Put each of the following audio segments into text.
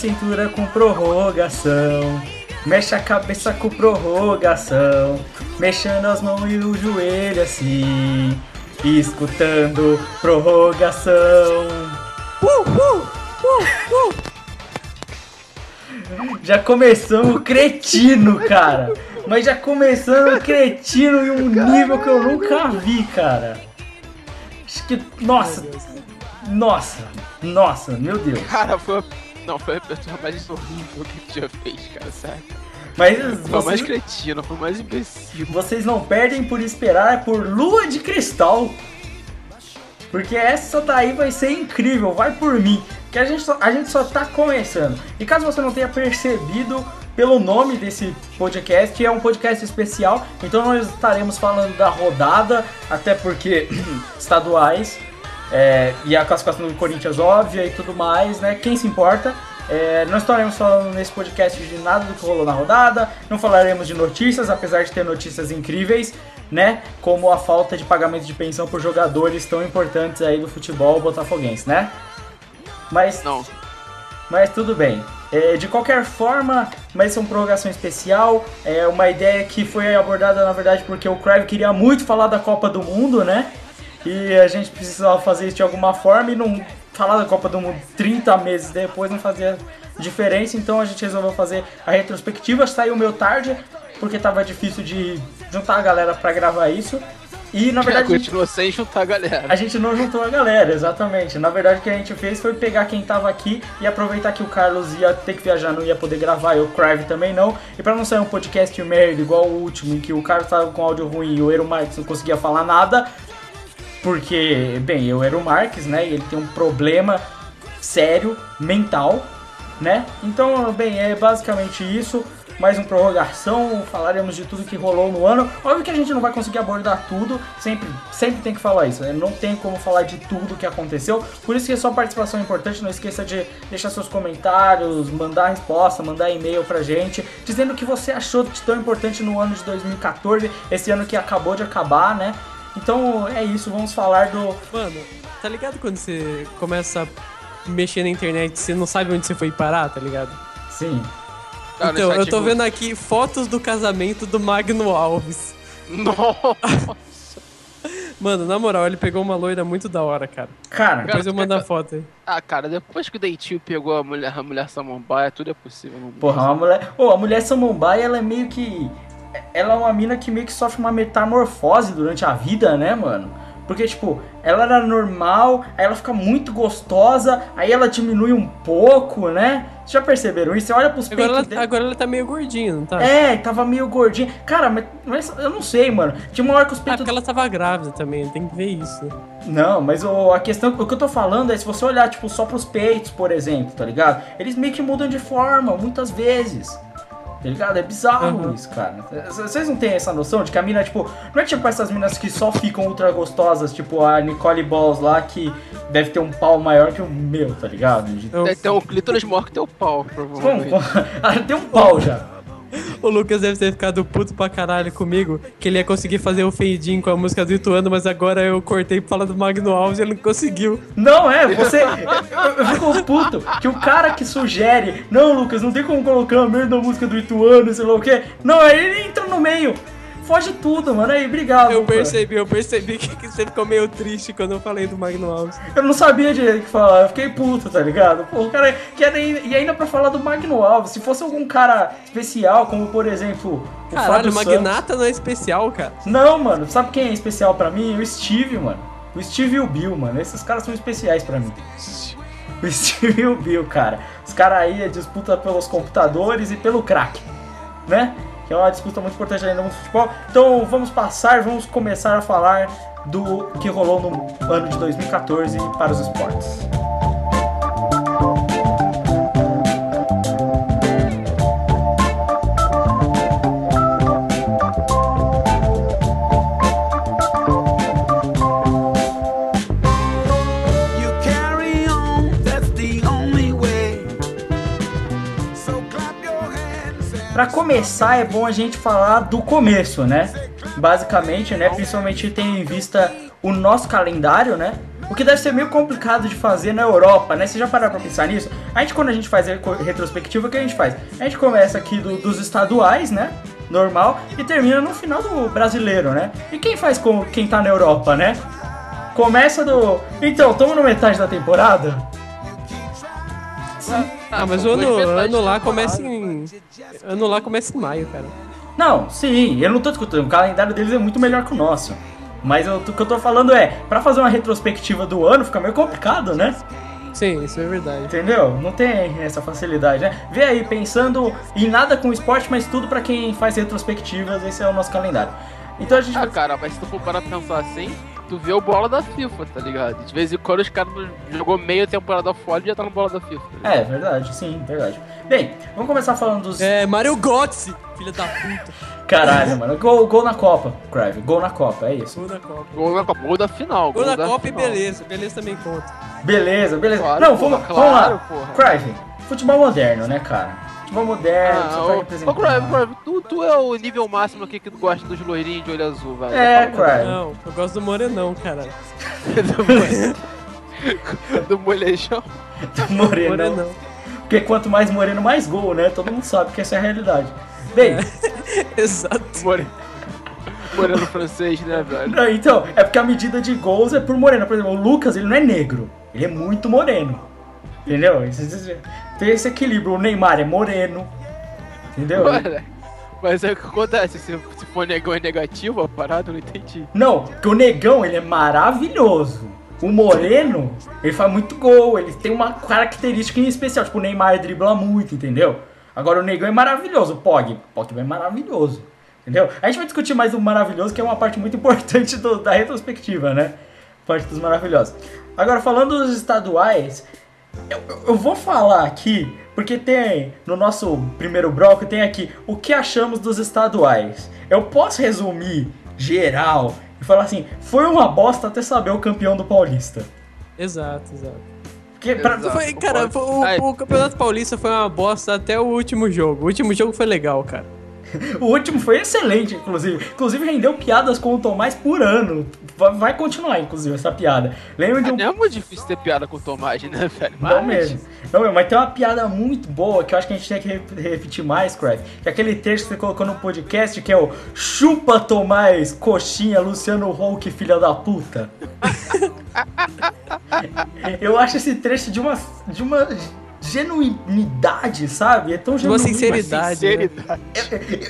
Cintura com prorrogação. Mexe a cabeça com prorrogação. Mexendo as mãos e o joelho assim. Escutando prorrogação. Uh, uh, uh, já começamos cretino, cara. Mas já começamos cretino em um nível que eu nunca vi, cara. Acho que. Nossa! Nossa! Nossa, meu Deus. Cara, foi não, foi a pessoa mais horrível que tu já fez, cara, sério. Mas Foi vocês, mais cretino, foi mais imbecil. vocês não perdem por esperar por Lua de Cristal. Porque essa daí vai ser incrível, vai por mim. Que a gente, só, a gente só tá começando. E caso você não tenha percebido pelo nome desse podcast, é um podcast especial. Então nós estaremos falando da rodada, até porque estaduais. É, e a classificação do Corinthians óbvia e tudo mais, né? Quem se importa? É, não estaremos falando nesse podcast de nada do que rolou na rodada, não falaremos de notícias, apesar de ter notícias incríveis, né? Como a falta de pagamento de pensão por jogadores tão importantes aí do futebol botafoguense, né? Mas, Não, mas tudo bem. É, de qualquer forma, mas é uma prorrogação especial. É uma ideia que foi abordada, na verdade, porque o Crave queria muito falar da Copa do Mundo, né? E a gente precisava fazer isso de alguma forma e não falar da Copa do Mundo 30 meses depois não fazia diferença. Então a gente resolveu fazer a retrospectiva. Saiu meio tarde, porque tava difícil de juntar a galera pra gravar isso. E na verdade. continua sem juntar a galera. A gente não juntou a galera, exatamente. Na verdade, o que a gente fez foi pegar quem tava aqui e aproveitar que o Carlos ia ter que viajar, não ia poder gravar, e o Crive também não. E pra não sair um podcast merda igual o último, em que o Carlos tava com áudio ruim e o Eero Marques não conseguia falar nada, porque, bem, eu era o Marques, né? E ele tem um problema sério, mental, né? Então, bem, é basicamente isso. Mais uma prorrogação, falaremos de tudo que rolou no ano. Óbvio que a gente não vai conseguir abordar tudo, sempre, sempre tem que falar isso, né? Não tem como falar de tudo que aconteceu. Por isso que a sua participação é importante, não esqueça de deixar seus comentários, mandar resposta, mandar e-mail pra gente, dizendo o que você achou de tão importante no ano de 2014, esse ano que acabou de acabar, né? Então é isso, vamos falar do. Mano, tá ligado quando você começa a mexer na internet e você não sabe onde você foi parar, tá ligado? Sim. Cara, então, eu tô do- vendo aqui fotos do casamento do Magno Alves. Nossa, Mano, na moral, ele pegou uma loira muito da hora, cara. Cara, Depois eu tu mando a foto aí. Ah, cara, depois que o Deitinho pegou a mulher, a mulher samambaia, tudo é possível. Porra, uma mulher. Pô, a mulher samambaia, ela é meio que. Ela é uma mina que meio que sofre uma metamorfose durante a vida, né, mano? Porque, tipo, ela era normal, aí ela fica muito gostosa, aí ela diminui um pouco, né? Vocês já perceberam isso? Você olha pros Agora peitos ela, dela. agora ela tá meio gordinha, não tá? É, tava meio gordinha. Cara, mas, mas eu não sei, mano. Tinha uma hora que os Ah, peitos. porque ela tava grávida também, tem que ver isso. Não, mas o, a questão, o que eu tô falando é se você olhar, tipo, só pros peitos, por exemplo, tá ligado? Eles meio que mudam de forma, muitas vezes. Tá ligado? É bizarro Uhum. isso, cara. Vocês não têm essa noção de que a mina, tipo, não é tipo essas minas que só ficam ultra gostosas, tipo a Nicole Balls lá, que deve ter um pau maior que o meu, tá ligado? Deve ter um clítoris maior que teu pau, provavelmente. Ela tem um pau já. O Lucas deve ter ficado puto pra caralho comigo, que ele ia conseguir fazer o fade-in com a música do Ituano, mas agora eu cortei pra falar do Magno Alves e ele não conseguiu. Não, é, você. Eu fico puto que o cara que sugere, não, Lucas, não tem como colocar a merda da música do Ituano, sei lá o quê. Não, aí ele entra no meio. Foge tudo, mano. Aí, obrigado. Eu percebi, eu percebi que você ficou meio triste quando eu falei do Magno Alves. Eu não sabia o que falar, eu fiquei puto, tá ligado? Pô, o cara quer nem- e ainda pra falar do Magno Alves, se fosse algum cara especial, como por exemplo o Caralho, Fábio o Santos. Magnata não é especial, cara. Não, mano, sabe quem é especial pra mim? O Steve, mano. O Steve e o Bill, mano. Esses caras são especiais pra mim. O Steve e o Bill, cara. Os caras aí é disputa pelos computadores e pelo crack, né? Que é uma disputa muito importante ainda no futebol. Então vamos passar, vamos começar a falar do que rolou no ano de 2014 para os esportes. Pra começar, é bom a gente falar do começo, né? Basicamente, né? Principalmente tendo em vista o nosso calendário, né? O que deve ser meio complicado de fazer na Europa, né? Você já pararam pra pensar nisso? A gente, quando a gente faz a retrospectiva, o que a gente faz? A gente começa aqui do- dos estaduais, né? Normal, e termina no final do brasileiro, né? E quem faz com quem tá na Europa, né? Começa do. Então, estamos na metade da temporada? Ah, mas o ano, ano lá começa em. Ano lá começa em maio, cara. Não, sim, eu não tô discutindo. O calendário deles é muito melhor que o nosso. Mas eu- o que eu tô falando é, pra fazer uma retrospectiva do ano fica meio complicado, né? Sim, isso é verdade. Entendeu? Não tem essa facilidade, né? Vê aí, pensando em nada com esporte, mas tudo pra quem faz retrospectivas, esse é o nosso calendário. Então a gente Ah, vai. cara, mas se tu for parar pra pensar assim, tu vê o bola da FIFA, tá ligado? De vez em quando os caras jogou meia temporada fora e já tá no bola da FIFA. tá? É, verdade, sim, verdade. Bem, vamos começar falando dos. É, Mario Götze, filha da puta. Caralho, mano. Gol, gol na Copa, Crave. Gol na Copa, é isso. Gol da Copa. Gol na Copa, gol da final. Gol da da Copa e final. beleza. Beleza também conta. Beleza, beleza. Claro, não, porra, vamos, claro, vamos lá. porra. Crave, futebol moderno, né, cara? Futebol moderno, você Ah, vai ô, representar. ô, Crave, Crave, tu, tu é o nível máximo aqui que tu gosta dos loirinhos de olho azul, velho. É, Crave. Não, eu gosto do Morenão, caralho. do, do molejão. Moreno. Morenão. Porque quanto mais moreno, mais gol, né? Todo mundo sabe que essa é a realidade. Bem, Exato. Moreno. Moreno francês, né, velho? não, então, é porque a medida de gols é por moreno. Por exemplo, o Lucas, ele não é negro. Ele é muito moreno. Entendeu? Tem esse equilíbrio. O Neymar é moreno. Entendeu? Olha, mas aí o que acontece? Se, se for negão é negativo a parada, não entendi. Não, porque o negão, ele é maravilhoso. O moreno, ele faz muito gol, ele tem uma característica em especial. Tipo, o Neymar dribla muito, entendeu? Agora o negão é maravilhoso, o Pog. O Pog é maravilhoso. Entendeu? A gente vai discutir mais o maravilhoso, que é uma parte muito importante do- da retrospectiva, né? Parte dos maravilhosos. Agora, falando dos estaduais, eu, eu- vou falar aqui, porque tem no nosso primeiro bloco, tem aqui o que achamos dos estaduais. Eu posso resumir geral e falar assim: foi uma bosta até saber o campeão do Paulista. Exato, exato. Porque pra- Exato. Foi, cara, o, o Campeonato Paulista foi uma bosta até o último jogo. O último jogo foi legal, cara. o último foi excelente, inclusive. Inclusive rendeu piadas com o Tomás por ano. Vai- continuar, inclusive, essa piada. Lembra de um é muito difícil ter piada com o Tomás, né, velho? Não mesmo. Não mesmo, mas tem uma piada muito boa que eu acho que a gente tem que re- repetir mais, Craig. Que é aquele texto que você colocou no podcast que é o Chupa Tomás, coxinha, Luciano Huck, filha da puta. eu acho esse trecho de uma, de uma genuinidade, sabe? É tão De uma genuíno. sinceridade. Sinceridade.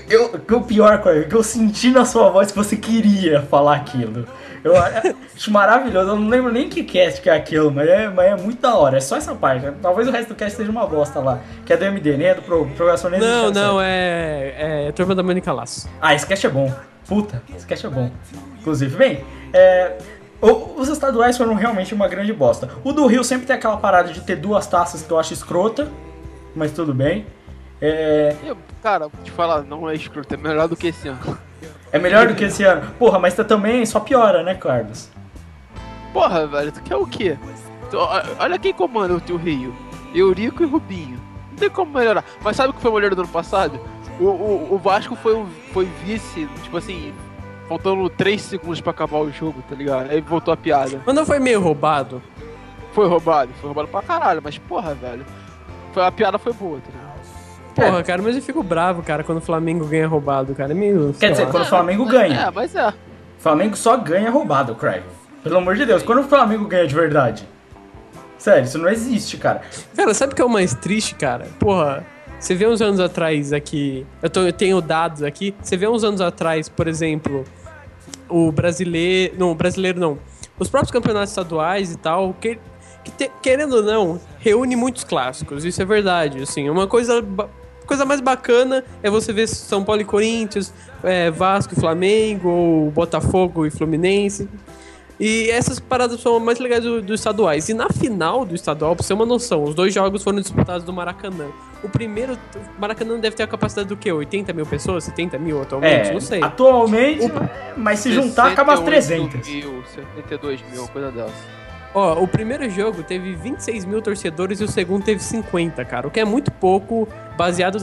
Eu, eu- o pior, que eu senti na sua voz que você queria falar aquilo. Eu acho maravilhoso. Eu não lembro nem que cast que é aquilo, mas é, mas é muito da hora. É só essa parte. Talvez o resto do cast seja uma bosta lá. Que é do MD, nem é do Pro, Programação Não, não, é, é Turma da Mônica Laço. Ah, esse cast é bom. Puta, esse cast é bom. Inclusive, bem, é, os estaduais foram realmente uma grande bosta. O do Rio sempre tem aquela parada de ter duas taças que eu acho escrota, mas tudo bem. É, Cara, vou te falar, não é escroto, é melhor do que esse ano. é melhor do que esse ano. Porra, mas tá também só piora, né, Carlos? Porra, velho, tu quer o quê? Tu- olha quem comanda o teu Rio. Eurico e Rubinho. Não tem como melhorar. Mas sabe o que foi o melhor do ano passado? O, o, o Vasco foi, foi vice, tipo assim, faltando 3 segundos pra acabar o jogo, tá ligado? Aí voltou a piada. Mas não foi meio roubado? Foi roubado, foi roubado pra caralho, mas porra, velho. Foi, a piada foi boa, tá ligado? Porra, cara, mas eu fico bravo, cara, quando o Flamengo ganha roubado, cara. É meio. Quer dizer, lá. quando o Flamengo ganha. É, mas é. O Flamengo só ganha roubado, Craig. Pelo amor de Deus, quando o Flamengo ganha de verdade? Sério, isso não existe, cara. Cara, sabe o que é o mais triste, cara? Porra, você vê uns anos atrás aqui. Eu, tô- eu tenho dados aqui. Você vê uns anos atrás, por exemplo, o brasileiro. Não, o brasileiro não. Os próprios campeonatos estaduais e tal, que, que te- querendo ou não, reúne muitos clássicos. Isso é verdade. Assim, uma coisa. Coisa mais bacana é você ver São Paulo e Corinthians, é, Vasco e Flamengo, ou Botafogo e Fluminense. E essas paradas são as mais legais dos do estaduais. E na final do estadual, pra você ter uma noção, os dois jogos foram disputados no Maracanã. O primeiro, o Maracanã deve ter a capacidade do quê? 80 mil pessoas? 70 mil atualmente? É, Não sei. atualmente, mas se juntar acaba as 68 300. Mil, 72 mil, coisa dessa. Ó, o primeiro jogo teve 26 mil torcedores e o segundo teve 50, cara. O que é muito pouco, baseado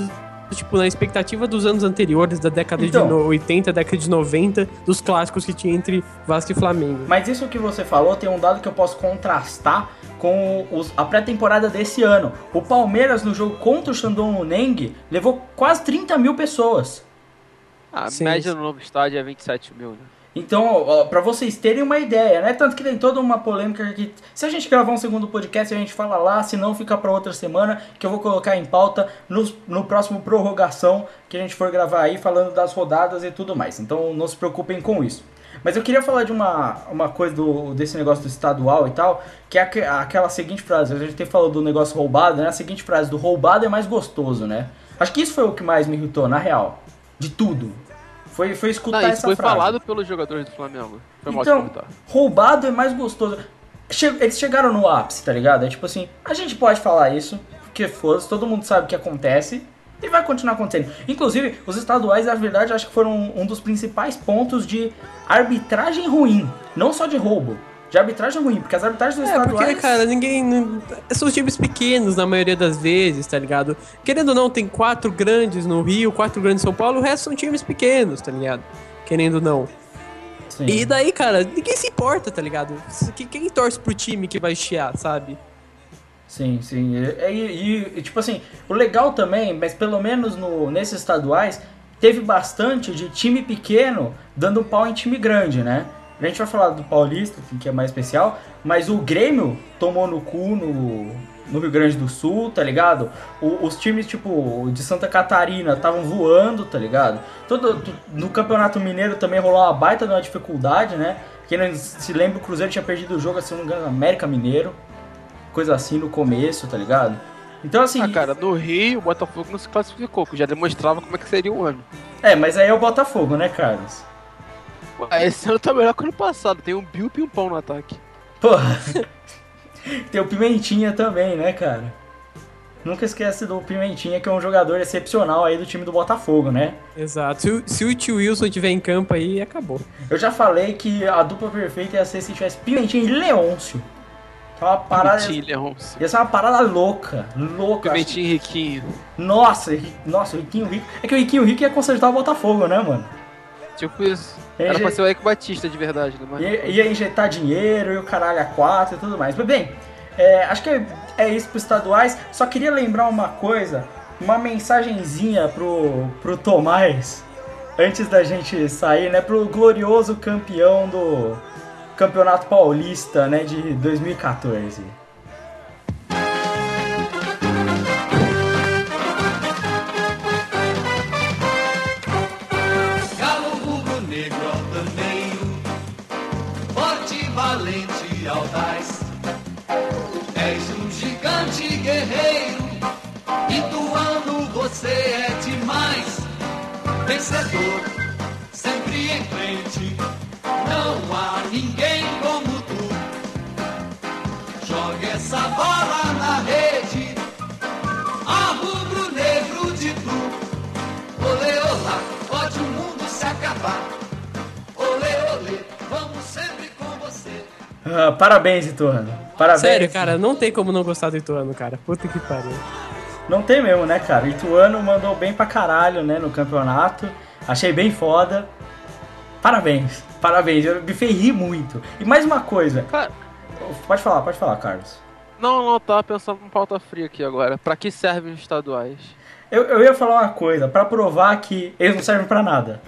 tipo, na expectativa dos anos anteriores, da década Então. de no- 80, década de 90, dos clássicos que tinha entre Vasco e Flamengo. Mas isso que você falou tem um dado que eu posso contrastar com os- a pré-temporada desse ano. O Palmeiras, no jogo contra o Shandong Luneng, levou quase 30 mil pessoas. A Sim, média no novo estádio é 27 mil, né? Então, ó, pra vocês terem uma ideia, né? Tanto que tem toda uma polêmica que se a gente gravar um segundo podcast, a gente fala lá, se não fica pra outra semana, que eu vou colocar em pauta no, no próximo prorrogação que a gente for gravar aí, falando das rodadas e tudo mais. Então, não se preocupem com isso. Mas eu queria falar de uma, uma coisa do, desse negócio do estadual e tal, que é aque- aquela seguinte frase, a gente tem falado do negócio roubado, né? A seguinte frase, do roubado é mais gostoso, né? Acho que isso foi o que mais me irritou, na real. De tudo. Foi, foi escutar Não, isso essa foi frase. falado pelos jogadores do Flamengo. Foi Então, roubado é mais gostoso. Eles chegaram no ápice, tá ligado? É tipo assim, a gente pode falar isso, porque foda-se, todo mundo sabe o que acontece e vai continuar acontecendo. Inclusive, os estaduais, na verdade, acho que foram um dos principais pontos de arbitragem ruim. Não só de roubo, de arbitragem ruim, porque as arbitragens dos É, porque, estaduais. cara, ninguém. São times pequenos na maioria das vezes, tá ligado? Querendo ou não, tem quatro grandes no Rio, quatro grandes em São Paulo, o resto são times pequenos, tá ligado? Querendo ou não. Sim. E daí, cara, ninguém se importa, tá ligado? Que- Quem torce pro time que vai chiar, sabe? Sim, sim. E, e- e, tipo assim, o legal também, mas pelo menos no, nesses estaduais, teve bastante de time pequeno dando pau em time grande, né? A gente vai falar do Paulista, que é mais especial, mas o Grêmio tomou no cu no, no Rio Grande do Sul, tá ligado? O- os times, tipo, de Santa Catarina estavam voando, tá ligado? Todo, no Campeonato Mineiro também rolou uma baita de uma dificuldade, né? Quem não se lembra, o Cruzeiro tinha perdido o jogo, se não me engano, América Mineiro coisa assim no começo, tá ligado? Então assim, Ah, cara, no Rio, o Botafogo não se classificou, que já demonstrava como é que seria o ano. é, mas aí é o Botafogo, né, Carlos? Ah, Esse ano tá melhor que o ano passado, tem um Bill Pimpão no ataque. Porra. Tem o Pimentinha também, né, cara? Nunca esquece do Pimentinha, que é um jogador excepcional aí do time do Botafogo, né? Exato. Se, o- se o tio Wilson tiver em campo aí, acabou. Eu já falei que a dupla perfeita ia ser se tivesse Pimentinha e Leôncio. É uma parada. Ia ser uma parada louca. Louca. Pimentinho e Riquinho. Nossa, nossa, o Riquinho Rico. É que o Riquinho Rico ia consertar o Botafogo, né, mano? Tipo isso. É, Era pra gente- ser o Eike Batista de verdade, né? Mas Ia, ia injetar dinheiro e o caralho a quatro e tudo mais. Mas bem, é, acho que é, é isso pros estaduais. Só queria lembrar uma coisa, uma mensagenzinha pro, pro Tomás, antes da gente sair, né? Pro glorioso campeão do Campeonato Paulista, né? De 2014. Você é demais. Vencedor, sempre em frente, não há ninguém como tu. Joga essa bola na rede, a rubro-negro de tu. Olê, olá, pode o mundo se acabar. Olê, olê, vamos sempre com você. Ah, parabéns, Ituano. Parabéns. Sério, cara, não tem como não gostar do Ituano, cara. Puta que pariu. Não tem mesmo, né, cara? Ituano mandou bem pra caralho, né, no campeonato. Achei bem foda. Parabéns, parabéns. Eu me fez rir muito. E mais uma coisa. Cara, Pode falar, pode falar, Carlos. não, não, tava pensando em pauta fria aqui agora. Pra que servem os estaduais? Eu, eu ia falar uma coisa, pra provar que eles não servem pra nada.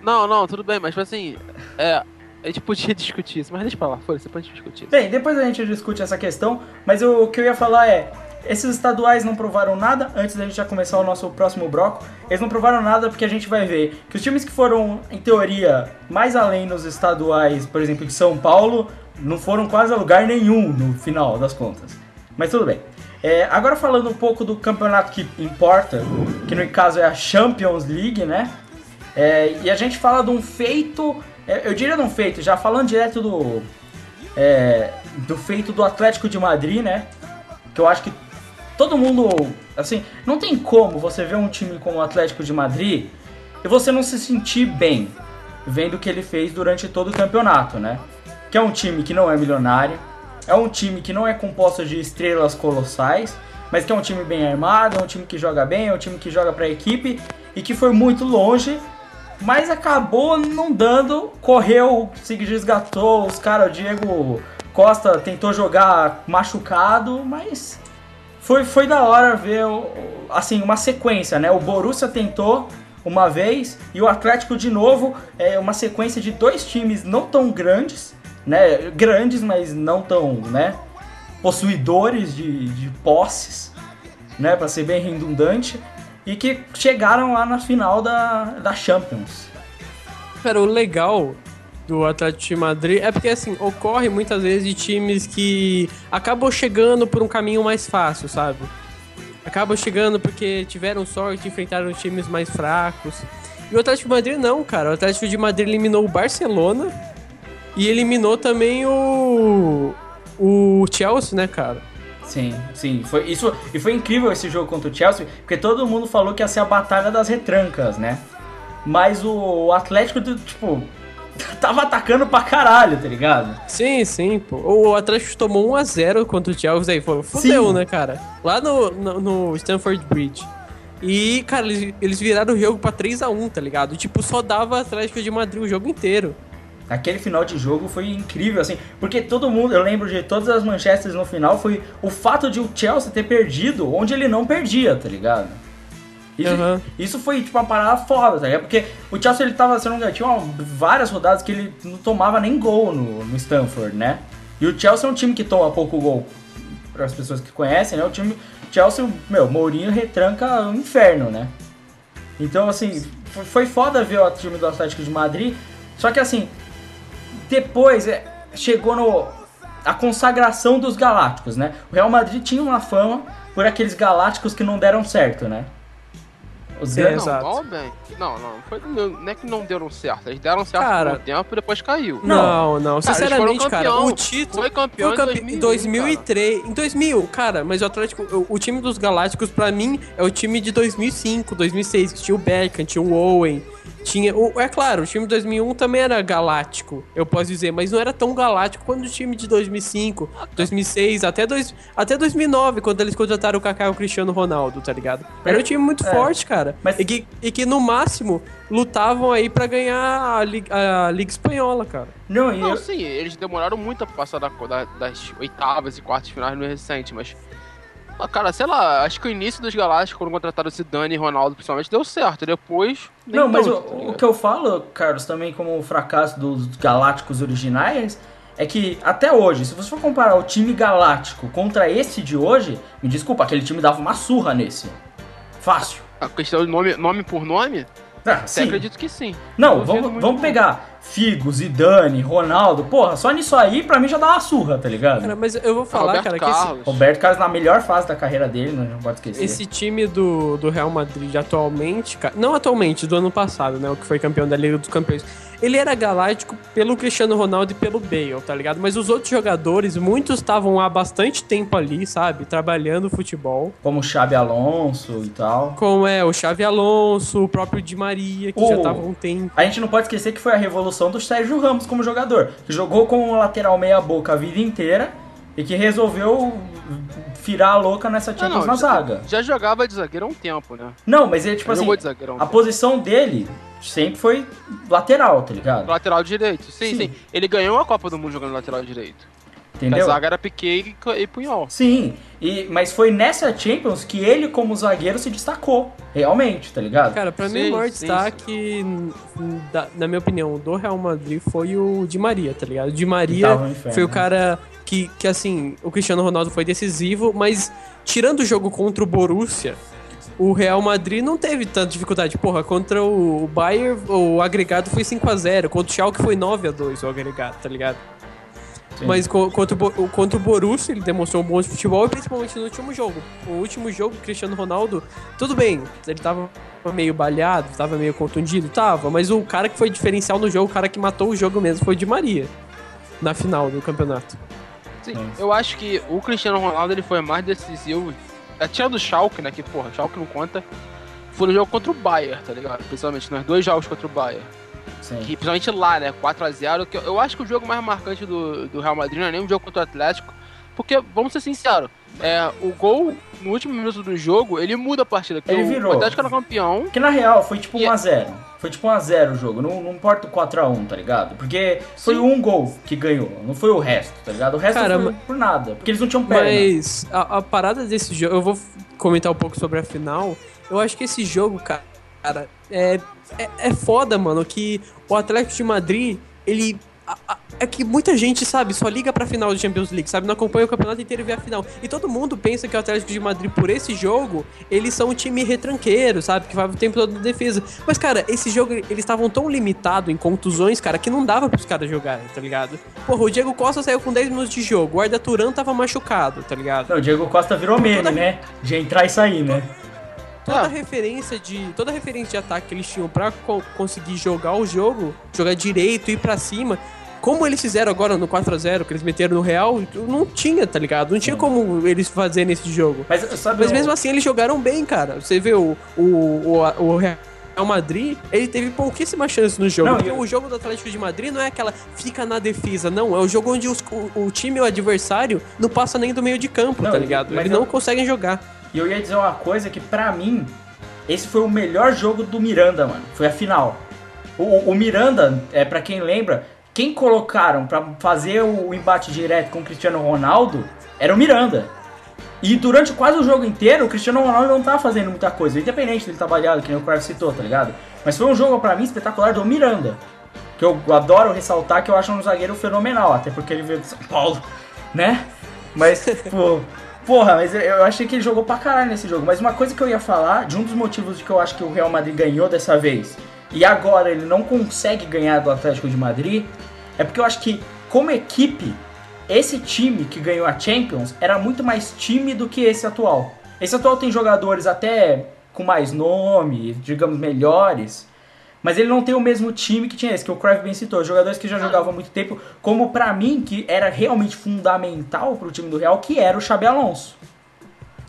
Não, não, tudo bem, mas tipo assim, é. A gente podia discutir isso, mas deixa pra lá, foi, você pode discutir isso. Bem, depois a gente discute essa questão, mas eu- o que eu ia falar é. Esses estaduais não provaram nada, antes da gente já começar o nosso próximo bloco, eles não provaram nada porque a gente vai ver que os times que foram, em teoria, mais além nos estaduais, por exemplo, de São Paulo, não foram quase a lugar nenhum no final das contas. Mas tudo bem. É, agora falando um pouco do campeonato que importa, que no caso é a Champions League, né? É, e a gente fala de um feito, é, eu diria de um feito, já falando direto do, é, do feito do Atlético de Madrid, né? Que eu acho que todo mundo, assim, não tem como você ver um time como o Atlético de Madrid e você não se sentir bem vendo o que ele fez durante todo o campeonato, né? Que é um time que não é milionário, é um time que não é composto de estrelas colossais, mas que é um time bem armado, é um time que joga bem, é um time que joga pra equipe e que foi muito longe, mas acabou não dando, correu, se resgatou, os caras, o Diego Costa tentou jogar machucado, mas foi, foi da hora ver, assim, uma sequência, né? O Borussia tentou uma vez e o Atlético de novo, é uma sequência de dois times não tão grandes, né? Grandes, mas não tão, né? Possuidores de, de posses, né? Pra ser bem redundante, e que chegaram lá na final da, da Champions. Cara, o legal do Atlético de Madrid é porque, assim, ocorre muitas vezes de times que acabam chegando por um caminho mais fácil, sabe? Acabam chegando porque tiveram sorte, enfrentaram times mais fracos. E o Atlético de Madrid não, cara. O Atlético de Madrid eliminou o Barcelona e eliminou também o. o Chelsea, né, cara? Sim, sim. Foi, isso, e foi incrível esse jogo contra o Chelsea, porque todo mundo falou que ia ser a batalha das retrancas, né? Mas o Atlético, tipo, tava atacando pra caralho, tá ligado? Sim, sim, pô. O Atlético tomou 1x0 contra o Chelsea aí, falou, fudeu, Sim. né, cara? Lá no, no, no Stamford Bridge. E, cara, eles, eles viraram o jogo pra 3x1, tá ligado? Tipo, só dava Atlético de Madrid o jogo inteiro. Aquele final de jogo foi incrível, assim, porque todo mundo, eu lembro de todas as manchetes no final, foi o fato de o Chelsea ter perdido onde ele não perdia, tá ligado? Isso, Aham. isso foi, tipo, uma parada foda, tá ligado? Porque o Chelsea, ele tava, se eu não me engano, tinha uma- várias rodadas que ele não tomava nem gol no, no Stanford, né? E o Chelsea é um time que toma pouco gol, para as pessoas que conhecem, né? O time Chelsea, meu, Mourinho retranca o inferno, né? Então, assim, foi- foi foda ver o time do Atlético de Madrid, só que, assim, depois é, chegou no a consagração dos galácticos, né? O Real Madrid tinha uma fama por aqueles galácticos que não deram certo, né? Os Não, exato. não, bem. Não, não, foi, não é que não deram certo. Eles deram certo Cara- por um tempo e depois caiu. Não, não. Cara, Sinceramente, cara, campeão. o título. Foi campeão foi campe- em em 2001, 2003. Em 2000, cara, mas o Atlético. O, o time dos Galácticos, pra mim, é o time de 2005, 2006, que tinha o Beckham, tinha o Owen. Tinha. O, é claro, o time de 2001 também era galáctico, eu posso dizer, mas não era tão galáctico quanto o time de 2005, 2006, até, dois, até 2009, quando eles contrataram o Kaká e o Cristiano Ronaldo, tá ligado? Era um time muito É. forte, cara. Mas- E, que, e que no máximo lutavam aí pra ganhar a, Liga- a Liga Espanhola, cara. Não, e Não, eu- sim, eles demoraram muito a passar da- da- das oitavas e quartas finais no recente, mas. Ah, Cara, sei lá, acho que o início dos Galácticos, quando contrataram Zidane e Ronaldo, principalmente, deu certo. Depois. Não, mas tanto, o, tá o que eu falo, Carlos, também como o fracasso dos galácticos originais, é que até hoje, se você for comparar o time galáctico contra esse de hoje, me desculpa, aquele time dava uma surra nesse. Fácil. A questão de nome, nome por nome, Ah, até sim. acredito que sim. Não, vamos, vamos pegar Figo, Zidane, Ronaldo. Porra, só nisso aí, pra mim já dá uma surra, tá ligado? Cara, mas eu vou falar, Roberto cara, que esse, Carlos. Roberto Carlos na melhor fase da carreira dele, não pode esquecer. esse time do, do Real Madrid atualmente, cara, não atualmente, do ano passado, né, o que foi campeão da Liga dos Campeões, ele era galáctico pelo Cristiano Ronaldo e pelo Bale, tá ligado? Mas os outros jogadores, muitos estavam há bastante tempo ali, sabe, trabalhando futebol, Como o Xabi Alonso e tal. como é o Xavi Alonso, o próprio Di Maria, que O- já tava um tempo. A gente não pode esquecer que foi a revolução do Sérgio Ramos como jogador, que jogou com o lateral meia boca a vida inteira E que resolveu virar a louca nessa Não, Champions não, na já- zaga. Já jogava de zagueiro há um tempo, né? Não, mas ele, tipo Já assim, um a tempo. posição dele sempre foi lateral, tá ligado? Lateral direito. Sim, Sim. sim, Ele ganhou a Copa do Mundo jogando lateral direito. Entendeu? A zaga era Piquet e, e Punhol. Sim, e, mas foi nessa Champions que ele, como zagueiro, se destacou. Realmente, tá ligado? Cara, pra mim Sim, o maior sim, destaque, da- na minha opinião, do Real Madrid foi o Di Maria, tá ligado? O Di Maria inferno, foi o né? cara que, que, assim, o Cristiano Ronaldo foi decisivo, mas tirando o jogo contra o Borussia, o Real Madrid não teve tanta dificuldade. Porra, contra o Bayern, o agregado foi 5x0, contra o Schalke foi 9x2 o agregado, tá ligado? Sim. Mas co- contra o, contra o Borussia, ele demonstrou um bom futebol, e principalmente no último jogo. O último jogo, o Cristiano Ronaldo, tudo bem, ele tava meio balhado, tava meio contundido, tava, mas o cara que foi diferencial no jogo, o cara que matou o jogo mesmo foi o Di Maria, na final do campeonato. Sim, É. eu acho que o Cristiano Ronaldo ele foi mais decisivo. Tirando o Schalke, né? Que porra, Schalke não conta. Foi no jogo contra o Bayern, tá ligado? Principalmente nos dois jogos contra o Bayern. Sim. Que, principalmente lá, né? 4x0. Que eu, acho que o jogo mais marcante do, do Real Madrid não é nem o jogo contra o Atlético. Porque, vamos ser sinceros, é, o gol no último minuto do jogo, ele muda a partida. Ele o- virou. O Atlético era campeão. Porque na real foi tipo E- 1x0. Foi tipo 1x0 o jogo. Não, não importa o 4x1, tá ligado? Porque foi um gol que ganhou. Não foi o resto, tá ligado? O resto Cara, foi por nada. Porque eles não tinham perna. Mas a, a parada desse jogo, eu vou comentar um pouco sobre a final. Eu acho que esse jogo, ca- cara, é, é, é foda, mano, que o Atlético de Madrid, ele. é que muita gente, sabe, só liga pra final do Champions League, sabe? Não acompanha o campeonato inteiro e vê a final. E todo mundo pensa que o Atlético de Madrid, por esse jogo, eles são um time retranqueiro, sabe? Que vai o tempo todo na defesa. Mas, cara, esse jogo, eles estavam tão limitados em contusões, cara, que não dava pros caras jogarem, tá ligado? Porra, o Diego Costa saiu com 10 minutos de jogo, o Arda Turan tava machucado, tá ligado? Não, o Diego Costa virou meme, Toda- né? De entrar e sair, né? Toda Ah. referência de toda referência de ataque que eles tinham pra co- conseguir jogar o jogo, jogar direito ir pra cima, como eles fizeram agora no 4 a 0 que eles meteram no Real, não tinha, tá ligado? Não tinha como eles fazerem nesse jogo. Mas. Mas o- mesmo assim eles jogaram bem, cara. Você vê o o, o, o Real Madrid, ele teve pouquíssimas chances no jogo. Não, porque eu- o jogo do Atlético de Madrid não é aquela fica na defesa, não. É o jogo onde os- o, o time, o adversário, não passa nem do meio de campo, Não, tá ligado? Eles eu- não conseguem jogar. E eu ia dizer uma coisa que pra mim, esse foi o melhor jogo do Miranda, mano. Foi a final. O, o Miranda, é para quem lembra, quem colocaram pra fazer o embate direto com o Cristiano Ronaldo era o Miranda. E durante quase o jogo inteiro, o Cristiano Ronaldo não tava fazendo muita coisa, independente dele estar baleado, que nem o Cruyff citou, tá ligado? Mas foi um jogo pra mim espetacular do Miranda. Que eu adoro ressaltar que eu acho um zagueiro fenomenal, até porque ele veio de São Paulo, né? Mas, pô, porra, mas eu, achei que ele jogou pra caralho nesse jogo. Mas uma coisa que eu ia falar, de um dos motivos de que eu acho que o Real Madrid ganhou dessa vez, e agora ele não consegue ganhar do Atlético de Madrid, é porque eu acho que, como equipe, esse time que ganhou a Champions era muito mais time do que esse atual. Esse atual tem jogadores até com mais nome, digamos, melhores. Mas ele não tem o mesmo time que tinha esse, que o Cruyff bem citou. Jogadores que já jogavam há muito tempo, como pra mim, que era realmente fundamental pro time do Real, que era o Xabi Alonso.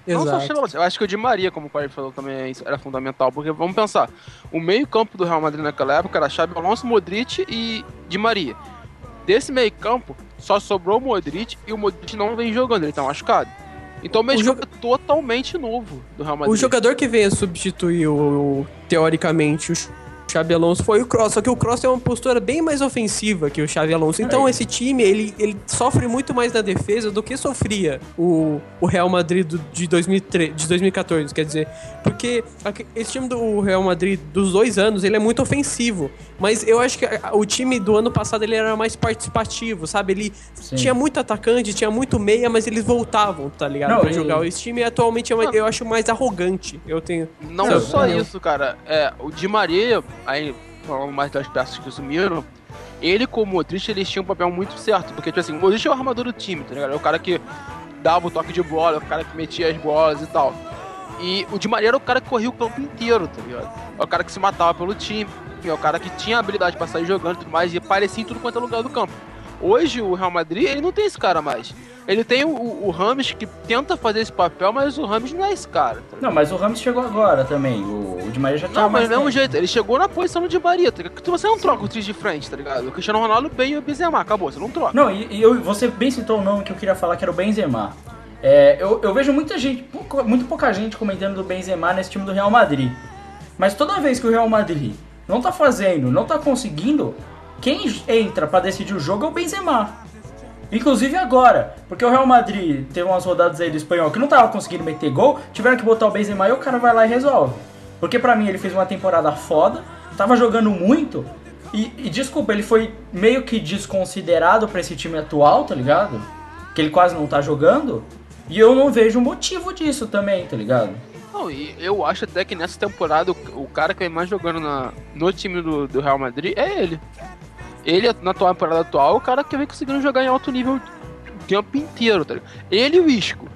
Não só o Exato. Xabi Alonso, eu acho que o Di Maria, como o Corey falou, também é isso, era fundamental. Porque vamos pensar, o meio-campo do Real Madrid naquela época era Xabi Alonso, Modric e Di Maria. Desse meio-campo, só sobrou o Modric e o Modric não vem jogando, ele tá machucado. Então o meio-campo é totalmente novo do Real Madrid. O jogador que veio substituir o, o- teoricamente o Xabi Alonso foi o Cross, só que o Cross tem uma postura bem mais ofensiva que o Xabi Alonso. Então Aí. esse time, ele, ele sofre muito mais na defesa do que sofria o, o Real Madrid do- de, 2003, de 2014, quer dizer, porque esse time do Real Madrid dos dois anos, ele é muito ofensivo, mas eu acho que o time do ano passado ele era mais participativo, sabe? Ele Sim. tinha muito atacante, tinha muito meia, mas eles voltavam, tá ligado? Não, pra e- jogar. Esse time atualmente é mais- eu acho mais arrogante. Eu tenho. Não Não, só não. isso, cara. É, o Di Maria, aí falando mais das peças que sumiram, ele com o Modric, eles tinham um papel muito certo. Porque, tipo assim, o Modric é o armador do time, tá ligado? É o cara que dava o toque de bola, é o cara que metia as bolas e tal. E o Di Maria era o cara que corria o campo inteiro, tá ligado? É o cara que se matava pelo time, é o cara que tinha habilidade pra sair jogando e tudo mais, e aparecia em tudo quanto é lugar do campo. Hoje o Real Madrid, ele não tem esse cara mais. Ele tem o, o, Rames que tenta fazer esse papel, mas o Rames não é esse cara. Tá? Não, mas o Ramos chegou agora também. O, o Di Maria já tinha Não, mas do mesmo tempo. jeito, ele chegou na posição do Di Maria, tá? Você não troca o trio de frente, tá ligado? O Cristiano Ronaldo bem e o Benzema, acabou, você não troca. Não, e, e eu, você bem citou o nome que eu queria falar, que era o Benzema. É, eu, eu vejo muita gente, muito pouca gente comentando do Benzema nesse time do Real Madrid. Mas toda vez que o Real Madrid não tá fazendo, não tá conseguindo, quem entra pra decidir o jogo é o Benzema. Inclusive agora, porque o Real Madrid teve umas rodadas aí do espanhol que não tava conseguindo meter gol, tiveram que botar o Benzema e o cara vai lá e resolve. Porque pra mim ele fez uma temporada foda, tava jogando muito, e, e desculpa, ele foi meio que desconsiderado pra esse time atual, tá ligado? Que ele quase não tá jogando, e eu não vejo motivo disso também, tá ligado? Não, e eu acho até que nessa temporada o, o cara que vem mais jogando na, no time do, do Real Madrid é ele. Ele, na temporada atual, é o cara que vem conseguindo jogar em alto nível o tempo inteiro, tá ligado? Ele e o Isco.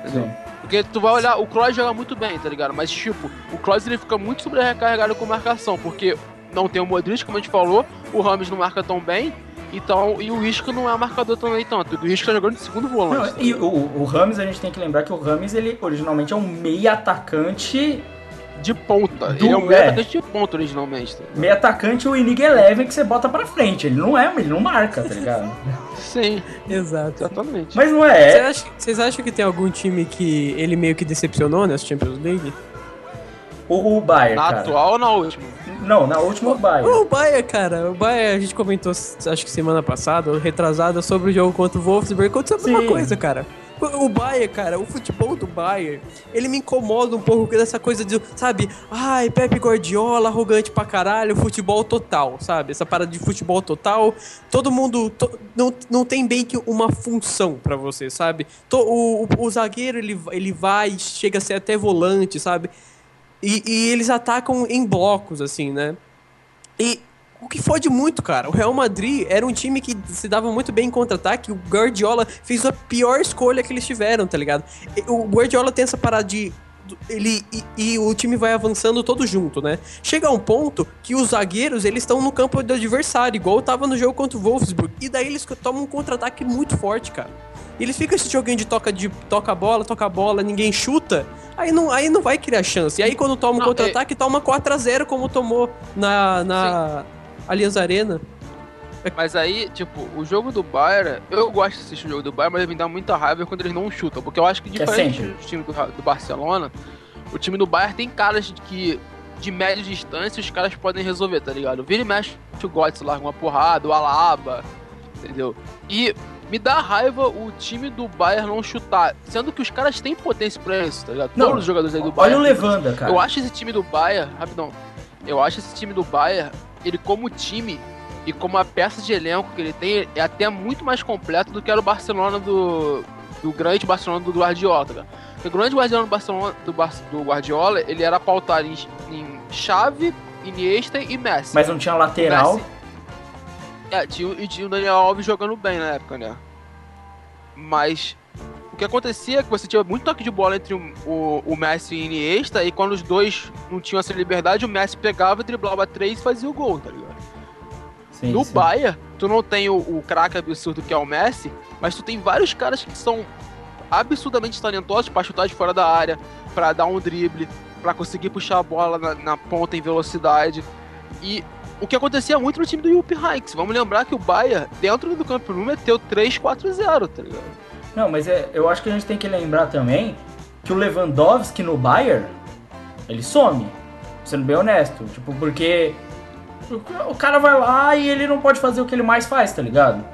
Entendeu? Porque tu vai olhar, o Kroos joga muito bem, tá ligado? Mas, tipo, o Kroos ele fica muito sobrecarregado com marcação, porque não tem o Modric, como a gente falou, o Rames não marca tão bem, então, e o Isco não é marcador também tanto. O Isco tá jogando de segundo volante. Não, e o, o Rames, a gente tem que lembrar que o Rames, ele originalmente é um meia atacante De ponta. Do- ele é um é. meio atacante de ponta originalmente. Tá? Meio atacante, o Inig Eleven que você bota pra frente. Ele não é, ele não marca, tá ligado? Sim, Exato. exatamente. Mas não é. Vocês acham que tem algum time que ele meio que decepcionou nessa Champions League? O, o Bayern, Na cara. atual ou na última? Não, na última o Bayern. O Bayern, cara, o Bayern, a gente comentou, acho que semana passada, retrasada, sobre o jogo contra o Wolfsburg. Aconteceu a mesma coisa, cara. O Bayern, cara, o futebol do Bayern, ele me incomoda um pouco dessa coisa de, sabe, ai, Pepe Guardiola, arrogante pra caralho, futebol total, sabe? Essa parada de futebol total, todo mundo to- não, não tem bem que uma função pra você, sabe? To- o, o, o zagueiro, ele, ele vai, chega a ser até volante, sabe? E, e eles atacam em blocos, assim, né? E o que fode muito, cara, o Real Madrid era um time que se dava muito bem em contra-ataque. O Guardiola fez a pior escolha que eles tiveram, tá ligado? O Guardiola tem essa parada de. Ele, e, e o time vai avançando todo junto, né? Chega um ponto que os zagueiros eles estão no campo do adversário, igual tava no jogo contra o Wolfsburg. E daí eles tomam um contra-ataque muito forte, cara. E eles ficam esse joguinho de toca de toca a bola, toca a bola, ninguém chuta. Aí não, aí não vai criar chance. E aí quando toma um Não, contra-ataque, toma 4 a 0 como tomou na, na Allianz Arena. Mas aí, tipo, o jogo do Bayern, eu gosto de assistir o jogo do Bayern, mas me dá muita raiva quando eles não chutam. Porque eu acho que é diferente sempre. do time do, do Barcelona, o time do Bayern tem caras que, de média distância, os caras podem resolver, tá ligado? Vira e mexe o Götze larga uma porrada, o Alaba, entendeu? E me dá raiva o time do Bayern não chutar, sendo que os caras têm potência pra isso, tá ligado? Não, Todos os jogadores aí do Olha Bayern. o Levanda, cara. Eu acho esse time do Bayern, rapidão. Eu acho esse time do Bayern, ele como time e como a peça de elenco que ele tem, é até muito mais completo do que era o Barcelona do do grande Barcelona do Guardiola. tá o grande Barcelona do Barcelona do, Bar- do Guardiola, ele era pautado em, em Xavi, Iniesta e Messi. Mas não tinha lateral. Messi- É, tinha, e tinha o Daniel Alves jogando bem na época, né? Mas o que acontecia é que você tinha muito toque de bola entre o, o, o Messi e o Iniesta, e quando os dois não tinham essa liberdade, o Messi pegava, driblava três e fazia o gol, tá ligado? Sim, no sim. Bayern, tu não tem o, o craque absurdo que é o Messi, mas tu tem vários caras que são absurdamente talentosos pra chutar de fora da área, pra dar um drible, pra conseguir puxar a bola na, na ponta em velocidade. E o que acontecia muito no time do Jupp Heynckes. Vamos lembrar que o Bayern, dentro do campo nu, meteu 3-4-0, tá ligado? Não, mas é- eu acho que a gente tem que lembrar também que o Lewandowski no Bayern, ele some. Sendo bem honesto. Tipo, porque o cara vai lá e ele não pode fazer o que ele mais faz, tá ligado?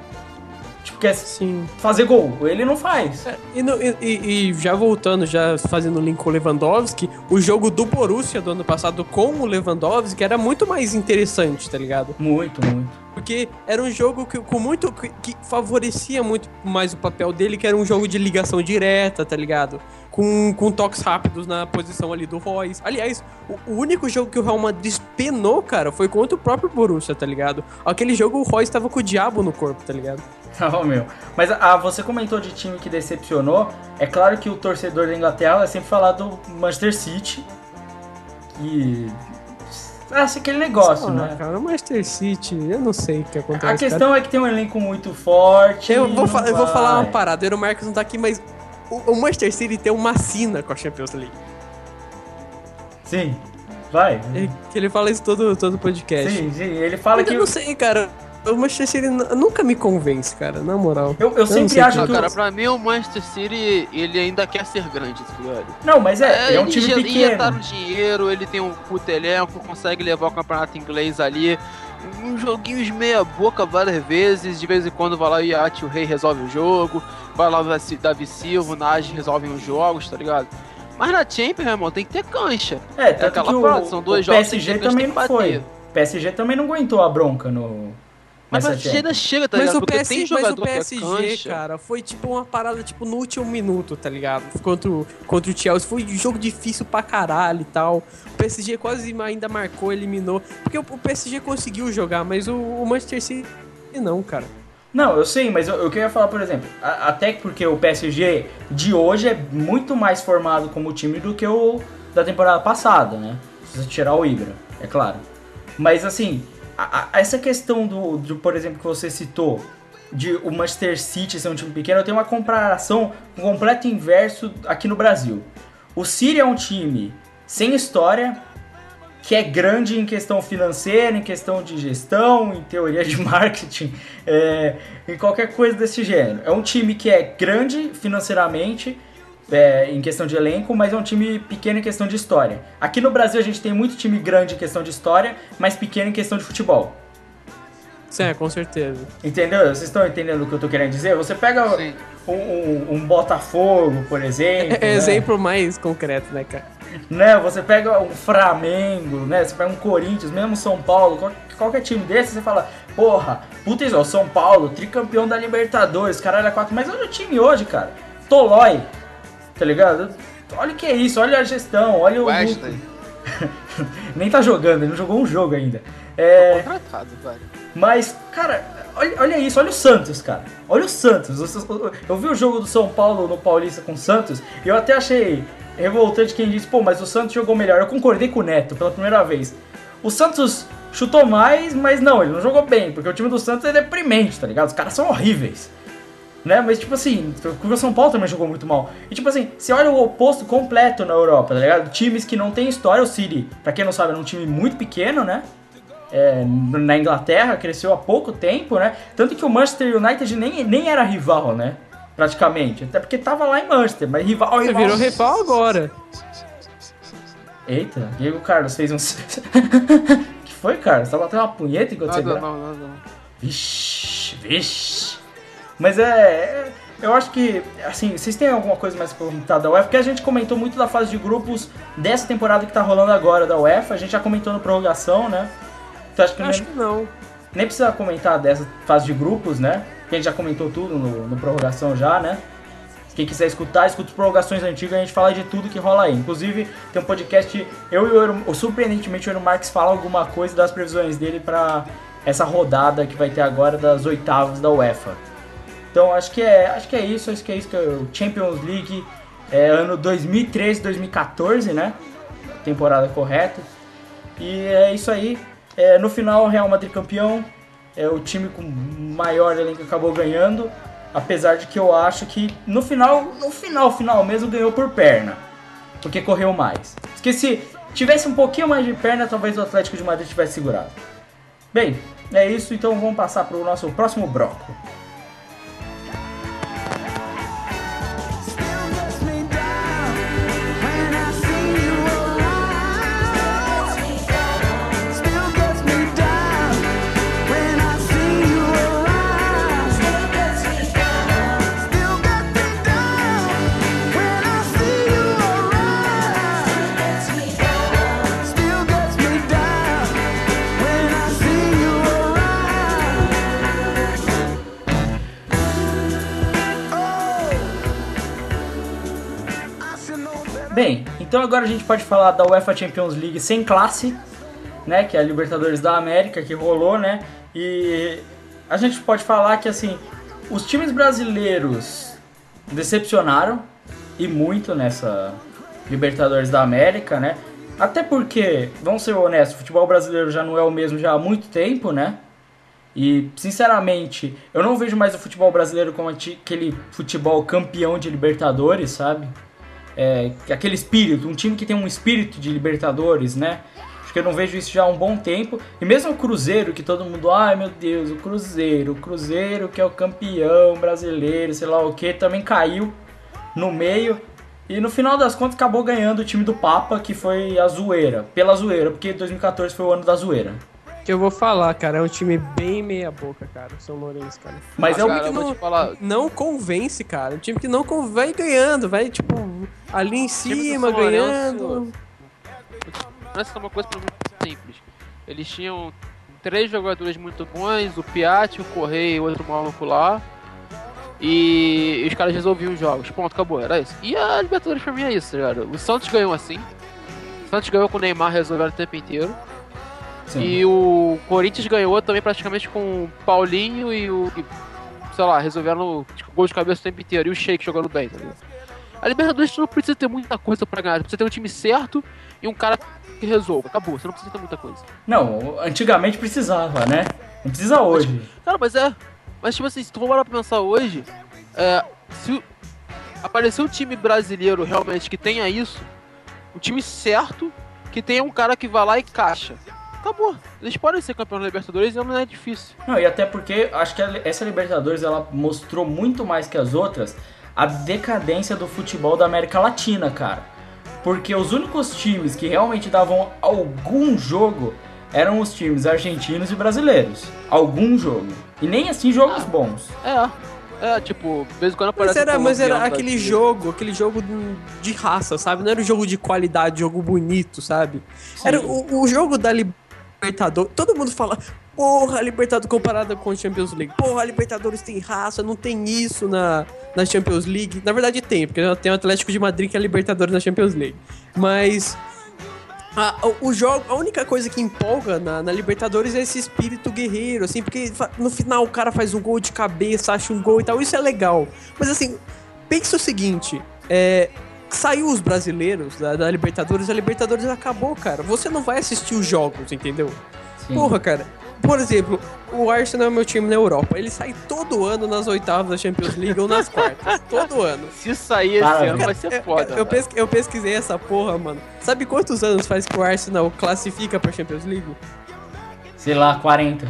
Tipo, quer Sim. fazer gol. Ele não faz. É, E, no- e- e- já voltando, já fazendo link com o Lewandowski, o jogo do Borussia do ano passado com o Lewandowski era muito mais interessante, tá ligado? Muito, muito. Porque era um jogo que, com muito, que, que favorecia muito mais o papel dele, que era um jogo de ligação direta, tá ligado? Com, com toques rápidos na posição ali do Royce. Aliás, o, o único jogo que o Real Madrid penou, cara, foi contra o próprio Borussia, tá ligado? Aquele jogo o Royce tava com o diabo no corpo, tá ligado? Não, meu. Mas ah, você comentou de time que decepcionou. É claro que o torcedor da Inglaterra vai sempre falar do Manchester City. Que. Ah, aquele negócio, Ah, né? cara, o Manchester City, eu não sei o que acontece. A cara. questão é que tem um elenco muito forte. Eu vou, eu vou falar uma parada, o Marcos não tá aqui, mas o, o Manchester City tem uma sina com a Champions League. Sim. Vai. É Que ele fala isso todo, todo podcast. Sim, sim. Ele fala Ainda que. não sei, cara. O Manchester City nunca me convence, cara, na moral. Eu, eu não sempre acho que. cara, pra mim o Manchester City, ele ainda quer ser grande, tá ligado? Não, mas é, é, um ele time pequeno. injetaram dinheiro, ele tem um puto elenco, consegue levar o campeonato inglês ali. Uns joguinhos meia boca várias vezes, de vez em quando vai lá o Yati, o Rei resolve o jogo, vai lá o Davi- Silva, o Nagy resolvem os jogos, tá ligado? Mas na Champions, meu irmão, tem que ter cancha. É, tanto aquela que o, parada, são dois o jogos PSG que tem também não foi. bater. PSG também não aguentou a bronca no. Mas PSG ainda Champions. chega, tá Mas ligado? o, Porque PS, tem mas o que é PSG, cara, foi tipo uma parada tipo no último minuto, tá ligado? Contra o, contra o Chelsea. Foi um jogo difícil pra caralho e tal. O PSG quase ainda marcou, eliminou. Porque o, o PSG conseguiu jogar, mas o, o Manchester City não, cara. Não, eu sei, mas eu, eu queria falar, por exemplo, a- até porque o PSG de hoje é muito mais formado como time do que o da temporada passada, né? Se você tirar o Ibra, é claro. Mas assim, a- essa questão do, do, por exemplo, que você citou, de o Manchester City ser um time pequeno, eu tenho uma comparação um completo inverso aqui no Brasil. O City é um time sem história, que é grande em questão financeira, em questão de gestão, em teoria de marketing, é, em qualquer coisa desse gênero. É um time que é grande financeiramente, é, em questão de elenco, mas é um time pequeno em questão de história. Aqui no Brasil a gente tem muito time grande em questão de história, mas pequeno em questão de futebol. Sim, é, com certeza. Entendeu? Vocês estão entendendo o que eu tô querendo dizer? Você pega um, um- um Botafogo, por exemplo. É, né? exemplo mais concreto, né, cara? né? Você pega um Flamengo, né? Você pega um Corinthians, mesmo São Paulo, qual- qualquer time desse, você fala, porra, puta isso, ó, São Paulo, tricampeão da Libertadores, caralho, é quatro. Mas olha o time hoje, cara. Tolói, tá ligado? Olha o que é isso, olha a gestão, olha o. Wesley, Nem tá jogando, ele não jogou um jogo ainda. É. contratado, velho. Mas, cara, olha, olha isso, olha o Santos, cara. Olha o Santos. Eu vi o jogo do São Paulo no Paulista com o Santos e eu até achei revoltante quem disse, pô, mas o Santos jogou melhor. Eu concordei com o Neto pela primeira vez. O Santos chutou mais, mas não, ele não jogou bem, porque o time do Santos é deprimente, tá ligado? Os caras são horríveis. Né? Mas tipo assim, porque o São Paulo também jogou muito mal. E tipo assim, você olha o oposto completo na Europa, tá ligado? Times que não tem história, o City, pra quem não sabe, é um time muito pequeno, né? é, na Inglaterra, cresceu há pouco tempo, né? Tanto que o Manchester United nem, nem era rival, né? Praticamente. Até porque tava lá em Manchester, mas rival. Ele rival. virou rival agora. Eita, Diego Carlos fez um. que foi, Carlos? Tá batendo uma punheta enquanto você Nada, grava? não, não, não. Vixe, vixe. Mas é, é- Eu acho que, assim, vocês têm alguma coisa mais pra comentar da UEFA? Porque a gente comentou muito da fase de grupos dessa temporada que tá rolando agora da UEFA. A gente já comentou no prorrogação, né? Então acho que Acho nem, que não. nem precisa comentar dessa fase de grupos, né? Porque a gente já comentou tudo no, no prorrogação já, né? Quem quiser escutar, escuta as prorrogações antigas, a gente fala de tudo que rola aí. Inclusive, tem um podcast, eu e o Euro, surpreendentemente, o Euro Marques fala alguma coisa das previsões dele pra essa rodada que vai ter agora das oitavas da UEFA. Então, acho que é, acho que é isso, acho que é isso que o Champions League é, ano 2013-2014, né? Temporada correta. E é isso aí. É, no final, Real Madrid campeão. É, o time com maior elenco acabou ganhando. Apesar de que eu acho que no final, no final, final mesmo, ganhou por perna. Porque correu mais. Porque se tivesse um pouquinho mais de perna, talvez o Atlético de Madrid tivesse segurado. Bem, é isso. Então vamos passar para o nosso próximo bloco. Bem, então agora a gente pode falar da UEFA Champions League sem classe, né? Que é a Libertadores da América que rolou, né? E a gente pode falar que assim, os times brasileiros decepcionaram e muito nessa Libertadores da América, né? Até porque, vamos ser honestos, o futebol brasileiro já não é o mesmo já há muito tempo, né? E, sinceramente, eu não vejo mais o futebol brasileiro como aquele futebol campeão de Libertadores, sabe? É, aquele espírito, um time que tem um espírito de Libertadores, né? Acho que eu não vejo isso já há um bom tempo. E mesmo o Cruzeiro, que todo mundo, ai meu Deus, o Cruzeiro, o Cruzeiro que é o campeão brasileiro, sei lá o que, também caiu no meio. E no final das contas acabou ganhando o time do Papa, que foi a zoeira, pela zoeira, porque 2014 foi o ano da zoeira. Que eu vou falar, cara, é um time bem meia boca, cara, o São Lourenço, cara. Mas é Ah, o cara, eu vou não- falar. Não convence, cara. Um time que não con- vai ganhando, vai, tipo, ali em cima, São Lourenço- ganhando. Essa é uma coisa pra mim muito simples. Eles tinham três jogadores muito bons, o Piatti, o Correia e outro maluco lá. E os caras resolviam os jogos. Ponto, acabou, era isso. E a Libertadores pra mim é isso, ligado? O Santos ganhou assim. O Santos ganhou com o Neymar resolvendo o tempo inteiro. Sim. E o Corinthians ganhou também praticamente com o Paulinho e o. Sei lá, resolvendo tipo, gol de cabeça o tempo inteiro. E o Sheik jogando bem, tá ligado? A Libertadores não precisa ter muita coisa pra ganhar. Precisa ter um time certo e um cara que resolva. Acabou, você não precisa ter muita coisa. Não, antigamente precisava, né? Não precisa hoje. Cara, mas é. Mas tipo assim, se tu for parar pra pensar hoje, é, se o- aparecer um time brasileiro realmente que tenha isso, um time certo, que tenha um cara que vá lá e caixa. Acabou. Eles podem ser campeões da Libertadores e não é difícil. Não, e até porque acho que essa Libertadores ela mostrou muito mais que as outras a decadência do futebol da América Latina, cara. Porque os únicos times que realmente davam algum jogo eram os times argentinos e brasileiros. Algum jogo. E nem assim jogos bons. É. É, tipo, de vez em quando Mas aparece era, um mas era aquele daqui. jogo, aquele jogo de raça, sabe? Não era um jogo de qualidade, jogo bonito, sabe? Era o, o jogo da Libertadores. Todo mundo fala, porra, Libertadores comparada com a Champions League. Porra, Libertadores tem raça, não tem isso na, na Champions League. Na verdade tem, porque tem o Atlético de Madrid que é Libertadores na Champions League. Mas a, o- jogo, a única coisa que empolga na, na Libertadores é esse espírito guerreiro, assim, porque no final o cara faz um gol de cabeça, acha um gol e tal, isso é legal. Mas assim, pensa o seguinte, é, saiu os brasileiros da, da Libertadores, a Libertadores acabou, cara. Você não vai assistir os jogos, entendeu? Sim. Porra, cara. Por exemplo, o Arsenal é meu time na Europa. Ele sai todo ano nas oitavas da Champions League ou nas quartas. todo ano. Se sair esse ano vai ser Eu- foda. Eu, pesqui- eu pesquisei essa porra, mano. Sabe quantos anos faz que o Arsenal classifica pra Champions League? Sei lá, 40.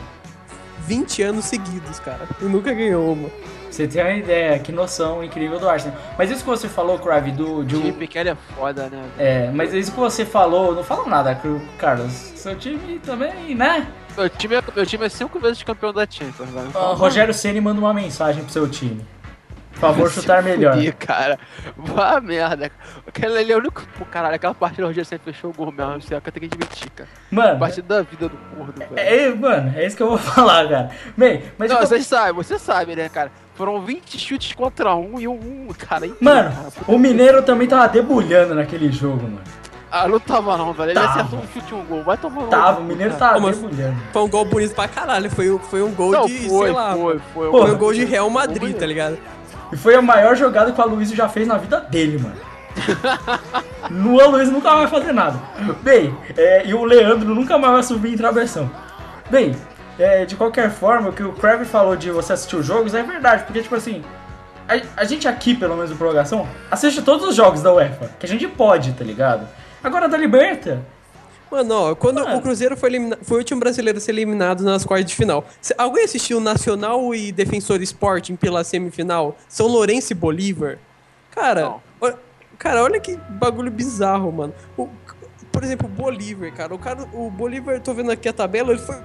20 anos seguidos, cara. E nunca ganhou uma. Você tem uma ideia, que noção incrível do Arsenal. Mas isso que você falou, Crave, do, de O um- time pequeno é foda, né? É, mas isso que você falou, não fala nada, Carlos. Seu time também, né? Meu time, é, meu time é cinco vezes campeão da Champions, velho. Ó, Rogério Ceni manda uma mensagem pro seu time. Por favor, chutar melhor. Ih, cara. Vá merda. Aquele ali é o único. Pô, caralho, aquela partida o Rogério sempre fechou o gol mesmo. Você tem que admitir, cara. Mano, Partida da vida do gordo, velho. é, mano, é isso que eu vou falar, cara. Bem, mas Não, vocês sabem, você sabe, né, cara? Foram 20 chutes contra um e um, um cara. incrível, Mano, o Mineiro também tava debulhando naquele jogo, mano. Ah, não tava não, velho. Ele Tava. acertou um chute e um gol. Vai tomar no Tava, cu, o Mineiro cara. tava debulhando. Foi um gol bonito pra caralho. Foi, foi um gol Não, de, foi, sei lá. foi, foi. Pô, Foi um gol de Real Madrid, tá ligado? E foi a maior jogada que o Aloysio já fez na vida dele, mano. no Aloysio nunca vai fazer nada. Bem, é, e o Leandro nunca mais vai subir em travessão. Bem, é, de qualquer forma, o que o Crave falou de você assistir os jogos é verdade, porque, tipo assim, a, a gente aqui, pelo menos no Prorrogação, assiste todos os jogos da UEFA, que a gente pode, tá ligado? Agora da Liberta, Mano, ó, quando Mano. o Cruzeiro foi, elimina- foi o último brasileiro a ser eliminado nas quartas de final. Cê- alguém assistiu Nacional e Defensor Sporting pela semifinal? São Lourenço e Bolívar? Cara, Não. olha, cara, olha que bagulho bizarro, mano. O- por exemplo, o Bolívar, cara. O, cara. o Bolívar, tô vendo aqui a tabela, ele foi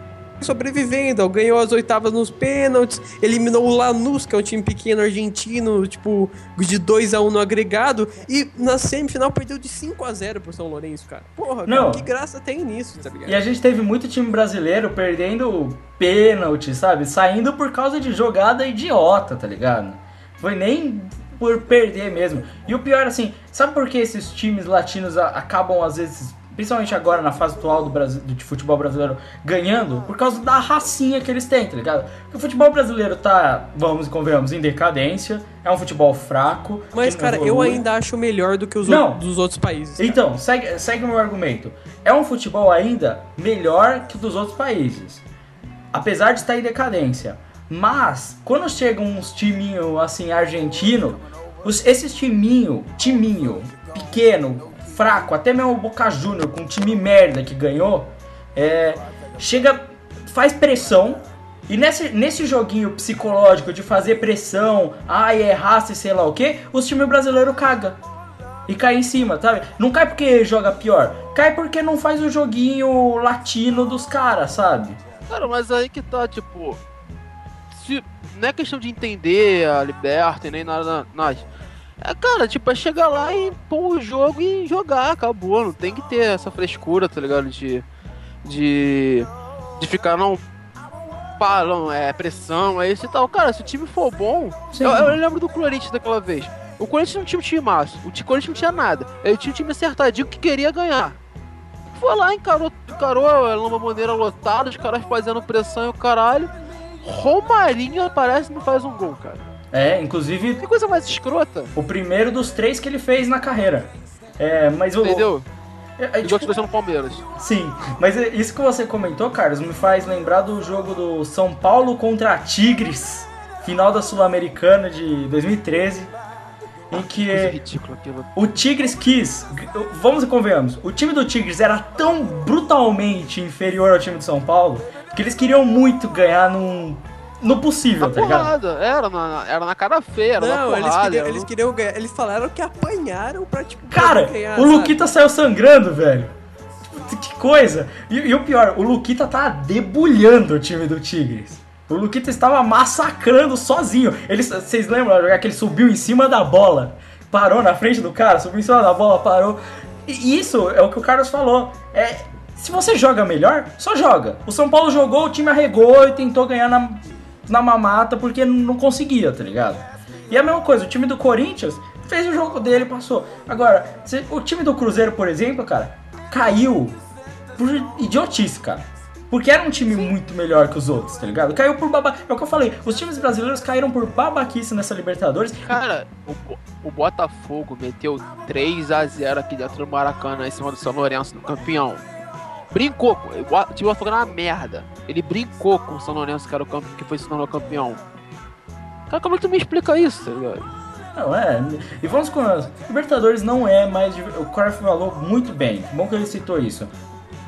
sobrevivendo, ganhou as oitavas nos pênaltis, eliminou o Lanús, que é um time pequeno argentino, tipo, de 2 a 1 no agregado, e na semifinal perdeu de 5 a 0 pro São Lourenço, cara. Porra, cara, Não. que graça tem nisso, tá ligado? E a gente teve muito time brasileiro perdendo pênalti, sabe? Saindo por causa de jogada idiota, tá ligado? Foi nem por perder mesmo. E o pior, assim, sabe por que esses times latinos acabam, às vezes, principalmente agora na fase atual do, Brasil, do futebol brasileiro, ganhando? Por causa da racinha que eles têm, tá ligado? Porque o futebol brasileiro tá, vamos e convenhamos, em decadência. É um futebol fraco. Mas, cara, eu ainda acho melhor do que os Não. ou- dos outros países. cara. Então, segue, segue o meu argumento. É um futebol ainda melhor que o dos outros países. Apesar de estar em decadência. Mas, quando chegam uns timinho assim, argentino, os, esses timinho, timinho, pequeno, fraco, até mesmo o Boca Júnior, com um time merda que ganhou, é, chega, faz pressão. E nesse, nesse joguinho psicológico de fazer pressão, ai, é raça e sei lá o que, os times brasileiros cagam. E cai em cima, sabe? Não cai porque joga pior, cai porque não faz o joguinho latino dos caras, sabe? Cara, mas aí que tá, tipo. Se, não é questão de entender a Liberta nem nada. nada. É, cara, tipo, é chegar lá e pôr o jogo e jogar, acabou. Não tem que ter essa frescura, tá ligado? De. De. De ficar, não. Pá, não, é pressão, é isso e tal. Cara, se o time for bom. Eu, eu lembro do Corinthians daquela vez. O Corinthians não tinha um time massa, o Corinthians não tinha nada. Ele tinha um time acertadinho que queria ganhar. Foi lá, encarou, encarou a Lamba Maneira lotada, os caras fazendo pressão e o caralho. Romarinho aparece e não faz um gol, cara. É, inclusive Que coisa mais escrota, o primeiro dos três que ele fez na carreira. É, mas o. entendeu? É, é, tipo, aconteceu no Palmeiras. sim, mas é- isso que você comentou, Carlos, me faz lembrar do jogo do São Paulo contra Tigres, final da Sul-Americana de 2013, em que ridícula aquilo. o Tigres quis, vamos e convenhamos, o time do Tigres era tão brutalmente inferior ao time do São Paulo que eles queriam muito ganhar num, no possível, Na tá ligado? porrada, era na, era na cara feia, era na Não, porrada. eles queriam, eles queriam ganhar. Eles falaram que apanharam pra, tipo, Cara, ganhar, o sabe? Luquita saiu sangrando, velho. Que coisa! E, e o pior, o Luquita tá debulhando o time do Tigres. O Luquita estava massacrando sozinho. Ele, vocês lembram jogada que ele subiu em cima da bola? Parou na frente do cara, subiu em cima da bola, parou. E isso é o que o Carlos falou. É, se você joga melhor, só joga. O São Paulo jogou, o time arregou e tentou ganhar na, na mamata porque não conseguia, tá ligado? E a mesma coisa, o time do Corinthians fez o jogo dele e passou. Agora, o time do Cruzeiro, por exemplo, cara, caiu por idiotice, cara. Porque era um time muito melhor que os outros, tá ligado? Caiu por babaquice. É o que eu falei, os times brasileiros caíram por babaquice nessa Libertadores. Cara, o, o Botafogo meteu 3 a 0 aqui dentro do Maracanã em cima do São Lourenço, do campeão. Brincou, o time Botafogo era uma merda. Ele brincou com o São Lourenço, que, era o campe- que foi se tornou campeão. Cara, como é que tu me explica isso, tá ligado? Não, é. E vamos com. Libertadores não é mais. O Corf falou muito bem. Bom que ele citou isso.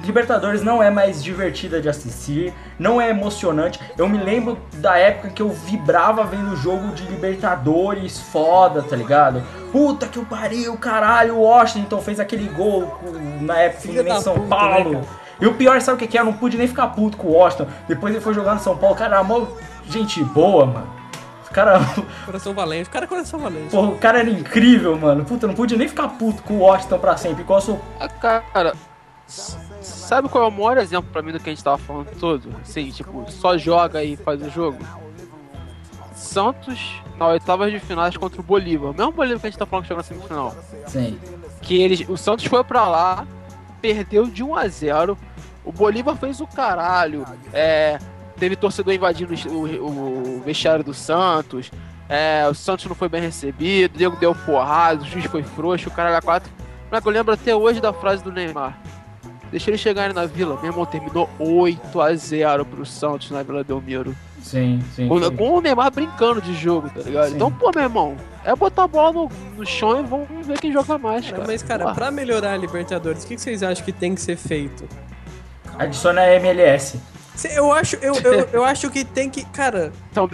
Libertadores não é mais divertida de assistir, não é emocionante. Eu me lembro da época que eu vibrava vendo o jogo de Libertadores foda, tá ligado? Puta que eu pariu, caralho, o Washington fez aquele gol na época Filha em São puta, né, Paulo. cara? e o pior, sabe o que é? Eu não pude nem ficar puto com o Washington. Depois ele foi jogar no São Paulo, cara, era mó gente boa, mano. Os caras Coração valente. O cara é coração valente. Porra, o cara era incrível, mano. Puta, eu não pude nem ficar puto com o Washington pra sempre, igual eu sou. Ah, Cara, sabe qual é o maior exemplo pra mim do que a gente tava falando todo? Assim, tipo, só joga e faz o jogo? Santos na oitava de finais contra o Bolívar. O mesmo Bolívar que a gente tá falando que chegou na semifinal. Sim. que eles, o Santos foi pra lá, perdeu de 1 a 0. O Bolívar fez o caralho. É, teve torcedor invadindo o, o- o vestiário do Santos. É, o Santos não foi bem recebido, o Diego deu porrada, o juiz foi frouxo, o caralho a quatro. Mas eu lembro até hoje da frase do Neymar. Deixa eles chegarem na vila. Meu irmão terminou 8 a 0 pro Santos na Vila Belmiro. Sim, sim. Com, sim. com o Neymar brincando de jogo, tá ligado? Sim. Então, pô, meu irmão, é botar a bola no, no chão e vamos ver quem joga mais, Cara, cara. mas, cara, Porra. pra melhorar a Libertadores, o que que vocês acham que tem que ser feito? Adiciona a MLS. Eu acho, eu, eu, eu acho que tem que. Cara, Então,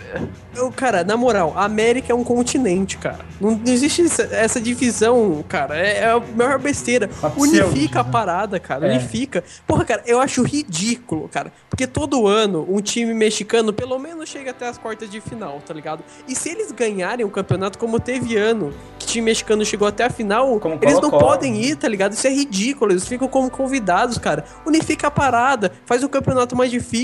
eu, cara, na moral, a América é um continente, cara. Não, não existe essa, essa divisão, cara. É, é a maior besteira. Pseudo, Unifica a né? parada, cara. É. Unifica. Porra, cara, eu acho ridículo, cara. Porque todo ano um time mexicano pelo menos chega até as quartas de final, tá ligado? E se eles ganharem o campeonato, como teve ano, que time mexicano chegou até a final, Como eles não Colo-Colo. podem ir, tá ligado? Isso é ridículo. Eles ficam como convidados, cara. Unifica a parada, faz o campeonato mais difícil,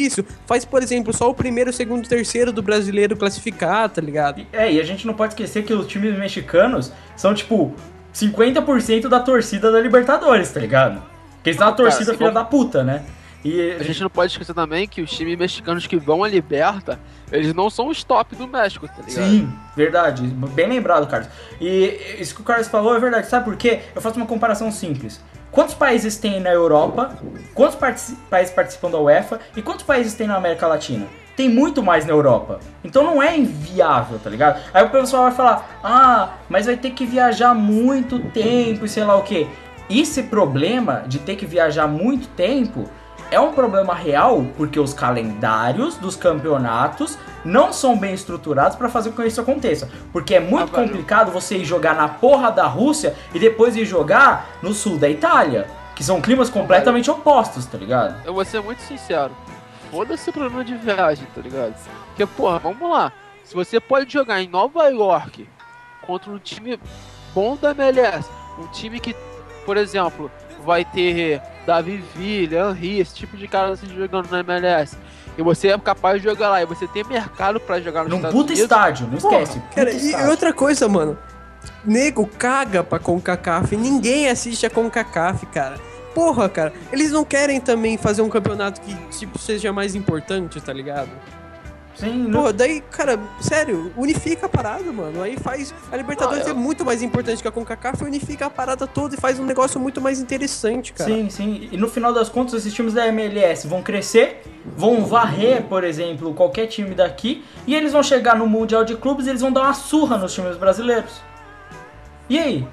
faz, por exemplo, só o primeiro, segundo, terceiro do brasileiro classificar, tá ligado? É, e a gente não pode esquecer que os times mexicanos são, tipo, 50% da torcida da Libertadores, tá ligado? Porque eles são uma Cara, torcida se filha da puta, né? E a gente não pode esquecer também que os times mexicanos que vão à Liberta, eles não são os top do México, tá ligado? Sim, verdade. Bem lembrado, Carlos. E isso que o Carlos falou é verdade. Sabe por quê? Eu faço uma comparação simples. Quantos países tem na Europa? Quantos partici- países participam da UEFA? E quantos países tem na América Latina? tem muito mais na Europa. Então não é inviável, tá ligado? Aí o pessoal vai falar: "Ah, mas vai ter que viajar muito tempo e sei lá o quê". Esse problema de ter que viajar muito tempo é um problema real porque os calendários dos campeonatos não são bem estruturados para fazer com que isso aconteça. Porque é muito Ah, complicado você ir jogar na porra da Rússia e depois ir jogar no sul da Itália, que são climas completamente opostos, tá ligado? Eu vou ser muito sincero. Foda-se o problema de viagem, tá ligado? Porque, porra, vamos lá. Se você pode jogar em Nova York contra um time bom da MLS, um time que, por exemplo, vai ter Davi Villa, Henry, esse tipo de cara assim jogando na MLS, e você é capaz de jogar lá, e você tem mercado pra jogar nos Num Estados puta Unidos, estádio, não esquece. puta Cara, e estádio. outra coisa, mano. Nego caga pra CONCACAF. Ninguém assiste a CONCACAF, cara. Porra, cara. Eles não querem também fazer um campeonato que, tipo, seja mais importante, tá ligado? Sim, não- Pô, daí, cara, sério, unifica a parada, mano. Aí faz. A Libertadores Ah, eu- é muito mais importante que a CONCACAF, unifica a parada toda e faz um negócio muito mais interessante, cara. Sim, sim. E no final das contas, esses times da MLS vão crescer, vão varrer, por exemplo, qualquer time daqui, e eles vão chegar no Mundial de Clubes e eles vão dar uma surra nos times brasileiros. E aí?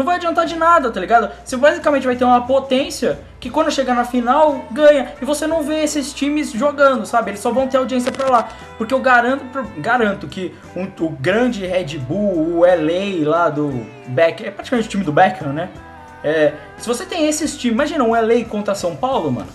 Não vai adiantar de nada, tá ligado? Você basicamente vai ter uma potência que quando chegar na final, ganha. E você não vê esses times jogando, sabe? Eles só vão ter audiência pra lá. Porque eu garanto, garanto que um- o grande Red Bull, o LA lá do Beck, é praticamente o time do Beckham, né? É, se você tem esses times, imagina um LA contra São Paulo, mano.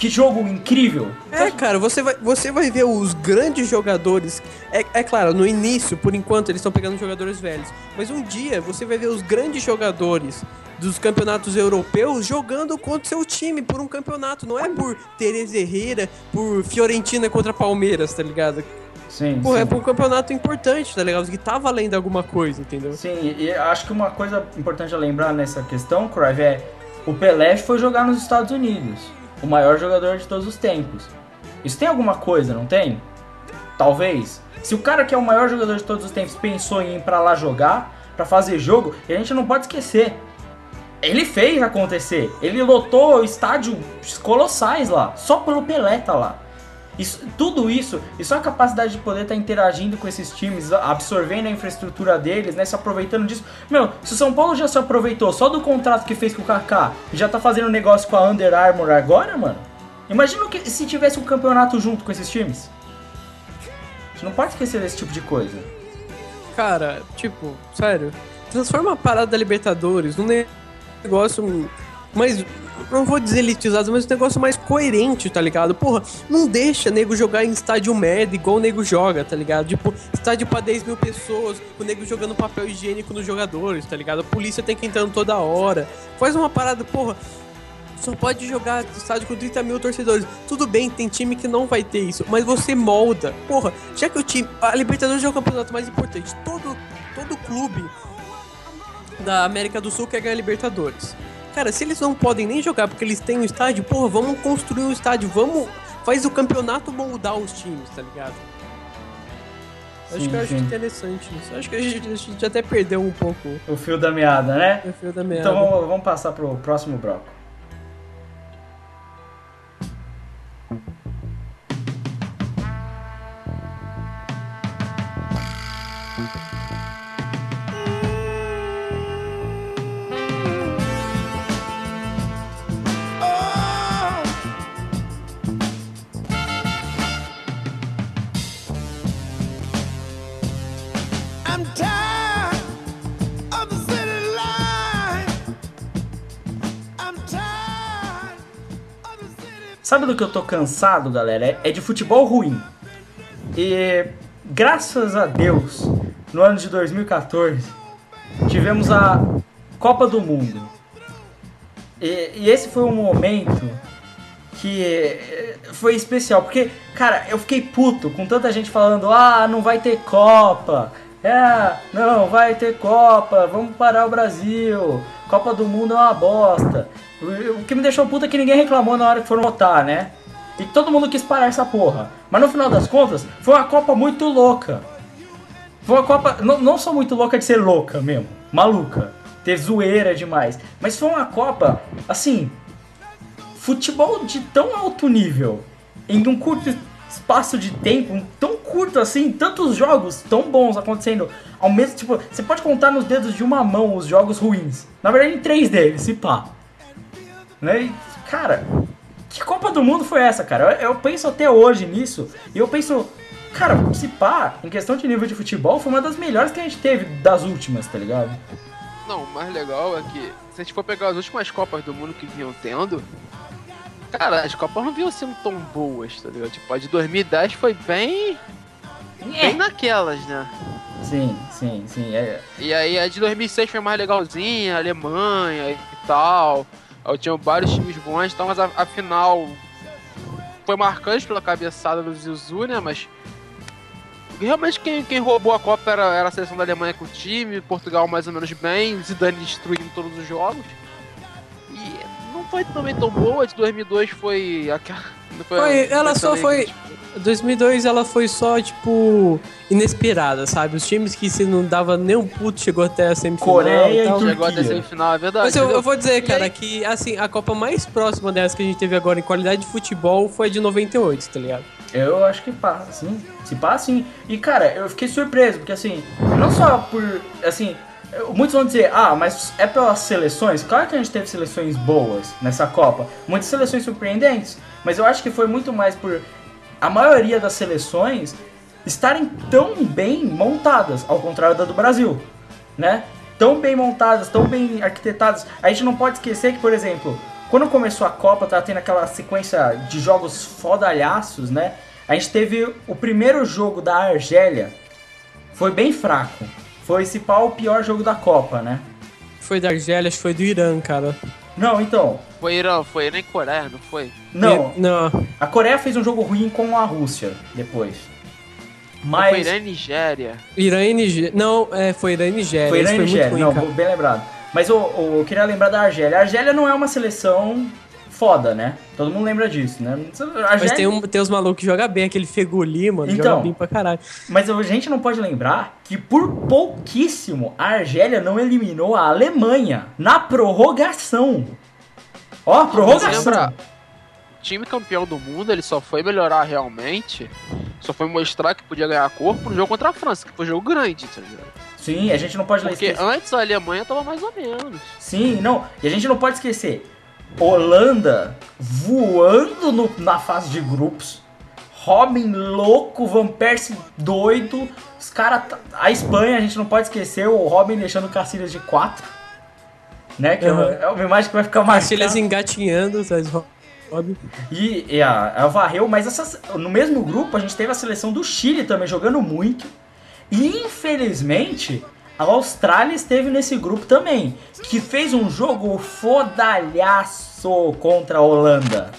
Que, jogo incrível. É, cara, você vai, você vai ver os grandes jogadores. É, é claro, no início, por enquanto, eles estão pegando jogadores velhos. Mas um dia você vai ver os grandes jogadores dos campeonatos europeus jogando contra o seu time por um campeonato. Não é por Tereza Herrera, por Fiorentina contra Palmeiras, tá ligado? Sim, Pô, sim. é por um campeonato importante, tá ligado? Que tá valendo alguma coisa, entendeu? Sim, e acho que uma coisa importante a lembrar nessa questão, Cruyff, é o Pelé foi jogar nos Estados Unidos, o maior jogador de todos os tempos. Isso tem alguma coisa, não tem? Talvez. Se o cara que é o maior jogador de todos os tempos pensou em ir pra lá jogar, pra fazer jogo, a gente não pode esquecer. Ele fez acontecer. Ele lotou estádios colossais lá, só pelo Pelé tá lá. Isso, tudo isso, e só a capacidade de poder estar interagindo com esses times, absorvendo a infraestrutura deles, né, se aproveitando disso. Meu, se o São Paulo já se aproveitou só do contrato que fez com o Kaká e já tá fazendo negócio com a Under Armour agora, mano. Imagina que, se tivesse um campeonato junto com esses times. Gente não pode esquecer desse tipo de coisa. Cara, tipo, sério, transforma a parada da Libertadores num ne- negócio mais. Não vou dizer elitizado, mas um negócio mais coerente, tá ligado? Porra, não deixa nego jogar em estádio merda igual o nego joga, tá ligado? Tipo, estádio pra 10 mil pessoas, o nego jogando papel higiênico nos jogadores, tá ligado? A polícia tem que entrando toda hora. Faz uma parada, porra. Só pode jogar estádio com 30 mil torcedores. Tudo bem, tem time que não vai ter isso, mas você molda. Porra, já que o time. A Libertadores é o campeonato mais importante. Todo, todo clube da América do Sul quer ganhar Libertadores. Cara, se eles não podem nem jogar porque eles têm um estádio, porra, vamos construir um estádio, vamos. Faz o campeonato moldar os times, tá ligado? acho Sim, que eu acho interessante isso. Acho que a gente, a gente até perdeu um pouco O fio da meada, né? o fio da meada. Então vamos, vamos passar pro próximo bloco. Sabe do que eu tô cansado, galera? É- É de futebol ruim. E graças a Deus, no ano de 2014, tivemos a Copa do Mundo. E, e esse foi um momento que eh, foi especial, porque, cara, eu fiquei puto com tanta gente falando: ah, não vai ter Copa. É, não, vai ter Copa, vamos parar o Brasil. Copa do Mundo é uma bosta. O que me deixou puto é que ninguém reclamou na hora que foram votar, né? E todo mundo quis parar essa porra. Mas no final das contas, foi uma Copa muito louca. Foi uma Copa, não, não só muito louca de ser louca mesmo, maluca, ter zoeira demais. Mas foi uma Copa, assim, futebol de tão alto nível, em um curto espaço de tempo tão curto assim, tantos jogos tão bons acontecendo ao mesmo tipo, você pode contar nos dedos de uma mão os jogos ruins. Na verdade, em três deles, se pá. Né? E, cara, que Copa do Mundo foi essa, cara? Eu, eu penso até hoje nisso e eu penso, cara, se pá, em questão de nível de futebol, foi uma das melhores que a gente teve das últimas, tá ligado? Não, o mais legal é que se a gente for pegar as últimas Copas do Mundo que vinham tendo, cara, as Copas não vinham sendo tão boas, tá ligado? Tipo, a de 2010 foi bem. bem naquelas, né? Sim, sim, sim. É, E aí a de 2006 foi mais legalzinha, Alemanha e tal. Eu tinha vários times bons, então, mas a, a final foi marcante pela cabeçada do Zizou, né? Mas realmente quem, quem roubou a Copa era, era a seleção da Alemanha com o time, Portugal mais ou menos bem, Zidane destruindo todos os jogos. Não foi também tão boa, de 2002 foi aquela... não Foi- ela só foi- tipo, 2002 ela foi só, tipo, inesperada, sabe? Os times que se não dava nem um puto chegou até a semifinal Coreia e tal. Chegou até a semifinal, é verdade. Mas eu, eu vou dizer, E cara, aí- que assim, a Copa mais próxima dessa que a gente teve agora em qualidade de futebol foi a de 98, tá ligado? Eu acho que pá, sim. Se pá, sim. E cara, eu fiquei surpreso, porque assim, não só por. Assim, muitos vão dizer, ah, mas é pelas seleções. Claro que a gente teve seleções boas nessa Copa. Muitas seleções surpreendentes. Mas eu acho que foi muito mais por a maioria das seleções estarem tão bem montadas, ao contrário da do Brasil, né? Tão bem montadas, tão bem arquitetadas. A gente não pode esquecer que, por exemplo, quando começou a Copa, tava tendo aquela sequência de jogos fodalhaços, né? A gente teve o primeiro jogo da Argélia, foi bem fraco. Foi esse pau o pior jogo da Copa, né? Foi da Argélia, acho que foi do Irã, cara. Não, então, Foi Irã, foi Irã e Coreia, não foi? não. E- não. A Coreia fez um jogo ruim com a Rússia depois. Foi Mas Irã e Nigéria. Irã e Nigéria. Não, é, foi Irã e Nigéria. Foi Irã e foi Nigéria, muito não, ruim, cara. bem lembrado. Mas eu, eu- eu queria lembrar da Argélia. A Argélia não é uma seleção foda, né? Todo mundo lembra disso, né? A Mas tem, um, tem os malucos que jogam bem, aquele Fegoli, mano, Então. joga bem pra caralho. Mas a gente não pode lembrar que por pouquíssimo a Argélia não eliminou a Alemanha na prorrogação. Ó, prorrogação. lembra? Time campeão do mundo, ele só foi melhorar realmente, só foi mostrar que podia ganhar corpo no jogo contra a França, que foi um jogo grande, tá ligado? Sim, a gente não pode Porque esquecer. antes a Alemanha tava mais ou menos. Sim, não. E a gente não pode esquecer. Holanda voando no- na fase de grupos. Robin louco, Van Persie doido. Os caras. A Espanha, a gente não pode esquecer o Robin deixando Cacilhas de 4. Né? Que é uma- Uhum. é uma imagem que vai ficar mais. Eles engatinhando, sabe? Rob. E, e a, a varreu, mas essa- no mesmo grupo a gente teve a seleção do Chile também jogando muito. E infelizmente a Austrália esteve nesse grupo também, que fez um jogo fodalhaço contra a Holanda.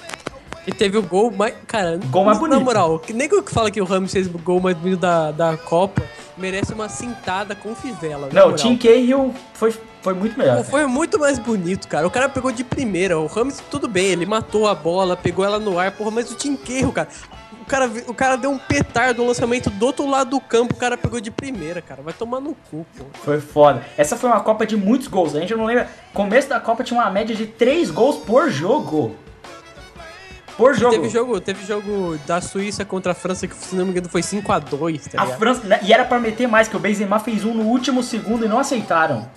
E teve o gol mais. Cara, Gol mais na bonito. moral, que nem que fala que o Ramos fez o gol mais bonito da, da Copa, merece uma cintada com fivela. na Não, o. Tim Cahill foi, foi muito melhor. Pô, foi muito mais bonito, cara. O cara pegou de primeira. O Ramos, tudo bem, ele matou a bola, pegou ela no ar, porra, mas o Tim Cahill, cara. O cara, o cara deu um petardo no lançamento do outro lado do campo, o cara pegou de primeira, cara. Vai tomar no cu, pô. Foi foda. Essa foi uma Copa de muitos gols. A gente não lembra. Começo da Copa tinha uma média de 3 gols por jogo. Por jogo. Teve jogo, teve jogo da Suíça contra a França que, se não me engano, foi 5x2, tá A? França. né, E era pra meter mais, que o Benzema fez um no último segundo e não aceitaram.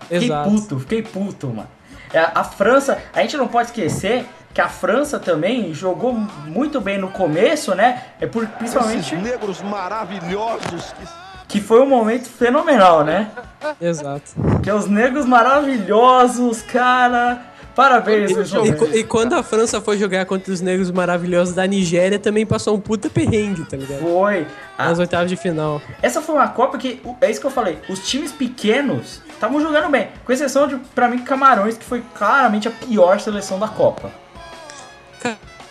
Fiquei Exato. puto, fiquei puto, mano. É, A França, a gente não pode esquecer que a França também jogou muito bem no começo, né? É por, principalmente Esses negros maravilhosos que que foi um momento fenomenal, né? Exato. Que os negros maravilhosos, cara. Parabéns, E, co- e quando a França foi jogar contra os negros maravilhosos da Nigéria, também passou um puta perrengue, tá ligado? Foi. A- Nas oitavas de final. Essa foi uma Copa que, é isso que eu falei, os times pequenos estavam jogando bem. Com exceção de, pra mim, Camarões, que foi claramente a pior seleção da Copa.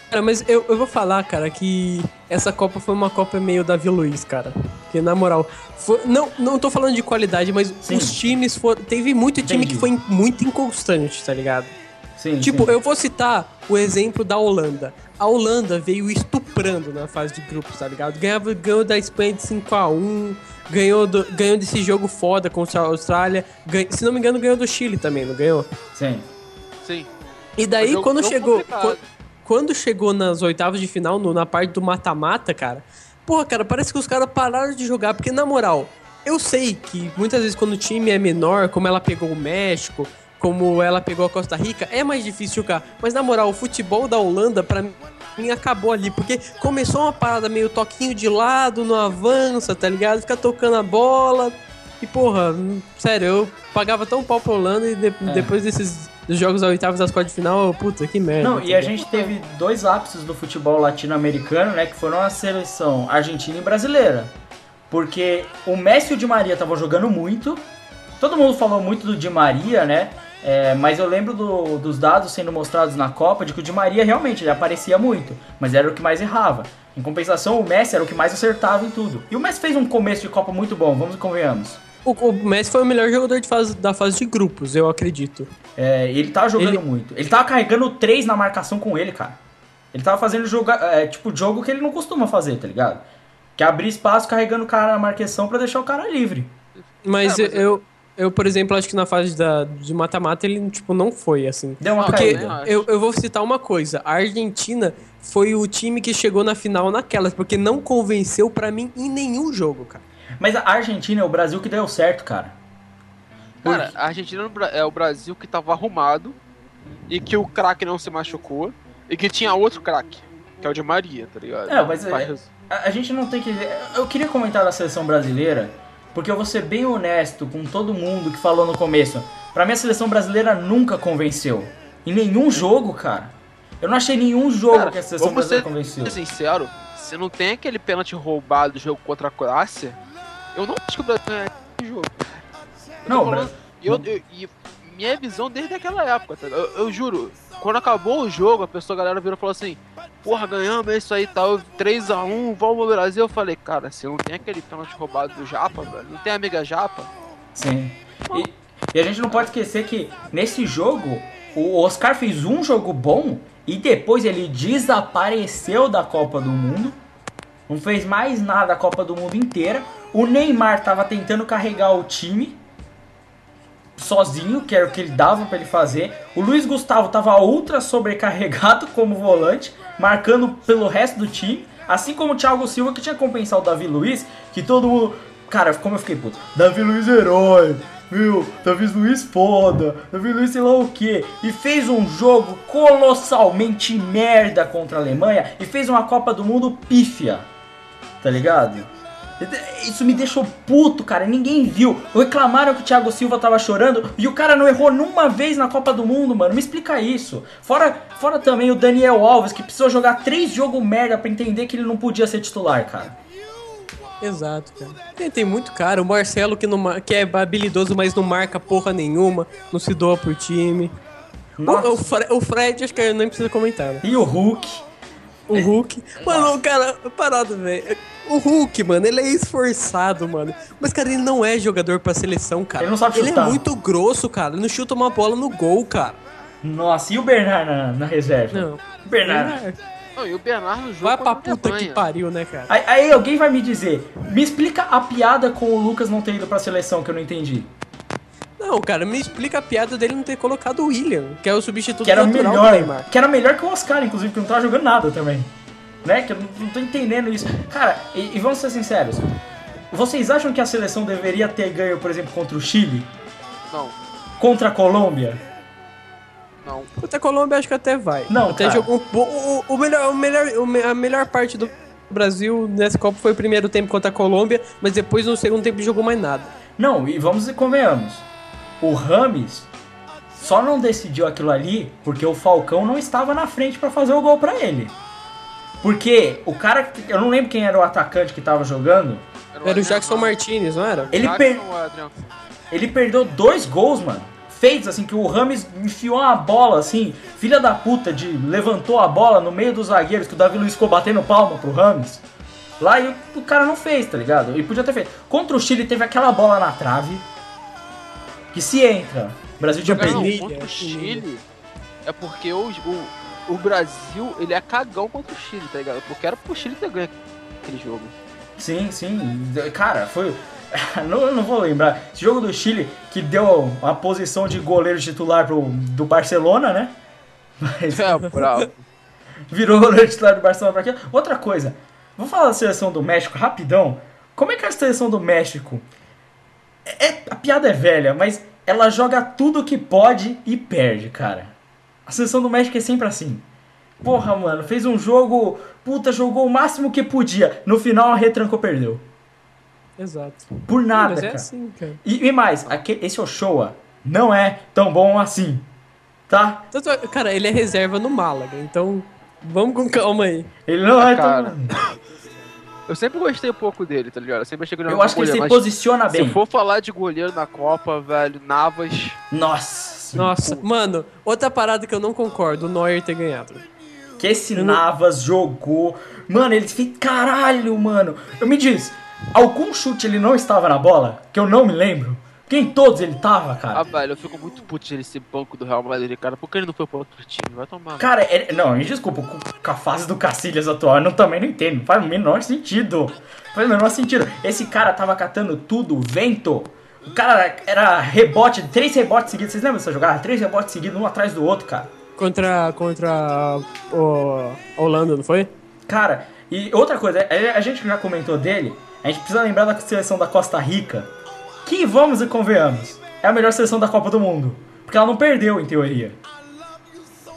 Cara, mas eu, eu vou falar, cara, que essa Copa foi uma Copa meio Davi Luiz, cara. Porque, na moral, foi- não, não tô falando de qualidade, mas Sim. os times foram. Teve muito time Entendi. que foi muito inconstante, tá ligado? Sim, Tipo, sim. eu vou citar o exemplo da Holanda. A Holanda veio estuprando na fase de grupos, tá ligado? Ganhava, ganhou da Espanha de 5x1, ganhou, do- ganhou desse jogo foda contra a Austrália. ganha- se não me engano, ganhou do Chile também, não ganhou? Sim. Sim. E daí, quando chegou. complicado. Quan- quando chegou nas oitavas de final, no- na parte do mata-mata, cara, porra, cara, parece que os caras pararam de jogar, porque na moral, eu sei que muitas vezes quando o time é menor, como ela pegou o México, como ela pegou a Costa Rica, é mais difícil jogar. Mas na moral, o futebol da Holanda, pra mim, acabou ali, porque começou uma parada meio toquinho de lado, não avança, tá ligado? Fica tocando a bola. E porra, sério, eu pagava tão pau pra Holanda e de- depois desses dos jogos da oitavas das quartas de final, puta, que merda. Não, e a gente teve dois ápices do futebol latino-americano, né? Que foram a seleção argentina e brasileira. Porque o Messi e o Di Maria estavam jogando muito. Todo mundo falou muito do Di Maria, né? É, mas eu lembro do- dos dados sendo mostrados na Copa de que o Di Maria realmente ele aparecia muito, mas era o que mais errava. Em compensação, o Messi era o que mais acertava em tudo. E o Messi fez um começo de Copa muito bom, vamos e convenhamos. O, o Messi foi o melhor jogador de fase, da fase de grupos, eu acredito. É, ele tava jogando Ele- muito. Ele tava carregando três na marcação com ele, cara. Ele tava fazendo jogo, é, tipo jogo que ele não costuma fazer, tá ligado? Que é abrir espaço carregando o cara na marcação pra deixar o cara livre. Mas, Ah, mas eu, eu, por exemplo, acho que na fase da, de mata-mata ele, tipo, não foi assim. Deu uma Porque caída. eu, eu vou citar uma coisa. A Argentina foi o time que chegou na final naquelas, porque não convenceu pra mim em nenhum jogo, cara. Mas a Argentina é o Brasil que deu certo, cara. Cara, a Argentina Bra- é o Brasil que tava arrumado e que o craque não se machucou e que tinha outro craque, que é o de Maria, tá ligado? É, mas é- Faz- A, a gente não tem que. Eu queria comentar da seleção brasileira, porque eu vou ser bem honesto com todo mundo que falou no começo. Pra mim, a seleção brasileira nunca convenceu. Em nenhum jogo, cara. Eu não achei nenhum jogo Cara, que a seleção vamos ser brasileira convenceu. sincero, se não tem aquele pênalti roubado do jogo contra a Croácia, eu não acho que o Brasil ganha esse jogo. Eu Não, falando- eu, eu- e minha visão desde aquela época, tá? eu, eu juro, quando acabou o jogo, a pessoa, a galera virou e falou assim, porra, ganhamos, é isso aí, tal, 3x1, vamos Brasil. Eu falei, cara, se não tem aquele pênalti roubado do Japa, velho, não tem amiga Japa, Sim. E, e a gente não pode esquecer que nesse jogo, o Oscar fez um jogo bom e depois ele desapareceu da Copa do Mundo. Não fez mais nada a Copa do Mundo inteira. O Neymar tava tentando carregar o time sozinho, que era o que ele dava pra ele fazer. O Luiz Gustavo tava ultra sobrecarregado como volante, marcando pelo resto do time. Assim como o Thiago Silva, que tinha que compensar o Davi Luiz, que todo mundo. Cara, como eu fiquei puto. Davi Luiz herói, viu? Davi Luiz foda, Davi Luiz sei lá o que. E fez um jogo colossalmente merda contra a Alemanha e fez uma Copa do Mundo pífia. Tá ligado? Isso me deixou puto, cara. Ninguém viu. Reclamaram que o Thiago Silva tava chorando e o cara não errou numa vez na Copa do Mundo, mano. Me explica isso. Fora, fora também o Daniel Alves, que precisou jogar três jogos merda pra entender que ele não podia ser titular, cara. Exato, cara. Tem, tem muito cara. O Marcelo que, não, que é habilidoso, mas não marca porra nenhuma, não se doa por time. O, o, Fre- o Fred, acho que nem precisa comentar, né? E o Hulk. O Hulk. Mano, o cara, parado, velho. O Hulk, mano, ele é esforçado, mano. Mas, cara, ele não é jogador pra seleção, cara. Ele não sabe Ele chutar. é muito grosso, cara. Ele não chuta uma bola no gol, cara. Nossa, e o Bernard na, na reserva? Não. Bernard. não, e o Bernardo no jogo Vai pra contra a puta que pariu, né, cara? Aí, aí alguém vai me dizer, me explica a piada com o Lucas não ter ido pra seleção que eu não entendi. Não, cara, me explica a piada dele não ter colocado o William, que é o substituto Que era natural do melhor. Neymar. Que era melhor que o Oscar, inclusive, que não tava jogando nada também. Né? Que eu não, não tô entendendo isso. Cara, e, e vamos ser sinceros. Vocês acham que a seleção deveria ter ganho, por exemplo, contra o Chile? Não, Contra a Colômbia? não. Contra a Colômbia acho que até vai. Não, até cara. jogou. O, o melhor, o melhor, a melhor parte do Brasil nessa Copa foi o primeiro tempo contra a Colômbia, mas depois no segundo tempo jogou mais nada. Não, e vamos e convenhamos. O Rames só não decidiu aquilo ali porque o Falcão não estava na frente pra fazer o gol pra ele. Porque o cara, que- eu não lembro quem era o atacante que tava jogando, Era o Jackson Martinez, não era? ele, per- ele perdeu dois gols, mano. Feitos assim, que o Rames enfiou uma bola assim, filha da puta, de levantou a bola no meio dos zagueiros, que o Davi Luiz ficou batendo palma pro Rames. Lá e o, o cara não fez, tá ligado? Ele podia ter feito. Contra o Chile teve aquela bola na trave. Que se entra, o Brasil tinha perdido. contra o. Chile é porque o, o, o Brasil, ele é cagão contra o Chile, tá ligado? Porque era pro Chile ter ganho aquele jogo. Sim, sim. Cara, foi. Não, não vou lembrar. Esse jogo do Chile que deu a posição de goleiro titular pro, do Barcelona, né? Mas, É, bravo. virou o titular do Barcelona pra quê? Outra coisa, vou falar da seleção do México rapidão. Como é que a seleção do México. É, a piada é velha, mas ela joga tudo que pode e perde, cara. A seleção do México é sempre assim. Porra, mano, fez um jogo. Puta, jogou o máximo que podia. No final a retrancou, perdeu. Exato. Por nada, Mas é cara. assim, cara. E, e mais, aque- esse Ochoa não é tão bom assim. Tá? Tanto é- cara, ele é reserva no Málaga, então vamos com calma aí. Ele não é Cara, tão. Eu sempre gostei um pouco dele, tá ligado? Eu sempre achei que ele era Eu um acho que ele se goleiro, posiciona bem. Se for falar de goleiro na Copa, velho, Navas. Nossa. Nossa, mano, outra parada que eu não concordo, o Neuer ter ganhado. Que esse Eu não- Navas jogou. Mano, ele fez. Caralho, mano. Eu me diz, algum chute ele não estava na bola? Que eu não me lembro. Porque em todos ele tava, Ah, cara. velho, eu fico muito puto esse banco do Real Madrid, cara. Por que ele não foi pro outro time? Vai tomar. Cara, ele- não, me desculpa, com, a fase do Cacilhas atual, eu não, também não entendo. Não faz o menor sentido. Faz o menor sentido. Esse cara tava catando tudo, vento. O cara era rebote, três rebotes seguidos. Vocês lembram dessa jogada? Três rebotes seguidos, um atrás do outro, cara. Contra, contra o a Holanda, não foi? Cara, e outra coisa, a a gente já comentou dele, a gente precisa lembrar da seleção da Costa Rica, que, vamos e convenhamos, é a melhor seleção da Copa do Mundo. Porque ela não perdeu, em teoria.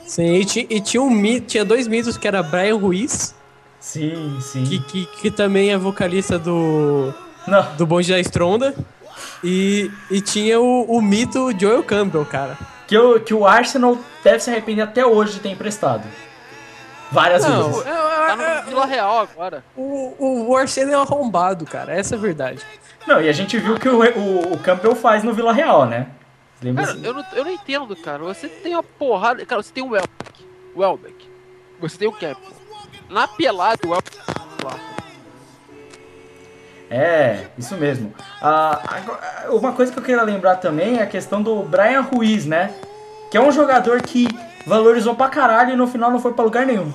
Sim, e, e tinha, um, mi- tinha dois mitos que era Brian Ruiz, Sim, sim. que, que, que também é vocalista do, Não, do Bonde da Estronda. E, e tinha o, o mito Joel Campbell, cara. que, o, que o Arsenal deve se arrepender até hoje de ter emprestado. Várias Não, vezes. é- Tá no Vila Real agora. o, o, Arsenal é um arrombado, cara. Essa é a verdade. Não, e a gente viu que o, o, o Campbell faz no Vila Real, né? Lembra Cara, assim? eu não, eu não entendo, cara. Você tem uma porrada. Cara, você tem o Welbeck. O Welbeck. Você tem o Campbell. Na pelada, o Welbeck. lá. É, isso mesmo. Ah, agora, uma coisa que eu queria lembrar também é a questão do Brian Ruiz, né? Que é um jogador que valorizou pra caralho e no final não foi pra lugar nenhum.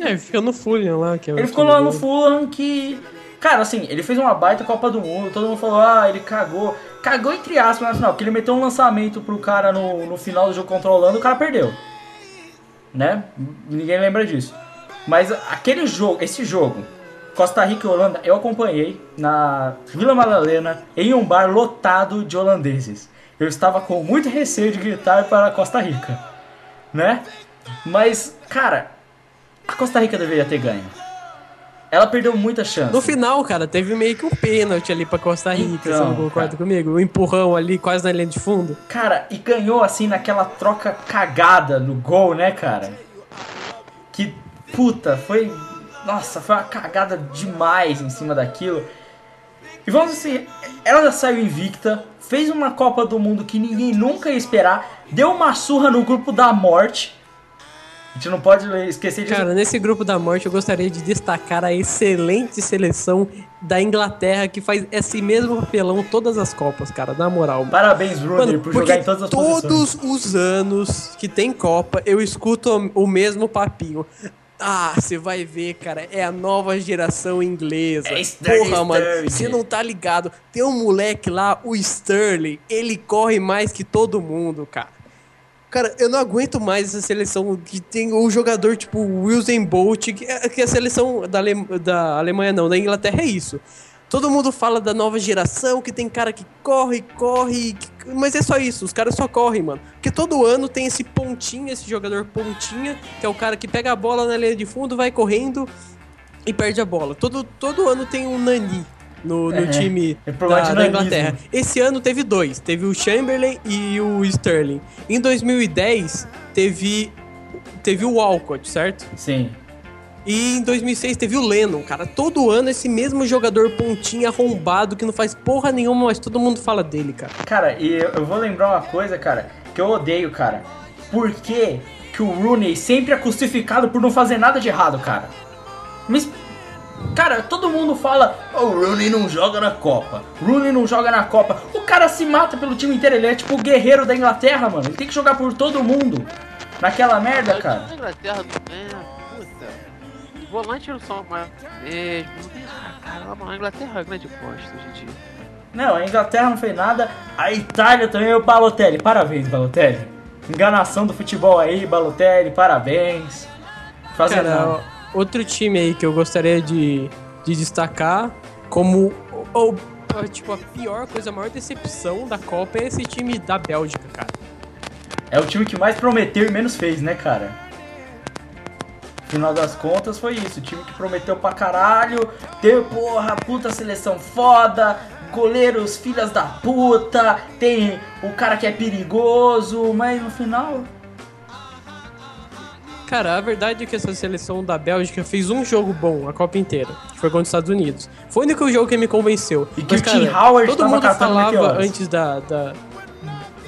É, ele fica no Fulham lá. Que é o Ele ficou lá no. Fulham que. Cara, assim, ele fez uma baita Copa do Mundo, todo mundo falou, ah, ele cagou. Cagou entre aspas na final, porque ele meteu um lançamento pro cara no, no final do jogo Holanda, o cara perdeu. Né? Ninguém lembra disso. Mas aquele jogo, esse jogo, Costa Rica e Holanda, eu acompanhei na Vila Madalena, em um bar lotado de holandeses. Eu estava com muito receio de gritar para Costa Rica, né? Mas, cara, a Costa Rica deveria ter ganho. Ela perdeu muita chance. No final, cara, teve meio que um pênalti ali pra Costa Rica, Então, você não concorda cara. comigo? Um empurrão ali, quase na linha de fundo. Cara, e ganhou assim naquela troca cagada no gol, né, cara? Que puta, foi. Nossa, foi uma cagada demais em cima daquilo. E vamos assim, ela já saiu invicta, fez uma Copa do Mundo que ninguém nunca ia esperar, deu uma surra no grupo da morte. A gente não pode esquecer disso. Cara, nesse grupo da morte eu gostaria de destacar a excelente seleção da Inglaterra que faz esse mesmo papelão todas as Copas, cara, na moral. Parabéns, Rooney, por jogar em todas as posições. todos os anos que tem Copa, eu escuto o mesmo papinho. Ah, você vai ver, cara, é a nova geração inglesa. É Sterling, Porra, mano, você não tá ligado. Tem um moleque lá, o Sterling, ele corre mais que todo mundo, cara. Cara, eu não aguento mais essa seleção que tem o jogador tipo Wilson Bolt, que, é- que a seleção da, Ale- da Alemanha não, da Inglaterra é isso. Todo mundo fala da nova geração, que tem cara que corre, corre, que- mas é só isso, os caras só correm, mano. Porque todo ano tem esse pontinha, esse jogador pontinha, que é o cara que pega a bola na linha de fundo, vai correndo e perde a bola. Todo, todo ano tem um Nani no, no É, time é da, da. Inglaterra. Esse ano teve dois, teve o Chamberlain e o Sterling. Em 2010 teve teve o Walcott, certo? Sim. E em 2006 teve o Lennon, cara. Todo ano esse mesmo jogador pontinha arrombado que não faz porra nenhuma, mas todo mundo fala dele, cara. Cara, e eu eu vou lembrar uma coisa, cara, que eu odeio, cara. Por que, que o Rooney sempre é crucificado por não fazer nada de errado, cara? Mas, cara, todo mundo fala, "Oh, o Rooney não joga na Copa. Rooney não joga na Copa. O cara se mata pelo time inteiro, ele é tipo o guerreiro da Inglaterra, mano. Ele tem que jogar por todo mundo. Naquela merda, O cara. Inglaterra não é. Puta. Volante não são mais mesmo. Ah, caramba, a Inglaterra é grande bosta hoje em dia. Não, a Inglaterra não fez nada. A Itália também é o Balotelli. Parabéns, Balotelli. Enganação do futebol aí, Balotelli, parabéns. Fazer Cara, nada. outro time aí que eu gostaria de, de destacar como ou, tipo, a pior coisa, a maior decepção da Copa é esse time da Bélgica, cara. É o time que mais prometeu e menos fez, né, cara? Final das contas foi isso, o time que prometeu pra caralho, ter, porra, puta seleção foda, goleiros filhas da puta, tem o cara que é perigoso, mas no final. Cara, a verdade é que essa seleção da Bélgica fez um jogo bom a Copa inteira, que foi contra os Estados Unidos. Foi o único jogo que me convenceu. E que Mas, o Tim Howard todo mundo falava antes da, da,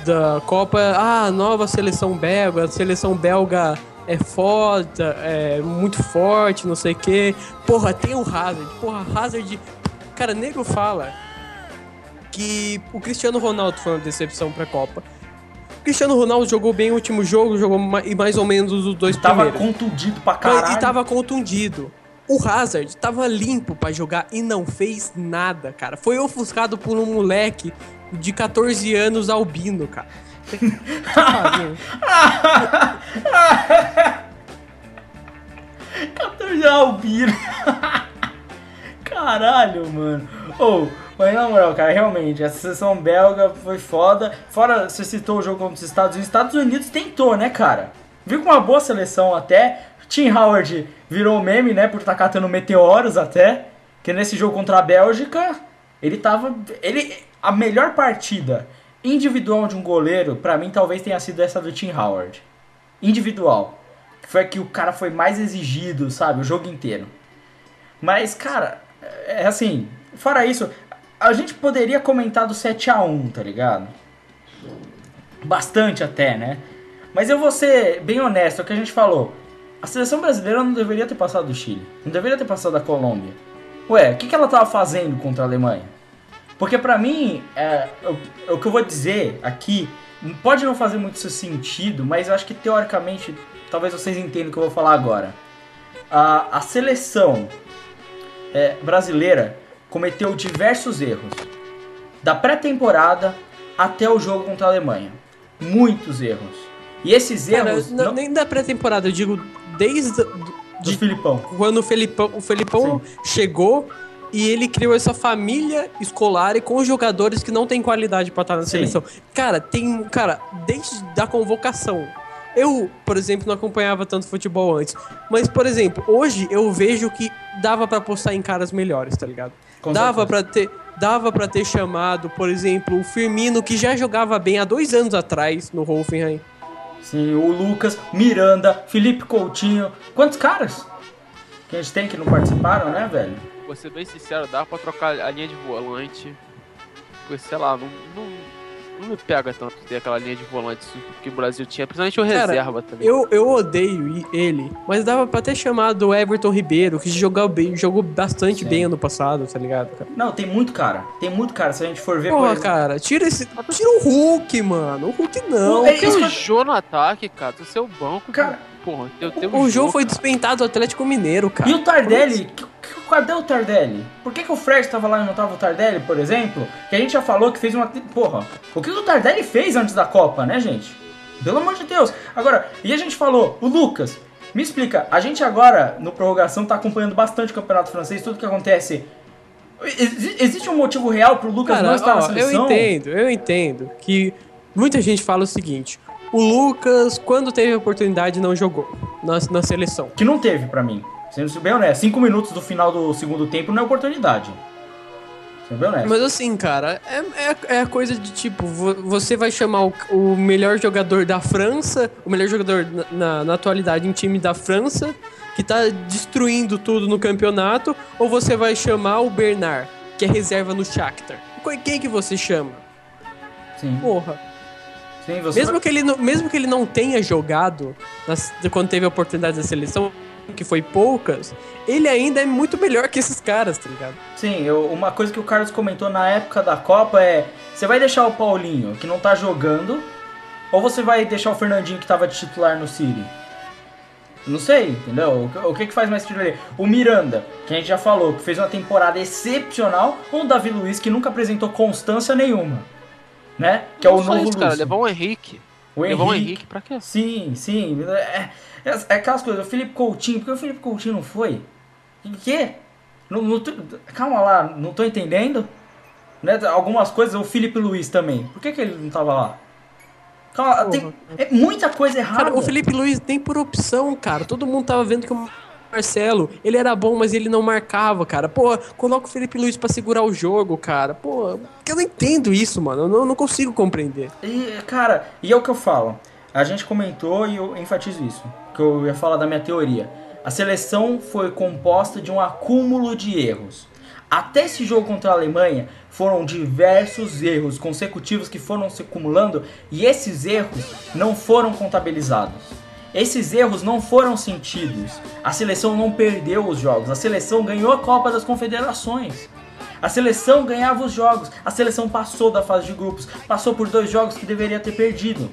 da Copa, ah, nova seleção belga, a seleção belga é foda, é muito forte, não sei o quê. Porra, tem o Hazard, porra, Hazard... Cara, nego fala que o Cristiano Ronaldo foi uma decepção pra Copa. O Cristiano Ronaldo jogou bem o último jogo, jogou ma- mais ou menos os dois Tava primeiros. contundido pra caralho. E tava contundido. O Hazard tava limpo pra jogar e não fez nada, cara. Foi ofuscado por um moleque de 14 anos albino, cara. Que pariu. 14 albino. Caralho, mano. Ô, mas na moral, cara, realmente, essa seleção belga foi foda. Fora, você citou o jogo contra os Estados Unidos. Estados Unidos tentou, né, cara? Viu com uma boa seleção até. Tim Howard virou meme, né, por estar catando meteoros até. Que nesse jogo contra a Bélgica, ele tava. Ele. A melhor partida individual de um goleiro, pra mim, talvez tenha sido essa do Tim Howard. Individual. Foi a que o cara foi mais exigido, sabe? O jogo inteiro. Mas, cara, é assim, fora isso, a gente poderia comentar do 7x1, tá ligado? Bastante até, né? Mas eu vou ser bem honesto, é o que a gente falou. A seleção brasileira não deveria ter passado do Chile. Não deveria ter passado da Colômbia. Ué, o que, que ela tava fazendo contra a Alemanha? Porque pra mim, é, o, o que eu vou dizer aqui pode não fazer muito sentido, mas eu acho que teoricamente, talvez vocês entendam o que eu vou falar agora. A, a seleção é, brasileira cometeu diversos erros. Da pré-temporada até o jogo contra a Alemanha. Muitos erros. E esses Cara, erros. não- não- nem da pré-temporada, eu digo desde do de Filipão. quando o Felipão, o Felipão chegou e ele criou essa família escolar e com jogadores que não têm qualidade pra estar na Sim. seleção. Cara, tem, cara, desde da convocação. Eu, por exemplo, não acompanhava tanto futebol antes, mas por exemplo, hoje eu vejo que dava pra postar em caras melhores, tá ligado? Com dava pra ter dava para ter chamado, por exemplo, o Firmino que já jogava bem há dois anos atrás no Hoffenheim. Sim, o Lucas, Miranda, Felipe Coutinho. Quantos caras que a gente tem que não participaram, né, velho? Vou ser bem sincero, dá pra trocar a linha de volante. Porque, sei lá, não, não, não me pega tanto ter aquela linha de volante que o Brasil tinha, principalmente o Cara, reserva também. Eu, eu odeio ele, mas dava pra ter chamado o Everton Ribeiro, que jogou, bem, jogou bastante Sim. bem ano passado, tá ligado, cara? Não, tem muito cara. Tem muito cara. Se a gente for ver, por Porra, exemplo- cara, tira esse. Tira o Hulk, mano. O Hulk não. O- é Tem isso o que eu- Jô no ataque, cara, do seu banco. Cara, porra, eu tenho O Jô foi dispentado do Atlético Mineiro, cara. E o Tardelli? Que- que- cadê o Tardelli? Por que, que o Fred tava lá e não tava o Tardelli, por exemplo? Que a gente já falou que fez uma. Porra, o que o Tardelli fez antes da Copa, né, gente? Pelo amor de Deus. Agora, e a gente falou, o Lucas. Me explica, a gente agora, no prorrogação, tá acompanhando bastante o campeonato francês, tudo que acontece. Exi- Existe um motivo real pro Lucas não Cara, estar na ó, eu seleção? entendo, eu entendo que muita gente fala o seguinte: o Lucas, quando teve a oportunidade, não jogou na, na seleção. Que não teve pra mim. Sendo bem honesto, cinco minutos do final do segundo tempo não é oportunidade. Sendo bem honesto. Mas assim, cara, é, é, é a coisa de tipo, vo- você vai chamar o, o melhor jogador da França, o melhor jogador na, na, na atualidade em time da França, que tá destruindo tudo no campeonato, ou você vai chamar o Bernard, que é reserva no Shakhtar? Qu- Quem que você chama? Sim, Porra. Sim, você Mesmo que, ele não, mesmo que ele não tenha jogado nas- quando teve a oportunidade da seleção, que foi poucas, ele ainda é muito melhor que esses caras, tá ligado? Sim, eu- uma coisa que o Carlos comentou na época da Copa é: você vai deixar o Paulinho, que não tá jogando, ou você vai deixar o Fernandinho, que tava de titular no City? Não sei, entendeu? O que- que, faz mais sentido ali? O Miranda, que a gente já falou, que fez uma temporada excepcional, ou o Davi Luiz, que nunca apresentou constância nenhuma, né? Que é o novo isso, cara, levar o Henrique. O Levou o Henrique. Henrique pra quê? Sim, sim. É, é, é aquelas coisas. O Felipe Coutinho, por que o Felipe Coutinho não foi? O quê? Não tô- calma lá, não tô entendendo. Né? Algumas coisas, o Felipe Luiz também. Por que, que ele não tava lá? Calma, tem é muita coisa errada. Cara, o Felipe Luiz nem por opção, cara. Todo mundo tava vendo que o Marcelo, ele era bom, mas ele não marcava, cara. Pô, coloca o Felipe Luiz pra segurar o jogo, cara. Pô, eu não entendo isso, mano. Eu não, não consigo compreender. E, cara, e é o que eu falo. A gente comentou e eu enfatizo isso. Que eu ia falar da minha teoria. A seleção foi composta de um acúmulo de erros. Até esse jogo contra a Alemanha foram diversos erros consecutivos que foram se acumulando e esses erros não foram contabilizados. Esses erros não foram sentidos. A seleção não perdeu os jogos. A seleção ganhou a Copa das Confederações. A seleção ganhava os jogos. A seleção passou da fase de grupos. Passou por dois jogos que deveria ter perdido.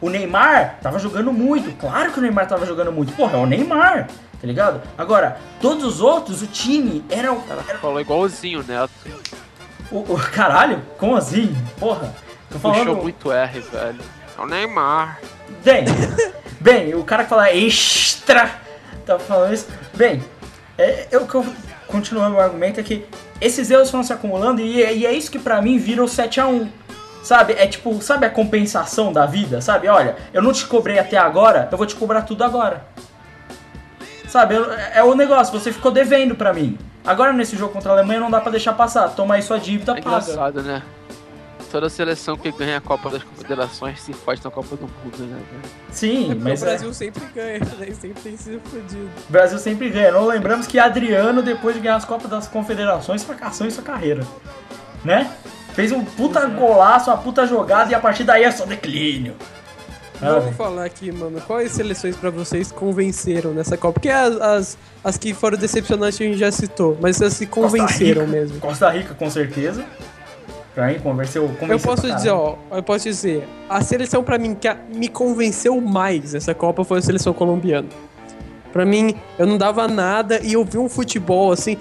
O Neymar tava jogando muito. Claro que o Neymar tava jogando muito. Porra, é o Neymar. Tá ligado? Agora, todos os outros, o time era o. Cara falou igualzinho Neto. o, o- caralho, como assim? Porra. Tô falando. Puxou muito R, velho. É o Neymar. Bem, bem, o cara que fala extra tá falando isso. Bem, é, eu, que eu continuando o argumento é que esses erros foram se acumulando e, é- e é isso que pra mim vira o 7x1. Sabe? É tipo, sabe a compensação da vida? Sabe? Olha, eu não te cobrei até agora, eu vou te cobrar tudo agora. Sabe? eu- é o negócio, você ficou devendo pra mim. Agora nesse jogo contra a Alemanha não dá pra deixar passar. Toma aí sua dívida, É paga. engraçado, né? Toda seleção que ganha a Copa das Confederações se faz na Copa do Mundo, né? Sim, Porque mas o é- Brasil sempre ganha, né? Sempre tem sido fodido. O Brasil sempre ganha. Não lembramos que Adriano, depois de ganhar as Copas das Confederações, fracassou em sua carreira. Né? Fez um puta golaço, uma puta jogada e a partir daí é só declínio. Vamos falar aqui, mano. Quais seleções pra vocês convenceram nessa Copa? Porque as, as, as que foram decepcionantes a gente já citou, mas as que convenceram Costa Rica, mesmo. Costa Rica, com certeza. Pra mim, convenceu, convenceu Eu posso dizer, ó, eu posso dizer, a seleção pra mim que a- me convenceu mais nessa Copa foi a seleção colombiana. Pra mim, eu não dava nada e eu vi um futebol assim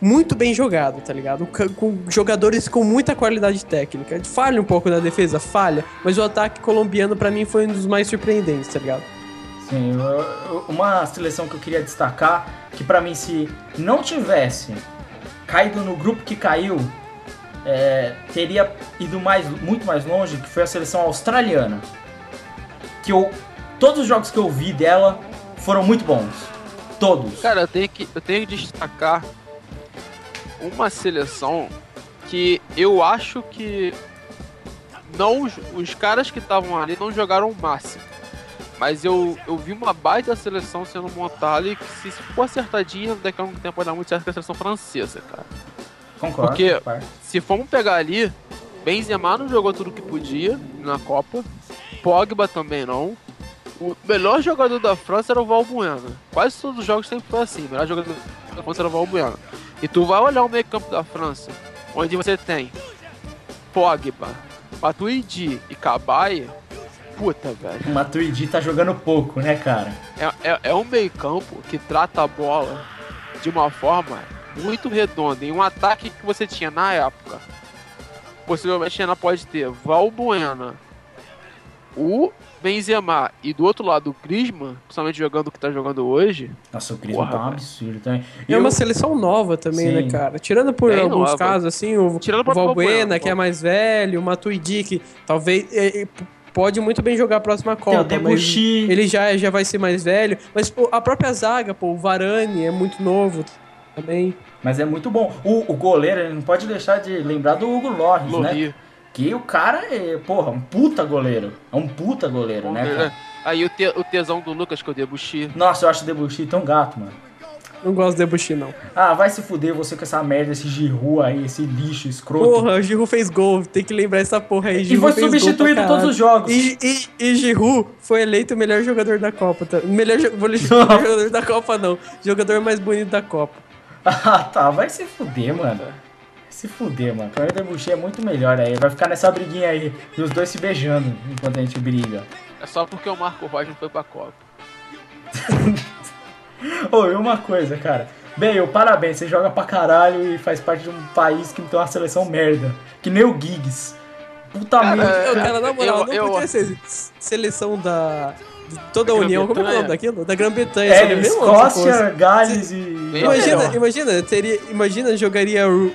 muito bem jogado, tá ligado? Com, jogadores com muita qualidade técnica. Falha um pouco na defesa, falha, mas o ataque colombiano pra mim foi um dos mais surpreendentes, tá ligado? Sim, uma seleção que eu queria destacar, que pra mim se não tivesse caído no grupo que caiu, é, teria ido mais, muito mais longe, que foi a seleção australiana. Que eu, todos os jogos que eu vi dela foram muito bons. Todos. Cara, eu tenho que, eu tenho que destacar uma seleção que eu acho que não os, os caras que estavam ali não jogaram o máximo. Mas eu, eu vi uma baita seleção sendo montada e que se for acertadinha, daqui a um tempo vai dar muito certo com a seleção francesa, cara. Concordo. porque- concordo. Se formos pegar ali, Benzema não jogou tudo que podia na Copa. Pogba também não. O melhor jogador da França era o Valbuena. Quase todos os jogos sempre foi assim. O melhor jogador da França era o Valbuena. E tu vai olhar o meio campo da França, onde você tem Pogba, Matuidi e Cabaye. Puta, velho. O Matuidi tá jogando pouco, né, cara? É, é, é um meio campo que trata a bola de uma forma muito redonda. E um ataque que você tinha na época. Possivelmente ainda pode ter Valbuena, o Benzema e do outro lado o Griezmann, principalmente jogando o que tá jogando hoje. Nossa, o Griezmann Porra, tá um absurdo também. É Eu- uma seleção nova também, Sim. né, cara? Tirando por É alguns nova. casos, assim, o, Tirando o Valbuena, que é mais velho, o Matuidi, que talvez é, é, pode muito bem jogar a próxima Tem Copa, mas Debuchy. ele já, já vai ser mais velho. Mas pô, a própria zaga, pô, o Varane é muito novo também. Mas é muito bom. O, o goleiro, ele não pode deixar de lembrar do Hugo Loris, né? Que o cara é, porra, um puta goleiro. É um puta goleiro, né, cara? Aí o, te- o tesão do Lucas, que é o Debuchy. Nossa, eu acho o Debuchy tão gato, mano. Não gosto do Debuchy, não. Ah, vai se fuder você com essa merda, esse Giroud aí, esse lixo escroto. Porra, o Giroud fez gol, tem que lembrar essa porra aí. e Giroud foi fez gol pra substituído em todos os jogos. E, e, e Giroud foi eleito o melhor jogador da Copa. Tá? Melhor, melhor jogador da Copa, não. Jogador mais bonito da Copa. Ah, tá, vai se fuder, mano. Vai se fuder, mano. Pra mim o Debuchy é muito melhor aí. Vai ficar nessa briguinha aí, e os dois se beijando enquanto a gente briga. É só porque o Marco Rocha não foi pra Copa. Ô, e uma coisa, cara. Bale, parabéns, você joga pra caralho e faz parte de um país que tem uma seleção merda. Que nem o Giggs. Cara, Eu, cara, na moral, eu- não eu- podia ser seleção da. Toda a União, como é que é o nome daquilo? Da Grã-Bretanha. é, Escócia, fosse. Gales e. Imagina, imagina, teria, imagina, jogaria. Ru-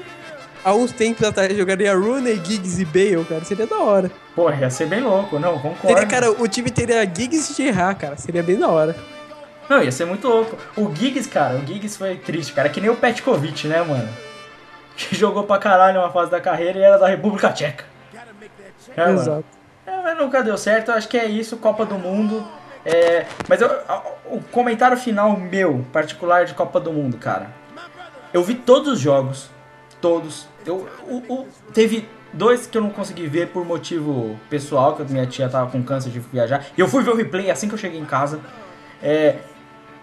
Há uns tempos atrás, jogaria Rooney, Giggs e Bale, cara. Seria da hora. Porra, ia ser bem louco, não, concordo. Teria, cara, o time teria Giggs e Gerrard, cara. Seria bem da hora. Não, ia ser muito louco. O Giggs, cara, o Giggs foi triste, cara. É que nem o Petkovic, né, mano? Que jogou pra caralho uma fase da carreira e era da República Tcheca. É, mano. Exato. É, mas nunca deu certo, eu acho que é isso, Copa do Mundo. É, mas eu- o comentário final meu, particular de Copa do Mundo, cara. Eu vi todos os jogos, todos. Eu, teve dois que eu não consegui ver por motivo pessoal, que minha tia tava com câncer de viajar. E eu fui ver o replay assim que eu cheguei em casa. É,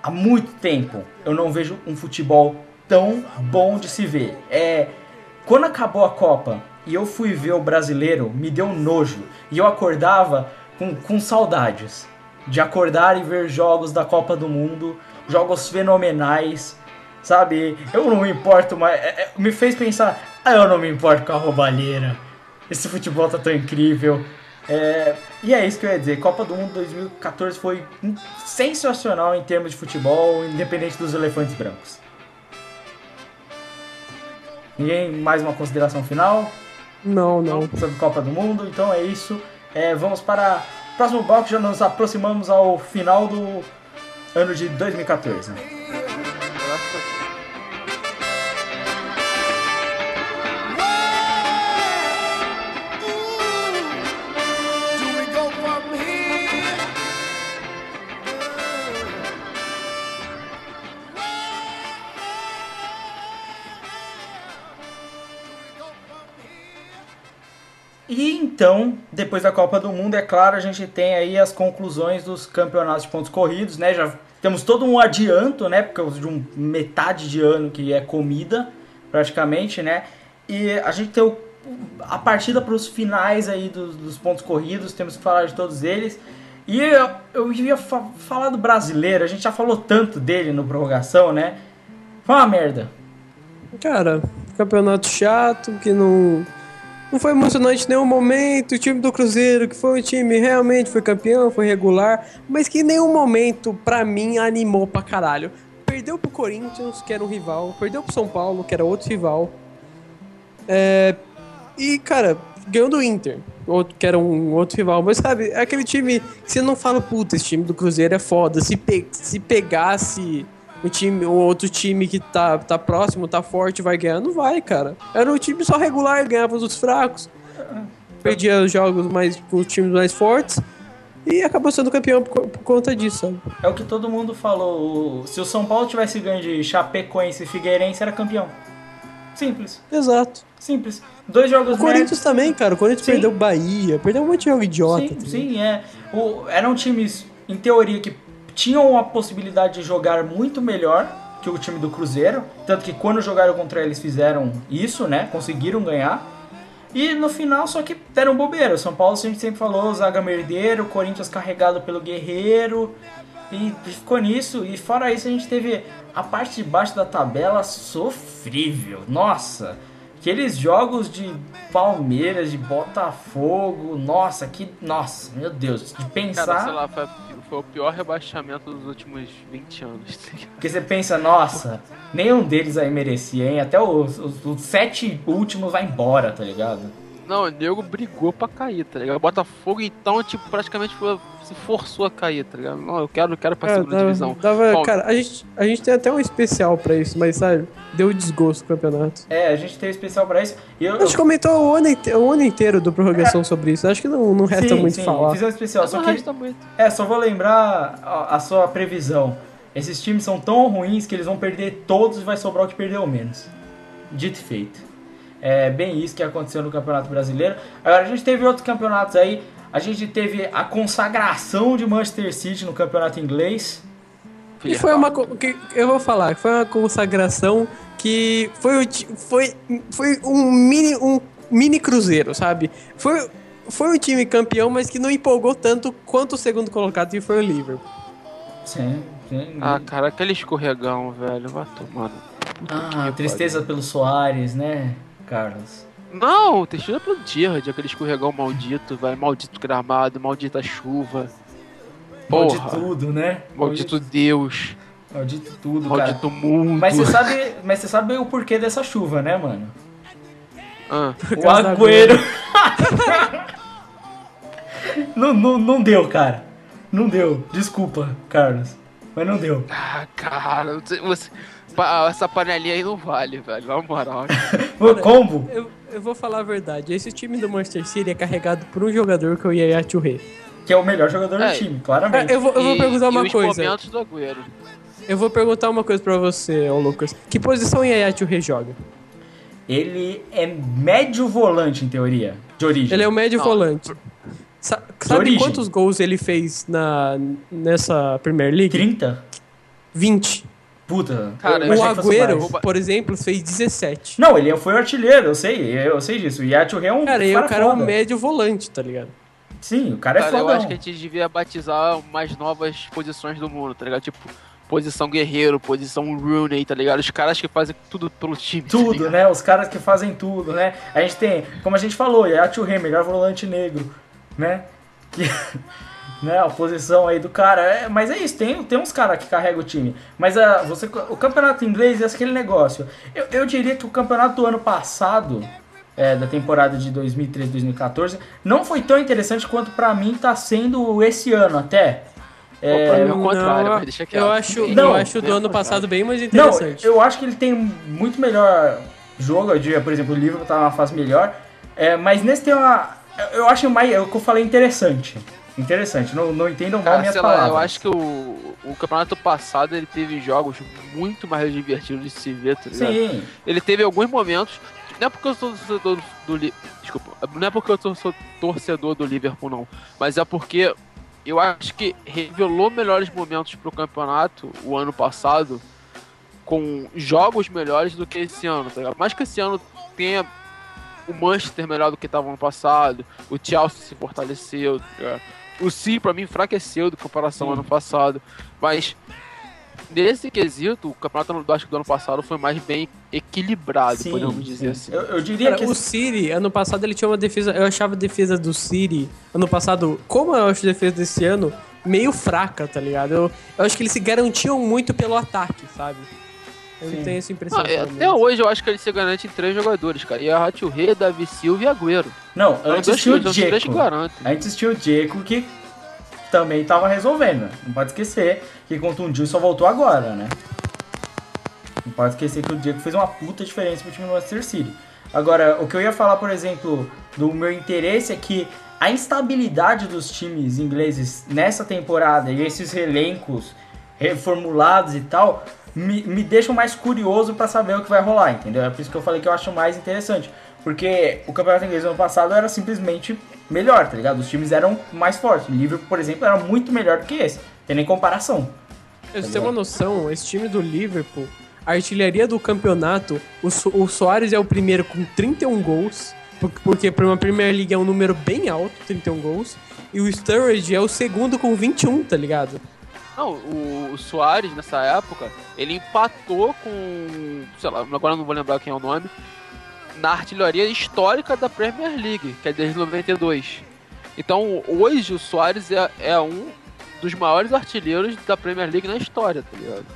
há muito tempo eu não vejo um futebol tão bom de se ver. É, quando acabou a Copa e eu fui ver o brasileiro, me deu nojo. E eu acordava com, com saudades de acordar e ver jogos da Copa do Mundo, jogos fenomenais, sabe? Eu não me importo mais. é, é, me fez pensar, ah, eu não me importo com a roubalheira. Esse futebol tá tão incrível. É, e é isso que eu ia dizer. Copa do Mundo 2014 foi sensacional em termos de futebol, independente dos elefantes brancos. Ninguém mais uma consideração final Não, não. sobre Copa do Mundo? Então é isso. É, vamos para próximo bloco. Já nos aproximamos ao final do ano de 2014. Do E então, depois da Copa do Mundo, é claro, a gente tem aí as conclusões dos campeonatos de pontos corridos, né? Já temos todo um adianto, né? Por causa de um metade de ano que é comida, praticamente, né? E a gente tem o- a partida para os finais aí dos, dos pontos corridos, temos que falar de todos eles. E eu, eu ia fa- falar do brasileiro, a gente já falou tanto dele no prorrogação, né? Foi uma merda. Cara, campeonato chato, que não. Não foi emocionante em nenhum momento. O time do Cruzeiro, que foi um time realmente foi campeão, foi regular, mas que em nenhum momento, pra mim, animou pra caralho. Perdeu pro Corinthians, que era um rival, perdeu pro São Paulo, que era outro rival. É, E, cara, ganhou do Inter, que era um outro rival. Mas, sabe, é aquele time que você não fala, puta, esse time do Cruzeiro é foda. Se, pe- se pegasse o time, o outro time que tá, tá próximo, tá forte, vai ganhar, não vai, cara. Era um time só regular, ganhava os fracos. Perdia os jogos mais com os times mais fortes. E acabou sendo campeão por, por conta disso, sabe? É o que todo mundo falou. Se o São Paulo tivesse ganho de Chapecoense e Figueirense, era campeão. Simples, Exato. simples. Dois jogos O Corinthians também, cara. O Corinthians Sim. perdeu o Bahia, perdeu um monte de jogo idiota. Sim, tá sim, é. O- eram times, em teoria, que tinham a possibilidade de jogar muito melhor que o time do Cruzeiro. Tanto que quando jogaram contra eles fizeram isso, né? Conseguiram ganhar. E no final só que deram bobeira. O São Paulo, a gente sempre falou, zaga merdeiro, Corinthians carregado pelo Guerreiro. E ficou nisso. E fora isso, a gente teve a parte de baixo da tabela sofrível. Nossa! Aqueles jogos de Palmeiras, de Botafogo. Nossa, que. Nossa, meu Deus. De pensar. Cara, sei lá, foi, foi o pior rebaixamento dos últimos 20 anos. tá? Porque você pensa, nossa, nenhum deles aí merecia, hein? Até os, os- os sete últimos vai embora, tá ligado? Não, o nego brigou pra cair, tá ligado? O Botafogo, então, tipo, praticamente foi- se forçou a cair, tá ligado? Não, eu quero, eu quero pra Cara, segunda dava- divisão. dava- Bom, cara, a gente, a gente tem até um especial pra isso, mas sabe, deu desgosto o campeonato. É, a gente tem especial pra isso. E eu, A gente comentou o ano, inte- o ano inteiro do prorrogação sobre isso. Acho que não, não resta sim, muito sim, falar. fizemos especial. Só não que, resta muito. é, só vou lembrar a, a sua previsão. Esses times são tão ruins que eles vão perder todos e vai sobrar o que perdeu menos. Dito e feito. É bem isso que aconteceu no Campeonato Brasileiro. Agora, a gente teve outros campeonatos aí. A gente teve a consagração de Manchester City no Campeonato Inglês. E foi uma. Que, eu vou falar, foi uma consagração que foi, foi, foi um, mini, um mini cruzeiro, sabe? Foi, foi um time campeão, mas que não empolgou tanto quanto o segundo colocado, que foi o Liverpool. Sim, sim. Ah, cara, aquele escorregão, velho, vai tomar. no- Ah, tristeza pelo Soares, né, Carlos? Não, o Teixeira pelo Gerrard, aquele escorregão maldito, vai. Maldito gramado, maldita chuva. Maldito Porra. tudo, né? Maldito Deus. Maldito tudo, cara. Maldito mundo. Mas você sabe, mas você sabe o porquê dessa chuva, né, mano? Ah, O Agüero. não, não, não deu, cara. Não deu. Desculpa, Carlos. Mas não deu. ah, cara, você, você- pa- essa panelinha aí não vale, velho. Na moral. O combo. Eu, eu vou falar a verdade. Esse time do Manchester City é carregado por um jogador que é o Yaya Touré. Que é o melhor jogador É. do time, claramente. Eu vou, eu vou E- perguntar e uma os coisa. momentos do Agüero. Eu vou perguntar uma coisa pra você, ô Lucas. Que posição o Yaya Touré joga? Ele é médio volante, em teoria. De origem. Ele é o médio Não, volante. Sa- sabe origem. quantos gols ele fez na, nessa Premier League? 30? 20. Puta. Cara, O Agüero, mais. por exemplo, fez 17. Não, ele foi artilheiro, eu sei, eu sei disso. E a é um Cara, e o cara é um foda. médio volante, tá ligado? Sim, o cara é Cara, eu acho que a gente devia batizar umas novas posições do mundo, tá ligado? Tipo, posição guerreiro, posição Rooney, tá ligado? Os caras que fazem tudo pelo time. tá Tudo, ligado? né? Os caras que fazem tudo, né? A gente tem, como a gente falou, Yaya Touré, melhor volante negro, né? Que, né? A posição aí do cara. É, mas é isso, tem, tem uns caras que carregam o time. Mas a, você, o campeonato inglês é aquele negócio. Eu, eu diria que o campeonato do ano passado, é, da temporada de 2013, 2014, não foi tão interessante quanto pra mim tá sendo esse ano até. É, pra mim é o contrário, Não, mas deixa quieto. eu acho, Não, eu acho do o ano contrário. passado bem mais Não, interessante. eu acho que ele tem muito melhor jogo. Eu diria, por exemplo, o Liverpool tá numa fase melhor. É, mas nesse tem uma. Eu acho mais. É o que eu falei interessante. Interessante, não, não entendam mal Cara, minhas sei lá, palavras. eu acho que o, o campeonato passado ele teve jogos muito mais divertidos de se ver, tá ligado? Sim, Ele teve alguns momentos. Não é porque eu sou torcedor do Desculpa. Não é porque eu sou sou torcedor do Liverpool, não. Mas é porque eu acho que revelou melhores momentos pro campeonato o ano passado. Com jogos melhores do que esse ano, tá ligado? Mais que esse ano tenha o Manchester melhor do que estava ano passado. O Chelsea se fortaleceu. tá ligado? O City, pra mim, enfraqueceu do comparação ao ano passado. Mas nesse quesito, o campeonato do acho que do ano passado foi mais bem equilibrado, sim. podemos dizer assim. Eu, eu diria Cara, que. o City, ano passado, ele tinha uma defesa. Eu achava a defesa do City, ano passado, como eu acho a defesa desse ano, meio fraca, tá ligado? Eu, eu acho que eles se garantiam muito pelo ataque, sabe? Eu Sim. tenho essa impressão. Ah, é, até hoje eu acho que ele se garante em três jogadores, cara. E a Rei, Davi Silva e Agüero. Não, antes tinha o garantem. Antes tinha o Dzeko que também tava resolvendo. Não pode esquecer que contundiu e só voltou agora, né? Não pode esquecer que o Dzeko fez uma puta diferença pro time do Manchester City. Agora, o que eu ia falar, por exemplo, do meu interesse é que a instabilidade dos times ingleses nessa temporada e esses elencos reformulados e tal me, me deixam mais curioso pra saber o que vai rolar, entendeu? É por isso que eu falei que eu acho mais interessante. Porque o campeonato inglês no ano passado era simplesmente melhor, tá ligado? Os times eram mais fortes. O Liverpool, por exemplo, era muito melhor do que esse. Tem nem comparação. Pra você ter uma noção, esse time do Liverpool, a artilharia do campeonato, o, So- o Soares é o primeiro com 31 gols, por- porque para uma Premier League é um número bem alto, 31 gols, e o Sturridge é o segundo com 21, tá ligado? Não, o, o Soares, nessa época, ele empatou com. sei lá, agora não vou lembrar quem é o nome. Na artilharia histórica da Premier League, que é desde 92. Então, hoje o Soares é, é um dos maiores artilheiros da Premier League na história, tá ligado?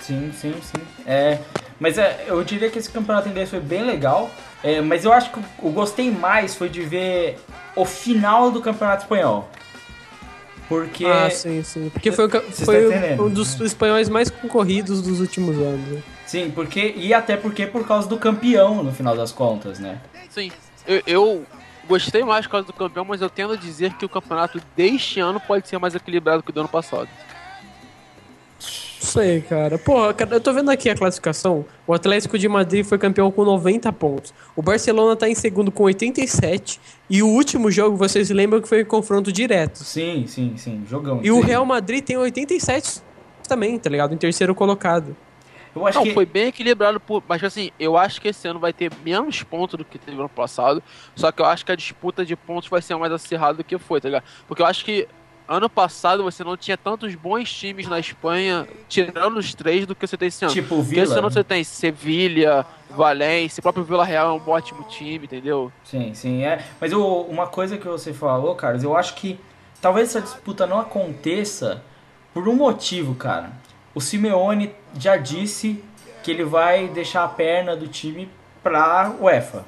Sim, sim, sim. É, mas é, eu diria que esse campeonato inglês foi bem legal. é, mas eu acho que o gostei mais foi de ver o final do campeonato espanhol. Porque. Ah, sim, sim. Porque foi, foi tá entendendo? um dos espanhóis mais concorridos dos últimos anos. né? Sim, porque. E até porque por causa do campeão, no final das contas, né? Sim, eu, eu gostei mais por causa do campeão, mas eu tendo a dizer que o campeonato deste ano pode ser mais equilibrado que o do ano passado. Sei, cara. Porra, cara, eu tô vendo aqui a classificação. O Atlético de Madrid foi campeão com 90 pontos. O Barcelona tá em segundo com 87. E o último jogo, vocês lembram que foi confronto direto. Sim, sim, sim. Jogão. E o Sim. Real Madrid tem 87 também, tá ligado? Em terceiro colocado. Eu acho Não, que. foi bem equilibrado, por, mas assim, eu acho que esse ano vai ter menos pontos do que teve no ano passado, só que eu acho que a disputa de pontos vai ser mais acirrada do que foi, tá ligado? Porque eu acho que ano passado você não tinha tantos bons times na Espanha, tirando os três, do que você tem esse ano. Tipo o Porque Vila. esse ano você tem Sevilha, Valência, o próprio Vila Real é um ótimo time, entendeu? Sim, sim, é. Mas uma coisa que você falou, Carlos, eu acho que talvez essa disputa não aconteça por um motivo, cara. O Simeone já disse que ele vai deixar a perna do time pra UEFA.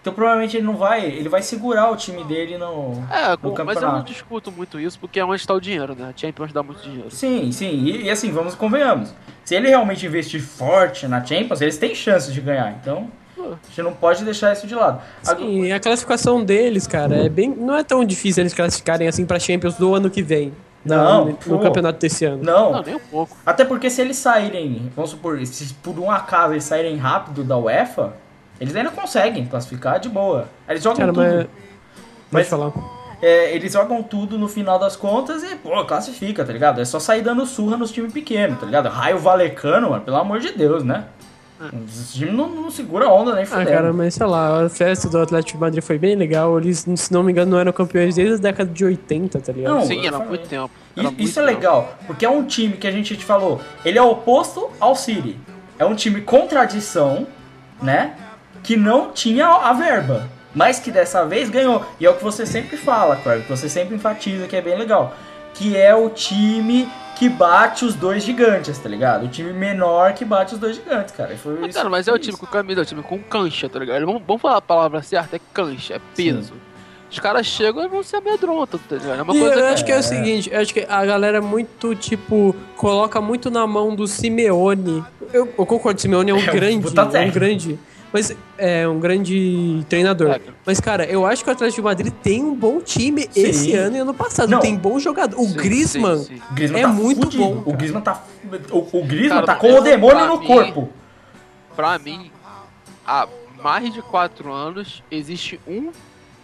Então provavelmente ele não vai, ele vai segurar o time dele no, É, no com- mas eu não campeonato. discuto muito isso, porque é onde está o dinheiro, né? A Champions dá muito dinheiro. Sim, sim, e, e assim, vamos convenhamos. Se ele realmente investir forte na Champions, eles têm chance de ganhar. Então, a gente não pode deixar isso de lado. Agora- Sim, a classificação deles, cara, é bem, não é tão difícil eles classificarem assim pra Champions do ano que vem. Não, no, no campeonato desse ano. não, Não, nem um pouco. Até porque se eles saírem, vamos supor, se por um acaso eles saírem rápido da UEFA, eles ainda conseguem classificar de boa. Eles jogam Cara, tudo. mas. Mas- falar. É, eles jogam tudo no final das contas e, pô, classifica, tá ligado? É só sair dando surra nos times pequenos, tá ligado? Raio Valecano, mano, pelo amor de Deus, né? Esse time não, não segura onda nem Ah, fudendo. cara, mas sei lá, a festa do Atlético de Madrid foi bem legal. Eles, se não me engano, não eram campeões desde a década de 80, tá ligado? Não, Sim, era falei. muito tempo. Era muito Isso é tempo. legal, porque é um time que a gente te falou, ele é oposto ao City. É um time com tradição, né? Que não tinha a verba, mas que dessa vez ganhou. E é o que você sempre fala, Craig, que você sempre enfatiza que é bem legal. Que é o time que bate os dois gigantes, tá ligado? O time menor que bate os dois gigantes, cara. Foi Mas, isso- cara, mas é o time isso. com camisa, é o time com cancha, tá ligado? Vamos, vamos falar a palavra certa, é cancha, é peso. Os caras chegam e vão se amedrontam, tá ligado? É uma E coisa eu que- acho que é o seguinte, eu acho que a galera é muito, tipo, coloca muito na mão do Simeone. Eu, eu concordo, Simeone é um É grande, é um grande, mas é um grande treinador. Técnico. Mas, cara, eu acho que o Atlético de Madrid tem um bom time Sim. esse ano e ano passado. Não. Tem bom jogador. O Sim, Griezmann sim, Griezmann é tá muito fudido. bom, O. Griezmann tá. O, o Griezmann Cara, tá com o demônio no mim- corpo. Pra mim, há mais de 4 anos, existe um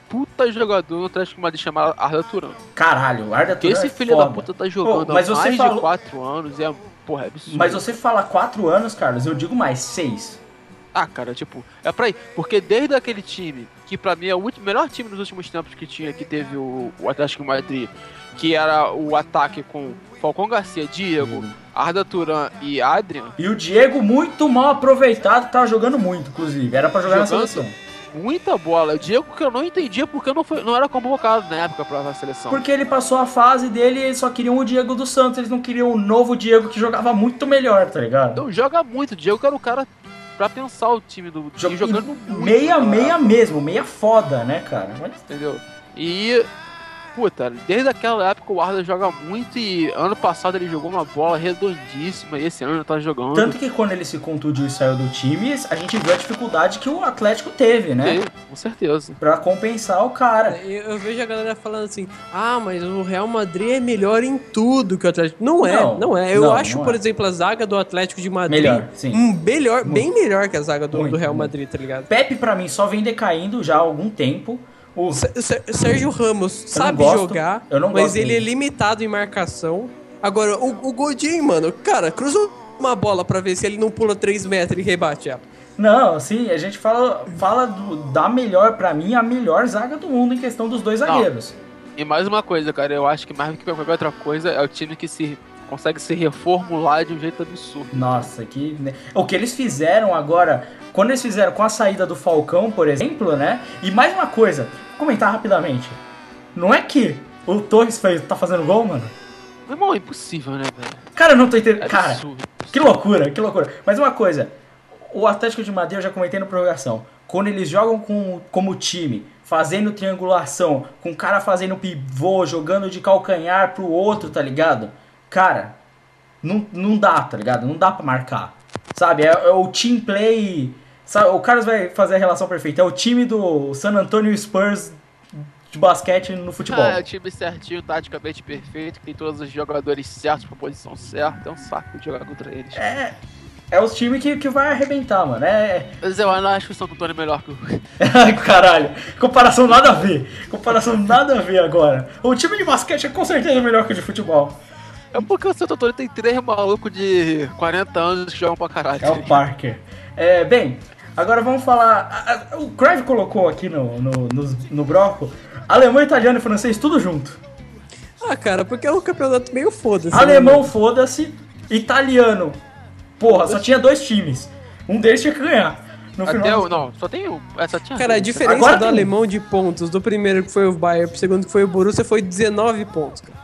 puta jogador no Atlético de Madrid chamado Arda Turan. Caralho, o Arda Que Turan esse é filho foda. da puta tá jogando Pô, mas há você mais falou- de 4 anos e é, porra, é absurdo. Mas você fala 4 anos, Carlos, eu digo mais 6. Ah, cara, tipo, é pra ir. Porque desde aquele time, que pra mim é o último- melhor time nos últimos tempos que tinha, que teve o, o Atlético Madrid, que era o ataque com Falcão Garcia, Diego, Arda Turan e Adrian, E o Diego muito mal aproveitado, tava jogando muito, inclusive. Era pra jogar na Jogando? seleção. muita bola. O Diego que eu não entendia porque não, foi, não era convocado na época pra seleção. Porque ele passou a fase dele e eles só queriam o Diego do Santos, eles não queriam o novo Diego que jogava muito melhor, tá ligado? Então joga muito. O Diego que era o cara pra pensar o time do e jogando meia, meia mesmo, meia foda, né, cara? Mas Entendeu? E. Puta, desde aquela época o Arda joga muito e ano passado ele jogou uma bola redondíssima e esse ano ele tá jogando. Tanto que quando ele se contundiu e saiu do time, a gente viu a dificuldade que o Atlético teve, né? Sim, com certeza. Pra compensar o cara. Eu, eu vejo a galera falando assim: ah, mas o Real Madrid é melhor em tudo que o Atlético. Não é, Não, não, é. Eu não, acho, não por é. exemplo, a zaga do Atlético de Madrid Melhor, sim. um melhor, bem melhor que a zaga do, Muito, do Real muito. Madrid, tá ligado? Pepe, pra mim, só vem decaindo já há algum tempo. O... Sé- Sé- Sérgio Ramos sabe gosto, jogar, eu não mas ele é dele. limitado em marcação. Agora, o, o Godin, mano, cara, cruza uma bola pra ver se ele não pula 3 metros e rebate ela. Não, sim, a gente fala, fala do- da melhor, pra mim, a melhor zaga do mundo em questão dos dois zagueiros. E mais uma coisa, cara, eu acho que mais do que qualquer outra coisa é o time que se consegue se reformular de um jeito absurdo. Nossa, que. né? O que eles fizeram agora, quando eles fizeram com a saída do Falcão, por exemplo, né? E mais uma coisa, vou comentar rapidamente. Não é que o Torres fez, tá fazendo gol, mano? Irmão, é impossível, né, velho? Cara, eu não tô É entendendo. Cara, absurdo. que loucura, que loucura. Mas uma coisa, o Atlético de Madrid eu já comentei na prorrogação. Quando eles jogam com, como time, fazendo triangulação, com o cara fazendo pivô, jogando de calcanhar pro outro, tá ligado? Cara, não, não dá, tá ligado? Não dá pra marcar. Sabe? É, é o team play. Sabe? O Carlos vai fazer a relação perfeita. É o time do San Antonio Spurs de basquete no futebol. Ah, é o time certinho, taticamente perfeito, que tem todos os jogadores certos pra posição certa. É um saco de jogar contra eles. É, é os times que, que vai arrebentar, mano. É, Mas eu não acho que o Santo Antônio é melhor que o. Ai, caralho. Comparação nada a ver. Comparação nada a ver agora. O time de basquete é com certeza melhor que o de futebol. É porque o Santo Antônio tem três malucos de 40 anos que jogam pra caralho. É o Parker. É, bem, agora vamos falar. a- a- O Crave colocou aqui no, no, no, no bloco Alemão, italiano e francês tudo junto. Ah, cara, porque é um campeonato meio foda-se. né, Alemão, mano? foda-se. Italiano. Porra, só tinha dois times. Um deles tinha que ganhar. No Até final. o. Não, só tem um. Essa tinha. Cara, a diferença Agora do tem- alemão de pontos do primeiro que foi o Bayern pro segundo que foi o Borussia foi 19 pontos, cara.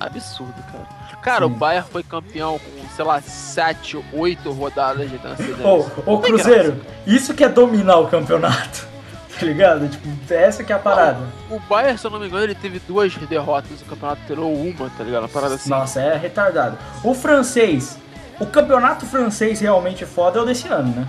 Absurdo, cara. Cara, o Bayern foi campeão com, sei lá, 7, 8 rodadas de antecedência. Ô, Não tem Cruzeiro, isso que é dominar o campeonato. Tá ligado? Tipo, essa que é a parada. O Bayern, se eu não me engano, ele teve duas derrotas no campeonato inteiro, ou uma, tá ligado? Uma parada assim. Nossa, é retardado. O francês, o campeonato francês realmente foda é o desse ano, né?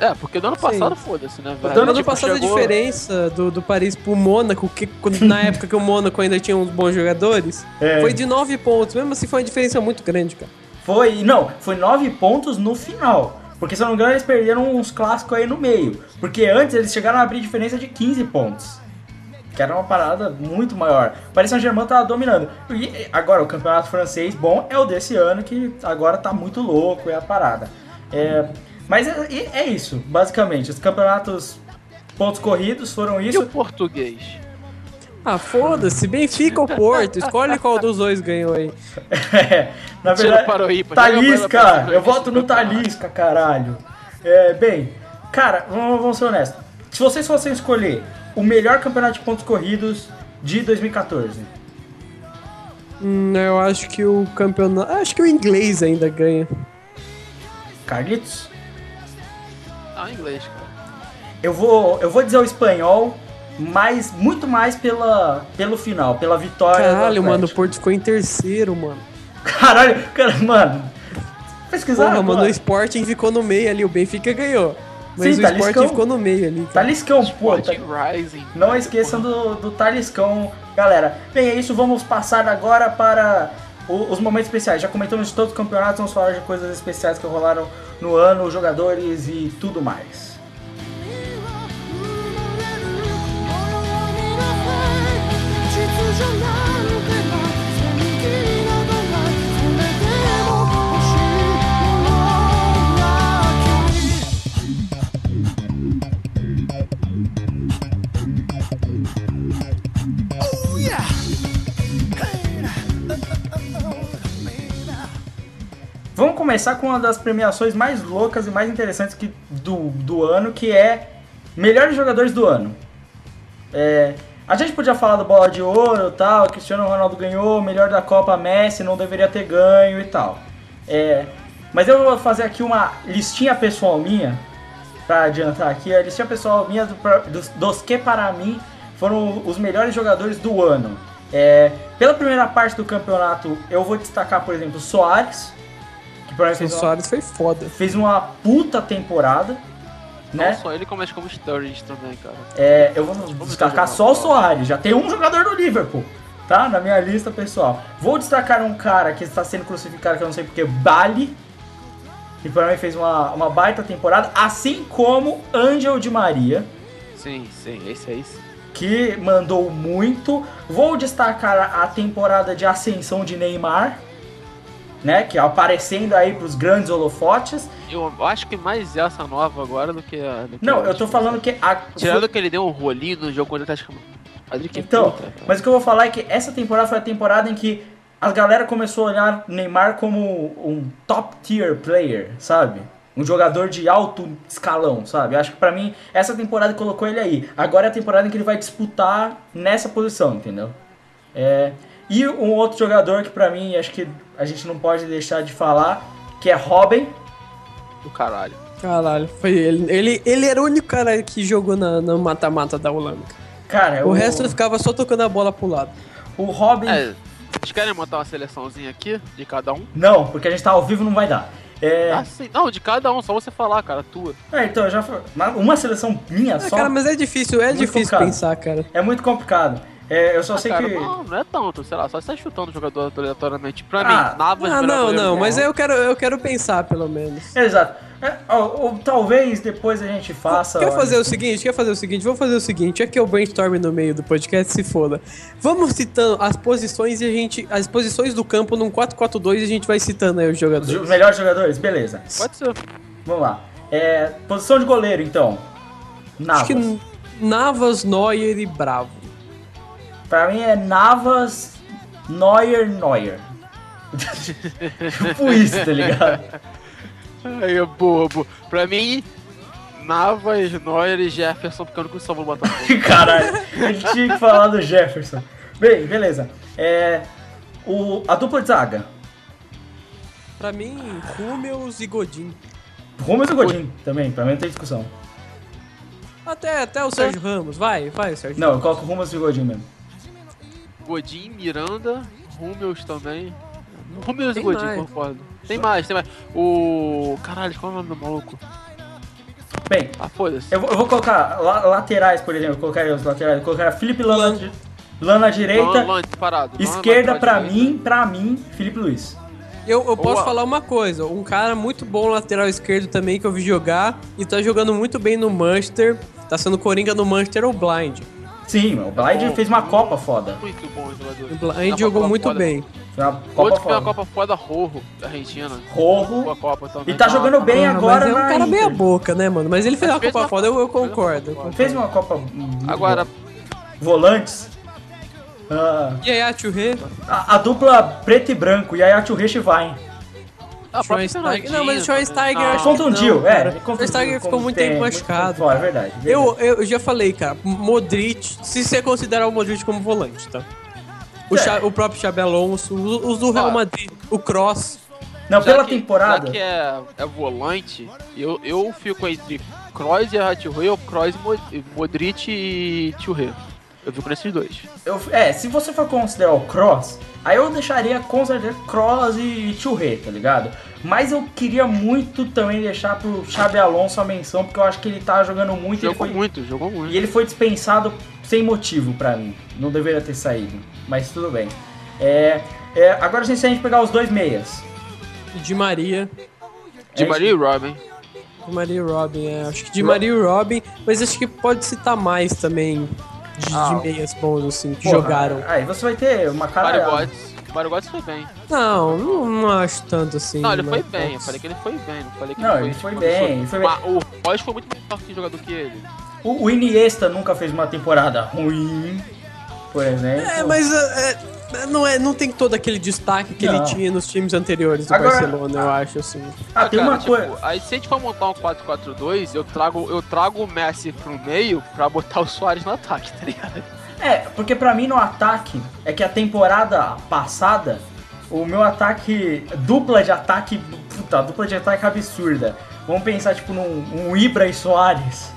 É, porque do ano Sim. passado, foda-se, né? velho? ano ano Tipo, passado chegou- a diferença do, do Paris pro Mônaco, que quando- na época que o Mônaco ainda tinha uns bons jogadores, É. foi de 9 pontos. Mesmo assim, foi uma diferença muito grande, cara. Foi, não, foi nove pontos no final. Porque se eu não me engano, eles perderam uns clássicos aí no meio. Porque antes eles chegaram a abrir diferença de 15 pontos. Que era uma parada muito maior. O Paris Saint-Germain tava dominando. E agora, o campeonato francês bom é o desse ano, que agora tá muito louco, é a parada. É, mas é, é- isso, basicamente. Os campeonatos pontos corridos foram E isso. o português? Ah, foda-se, Benfica ou Porto, escolhe qual dos dois ganhou aí. É, na verdade, para o ímpar, joga a bola Talisca, eu voto no. Talisca, caralho. É, bem, cara, vamos, vamos ser honestos. Se vocês fossem escolher o melhor campeonato de pontos corridos de 2014, Hum, eu acho que o campeonato. Acho que o inglês ainda ganha. Carlitos, Ah, inglês, cara. eu vou, eu vou dizer o espanhol, mas muito mais pela, pelo final, pela vitória. do Caralho, mano, o. Porto ficou em terceiro, mano. Caralho, cara, mano. Pesquisar Porra, mano, o. Sporting ficou no meio ali, o Benfica ganhou. Mas Sim, o Sporting Taliscão. ficou no meio ali. cara. Taliscão, pô. tá- Sporting Rising. Não esqueçam do, do Taliscão, galera. Bem, é isso. Vamos passar agora para os momentos especiais. Já comentamos de todos os campeonatos, vamos falar de coisas especiais que rolaram no ano, jogadores e tudo mais. Vamos começar com uma das premiações mais loucas e mais interessantes que, do, do ano, que é Melhores Jogadores do Ano. É, a gente podia falar do Bola de Ouro tal, Cristiano Ronaldo ganhou, melhor da Copa Messi, não deveria ter ganho e tal. É, mas eu vou fazer aqui uma listinha pessoal minha, pra adiantar aqui, a listinha pessoal minha do- dos, dos que para mim foram os melhores jogadores do ano. É, pela primeira parte do campeonato, eu vou destacar, por exemplo, Soares, que pra mim O fez uma, Soares foi foda. fez uma puta temporada, Não né? só ele, como como Sturridge também, cara. É, eu vou Vamos destacar só o. Soares. Já tem um jogador do Liverpool, tá? Na minha lista pessoal. Vou destacar um cara que está sendo crucificado, que eu não sei porque, Bali. Que pra mim fez uma, uma baita temporada. Assim como Angel de Maria, Sim, sim, esse aí sim. que mandou muito. Vou destacar a temporada de ascensão de Neymar. Né, que aparecendo aí pros grandes holofotes. Eu acho que mais essa nova agora do que a. do que Não, a eu tô falando que a, Tirando que ele deu um rolinho no jogo contra o Atlético Madrid, que Então, puta, mas o que eu vou falar é que essa temporada foi a temporada em que a galera começou a olhar Neymar como um top tier player, sabe? Um jogador de alto escalão, sabe? Acho que pra mim essa temporada colocou ele aí. Agora é a temporada em que ele vai disputar nessa posição, entendeu? É, e um outro jogador que pra mim acho que a gente não pode deixar de falar, que é Robin. do caralho. Caralho, foi ele. Ele, ele era o único cara que jogou na- no mata-mata da Holanda. Cara, O resto ficava só tocando a bola pro lado. o Robin É, vocês querem montar uma seleçãozinha aqui de cada um? não, porque a gente tá ao vivo não vai dar. É, Ah, sim. Não, de cada um, só você falar, cara, tua. é, então eu já uma seleção minha Ah, só cara, mas é difícil, é Muito difícil complicado. pensar, cara. É muito complicado. É, eu só Ah, sei cara, que. não, não é tanto, sei lá, só você tá chutando o jogador aleatoriamente. Pra Ah, mim, Navas Ah, não, não, mas eu quero, eu quero pensar, pelo menos. Exato. É, ó, ou talvez depois a gente faça. Quer olha, fazer o seguinte? Quer fazer o seguinte? Vamos fazer o seguinte, é que eu brainstorm no meio do podcast, se foda. Vamos citando as posições e a gente. As posições do campo num 4-4-2 e a gente vai citando aí os Os jogadores. jo- melhores jogadores? Beleza. Pode ser. Vamos lá. É, posição de goleiro, então. Navas. Acho que Navas, Neuer e Bravo. Pra mim é Navas, Neuer Neuer. tipo isso, tá ligado? Aí é boa. Pra mim, Navas, Neuer e Jefferson, porque eu não consigo botar. Caralho, ele tinha que falar do Jefferson. Bem, beleza. É, o, a dupla de zaga. Pra mim, Rúmeus e Godin. Rúmeus e Godin também, pra mim não tem discussão. Até, até o Sérgio Ramos. Vai, vai, Sérgio. Não, eu coloco Rúmeus e Godin mesmo. Godin, Miranda, Rúmeus também. Rúmeus e Godin, mais. concordo. Tem mais, tem mais. O. Caralho, qual é o nome do maluco? Bem, Ah, foda-se. eu, vou- eu vou colocar la- laterais, por exemplo. Eu colocaria os laterais. Eu colocaria Felipe Lana, Lan. Lan na direita. Lan- Lan parado. Lan Esquerda mais pra mim, pra mim, Felipe Luiz. Eu, eu posso falar uma coisa. Um cara muito bom lateral esquerdo também que eu vi jogar e tá jogando muito bem no Manchester. Tá sendo Coringa no Manchester ou Blind. Sim, o Blind Bom. fez uma Copa foda. Muito bom jogador. O Blind jogou muito foda. bem. Foi uma Copa Outro que foi uma foda. Copa foda, Rorro, da Argentina. Rorro. E tá jogando bem Ah, agora mas é um na cara meia boca, né, mano? Mas ele fez uma fez Copa uma foda, eu, eu concordo. Fez uma Copa. Agora, boa. Volantes. Ah, E aí, a Churré? a, a dupla preto e branco, Yaya Churre Shivain. a própria Schweinsteiger. Não, mas o Schweinsteiger não, é. cara. contundiu, O Schweinsteiger ficou muito tem, tempo machucado. é verdade. Eu, verdade. eu já falei, cara, Modric, se você considerar o Modric como volante, tá? O, É. O próprio Xabi Alonso, os, do Real. Madrid, o Cross. Não, Já pela que- temporada. Já que é, é volante, eu, eu fico entre Kroos e Ratirrey ou Kroos, e Mo- Modric e Churré. Eu fico nesses dois. Eu, é, se você for considerar o Cross, aí eu deixaria com certeza Cross e Churré, tá ligado? Mas eu queria muito também deixar pro Xabi Alonso a menção, porque eu acho que ele tá jogando muito e ele Jogou foi, muito, jogou muito. e ele foi dispensado sem motivo pra mim. Não deveria ter saído, mas tudo bem. É, é, agora se a gente pegar os dois meias. Di Maria. De Maria e Robin. Di Maria e Robin, é. Acho que Di Maria e Robin, mas acho que pode citar mais também de, Ah. de meias bons, assim, que Porra, jogaram. Aí você vai ter uma cara. Götze. Mário Götze foi bem. Não, não, não acho tanto assim. Não, ele foi bem. Eu falei que ele foi bem. Não falei que Não, ele ele foi, foi tipo, bem, absurdo. ele foi o Royce foi muito melhor que jogador que ele. O, o Iniesta nunca fez uma temporada ruim, por exemplo. É, mas é, é, não, é, não tem todo aquele destaque que Não. ele tinha nos times anteriores do Agora- Barcelona, eu acho, assim. Ah, tem cara, uma tipo, coisa. Aí se a gente for montar um 4-4-2, eu trago, eu trago o Messi pro meio pra botar o Soares no ataque, tá ligado? É, porque pra mim no ataque é que a temporada passada, o meu ataque, dupla de ataque, puta, dupla de ataque absurda. Vamos pensar tipo num um Ibra e Soares.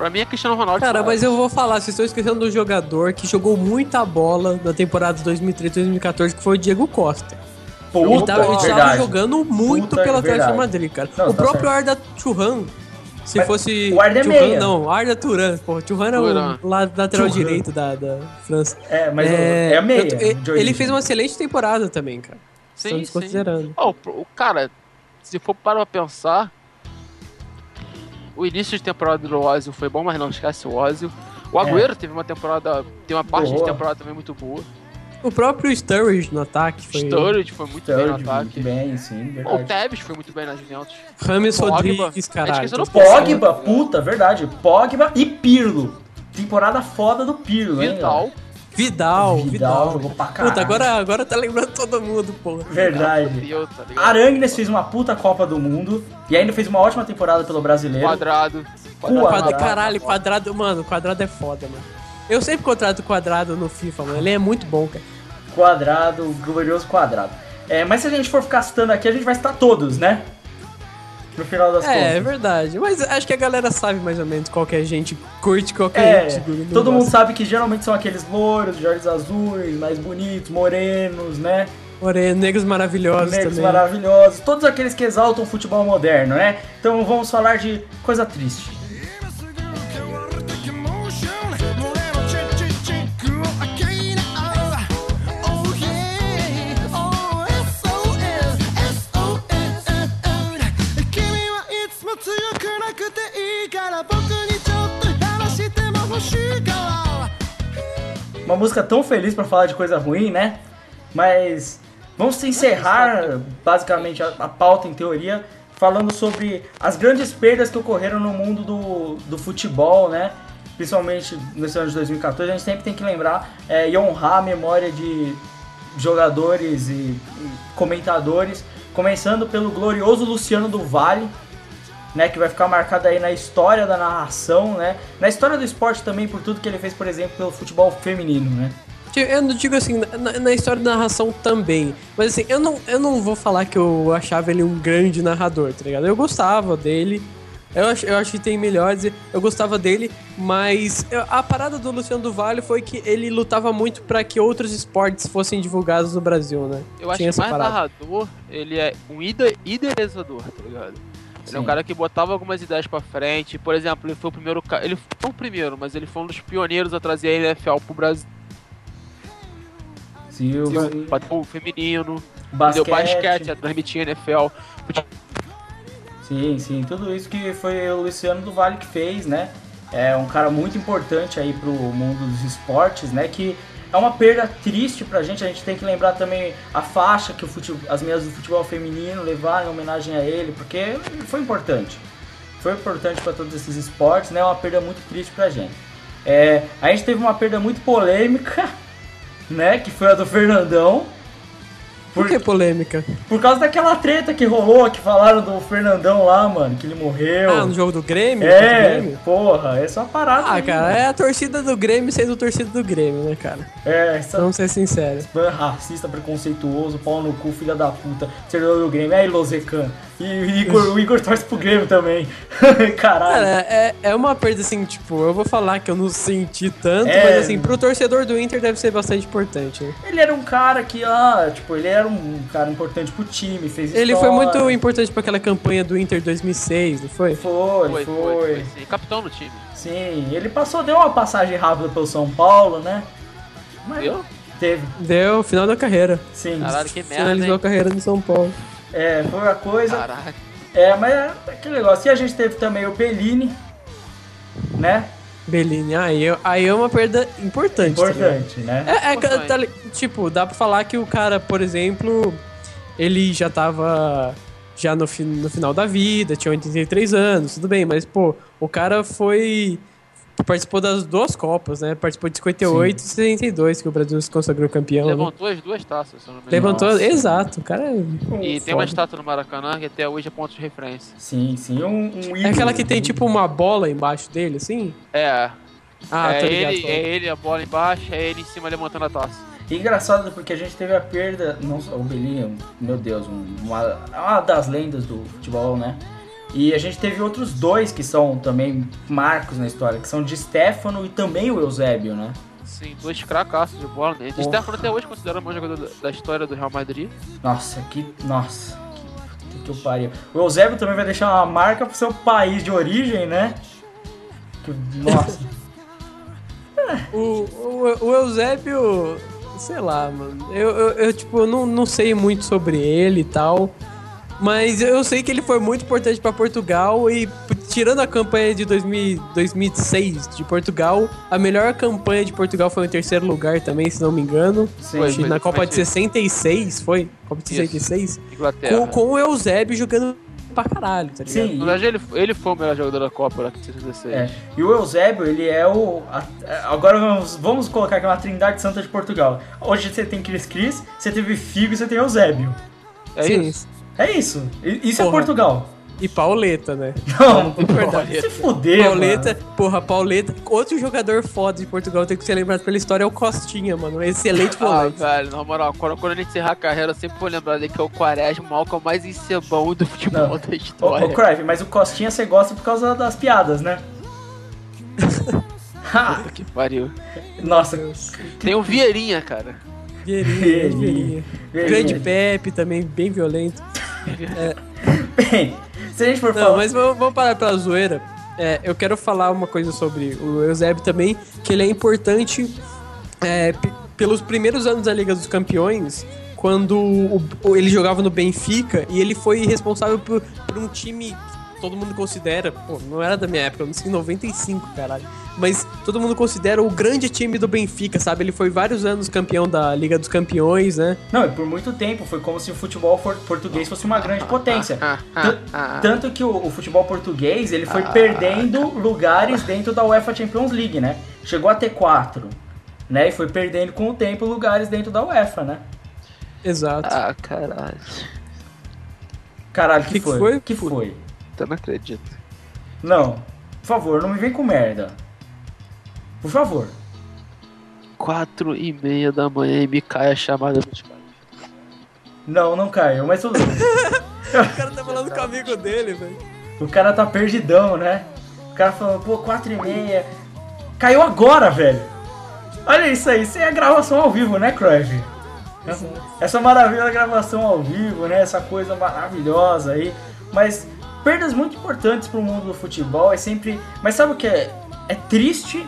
Pra mim é Cristiano Ronaldo. Cara, Soares. mas eu vou falar, vocês estão esquecendo do jogador que jogou muita bola na temporada 2013-2014, que foi o Diego Costa. Puta, Ele tava, ele tava jogando muito Puta, pelo. Atlético de Madrid, cara. Não, o tá próprio certo. Arda Churran, se Mas fosse. o Arda é Thuram, meia. Não, Arda Turan. Porra, Churran era Thuram. o la- lateral Thuram. direito da, da França. É, mas é, a meia. eu- ele fez uma excelente temporada também, cara. Sim, Estamos sim. considerando. Ó, o- cara, se for para pra pensar, o início de temporada do Ozil foi bom, mas não esquece o Ozil. O Agüero teve uma temporada, tem uma parte de Boa. temporada também muito boa. O próprio Sturridge no ataque O foi. Sturridge foi muito bem no Sturridge, ataque. muito bem, sim, O verdade. Tevez foi muito bem na Juventus. Rames Pogba. Rodrigues, caralho. Tô Pogba, puta, verdade. Pogba e Pirlo. Temporada foda do Pirlo, hein? Vidal. galera? Vidal, Vidal Vidal. jogou pra caralho. Puta, agora, agora tá lembrando todo mundo, porra. Verdade. Fudeu, tá ligado? Arangnes fez uma puta Copa do Mundo e ainda fez uma ótima temporada pelo brasileiro. Quadrado. Quadrado. Quadra, caralho, quadrado, mano, quadrado é foda, mano. Eu sempre contrato quadrado no FIFA, mano. Ele é muito bom, cara. Quadrado, glorioso quadrado. É, mas se a gente for ficar citando aqui, a gente vai citar todos, né? No final das É, é contas. verdade. Mas acho que a galera sabe mais ou menos qual que a gente curte, qual que a É, gente todo mundo gosta. sabe que geralmente são aqueles loiros, de olhos azuis, mais bonitos, morenos, né? Moreno, negros maravilhosos Negros também. maravilhosos, todos aqueles que exaltam o futebol moderno, né? Então vamos falar de coisa triste. から僕にちょっと話しても欲しいから Uma música tão feliz pra falar de coisa ruim, né? Mas vamos encerrar basicamente a, a pauta em teoria falando sobre as grandes perdas que ocorreram no mundo do, do futebol, né? Principalmente nesse ano de 2014, a gente sempre tem que lembrar é, e honrar a memória de jogadores e, e comentadores, começando pelo glorioso Luciano do Vale, né, que vai ficar marcado aí na história da narração, né, na história do esporte também por tudo que ele fez, por exemplo, pelo futebol feminino, né. Eu não digo assim, na, na história da narração também. Mas assim, eu não, eu não vou falar que eu achava ele um grande narrador, tá ligado? Eu gostava dele. Eu acho, eu acho que tem melhores. Eu gostava dele, mas eu- a parada do Luciano do Vale foi que ele lutava muito pra que outros esportes fossem divulgados no Brasil, né? Eu acho Tinha que essa mais parada. narrador, ele é um ide idealizador, tá ligado? Ele é um Sim. cara que botava algumas ideias pra frente. Por exemplo, ele foi o primeiro. Ele foi o primeiro, mas ele foi um dos pioneiros a trazer a NFL pro Brasil. Silva, Bateu o feminino. basquete, Deu basquete, a transmitir NFL. Sim, sim, tudo isso que foi o Luciano do Vale que fez, né? É um cara muito importante aí pro mundo dos esportes, né? Que é uma perda triste pra gente. A gente tem que lembrar também a faixa que o fute- as meninas do futebol feminino levaram em homenagem a ele, porque foi importante. Foi importante pra todos esses esportes, né? É uma perda muito triste pra gente. É, a gente teve uma perda muito polêmica, né? Que foi a do Fernandão. Por que polêmica? Por causa daquela treta que rolou, que falaram do Fernandão lá, mano, que ele morreu. Ah, no jogo do Grêmio? É, Contra o Grêmio? porra, é uma parada. Ah, aí, cara, mano. é a torcida do Grêmio sendo torcida do Grêmio, né, cara? É, essa Vamos ser sinceros. racista, preconceituoso, pau no cu, filha da puta, servidor do Grêmio. Aí, Lozecan. E o Igor, o Igor torce pro Grêmio também. Caralho. Cara, é, é uma perda assim, tipo, eu vou falar que eu não senti tanto, É. mas assim, pro torcedor do Inter deve ser bastante importante. né? Ele era um cara que, ah, tipo, ele era um cara importante pro time, fez Ele foi história. muito importante pra aquela campanha do Inter 2006, não foi? Foi, Foi, foi, foi, foi, sim. Capitão do time. Sim, ele passou, deu uma passagem rápida pelo São Paulo, né? Mas Viu? teve, Deu final da carreira. sim. Caralho, que merda, Finalizou a hein? carreira no São Paulo. É, foi a coisa. Caralho. É, mas é aquele negócio. E a gente teve também o Bellini, né? Bellini, aí, é- aí é uma perda importante. tá? Importante, né? É, é, Importante. tá tipo, dá pra falar que o cara, por exemplo, ele já tava já no, fi- no final da vida, tinha 83 anos, tudo bem, mas, pô, o cara foi. Participou das duas Copas, né? Participou de 58 e 62, que o Brasil se consagrou campeão. né? Levantou as duas taças, se eu não me engano. Levantou, Nossa. exato, o cara é. E tem uma estátua no Maracanã que até hoje é ponto de referência. Sim, sim, um, um ídolo. É aquela que tem tipo uma bola embaixo dele, assim? É. Ah, é, ligado. ele, é ele, a bola embaixo, é ele em cima levantando a taça. E engraçado porque a gente teve a perda, não o Bellini, meu Deus, um- uma, uma das lendas do futebol, né? E a gente teve outros dois que são também marcos na história, que são de Stefano e também o Eusébio, né? Sim, dois cracassos de bola, né? De. Stefano até hoje considerado o maior jogador da- história do Real Madrid. Nossa, que. Nossa, que, que, que eu pariu. O Eusébio também vai deixar uma marca pro seu país de origem, né? Que- nossa. O, o, o Eusébio, sei lá, mano. Eu, eu, eu, tipo, não, não sei muito sobre ele e tal. Mas eu sei que ele foi muito importante pra Portugal e, tirando a campanha de 2000, 2006 de Portugal, a melhor campanha de Portugal foi em terceiro lugar também, se não me engano. Sim, Foi, que foi. na Copa de foi. 66, foi? Copa de Isso. 66? Inglaterra. Com, com o Eusébio jogando pra caralho, tá ligado? Sim, Na verdade, ele, ele foi o melhor jogador da Copa lá de 16. É, e o Eusébio, ele é o. a- agora vamos, vamos colocar aqui uma trindade santa de Portugal. Hoje você tem Cris Cris, você teve Figo e você tem Eusébio. É Sim, isso. É isso. Isso é Porra. Portugal. E Pauleta, né? Não, verdade. se fuder, Pauleta, mano. porra, Pauleta. Outro jogador foda de Portugal tem que ser lembrado pela história é o Costinha, mano. Excelente Ah, volante. velho, na moral, quando, quando a gente encerrar a carreira, eu sempre vou lembrar dele que é o Quaresma, o Malcom mais encebão do futebol Não. da Ô, história. ô Crave, mas o Costinha você gosta por causa das piadas, né? Ha! Puta que pariu. Nossa, Tem o Vieirinha, cara. Vieirinha. Grande Pepe também, bem violento. bem, se a gente for Não, falar. mas vamos, vamos parar pela zoeira. É, eu quero falar uma coisa sobre o Eusébio também, que ele é importante é, pelos primeiros anos da Liga dos Campeões, quando o- ele jogava no Benfica e ele foi responsável por, por um time todo mundo considera, pô, não era da minha época, eu nasci em 95, caralho, mas todo mundo considera o grande time do Benfica, sabe? Ele foi vários anos campeão da Liga dos Campeões, né? Não, e por muito tempo foi como se o futebol português fosse uma grande potência. Ah, ah, Tan- ah. Tanto que o, o futebol português ele foi perdendo lugares dentro da UEFA Champions League, né? Chegou a ter quatro, né? E foi perdendo com o tempo lugares dentro da UEFA, né? Exato. Ah, caralho. Caralho, que, Que que foi? foi? Que foi? Eu não acredito. Não, por favor, não me vem com merda. Por favor. Quatro e meia da manhã e me cai a chamada dos caras. Não, não caiu, mas tudo bem. O cara tá falando com o amigo dele, velho. O cara tá perdidão, né? O cara falou, pô, 4 e meia. Caiu agora, velho. Olha isso aí, isso é a gravação ao vivo, né, Cruyff? Essa maravilha da gravação ao vivo, né? Essa coisa maravilhosa aí. Mas perdas muito importantes pro mundo do futebol é sempre. Mas sabe o que é? É triste,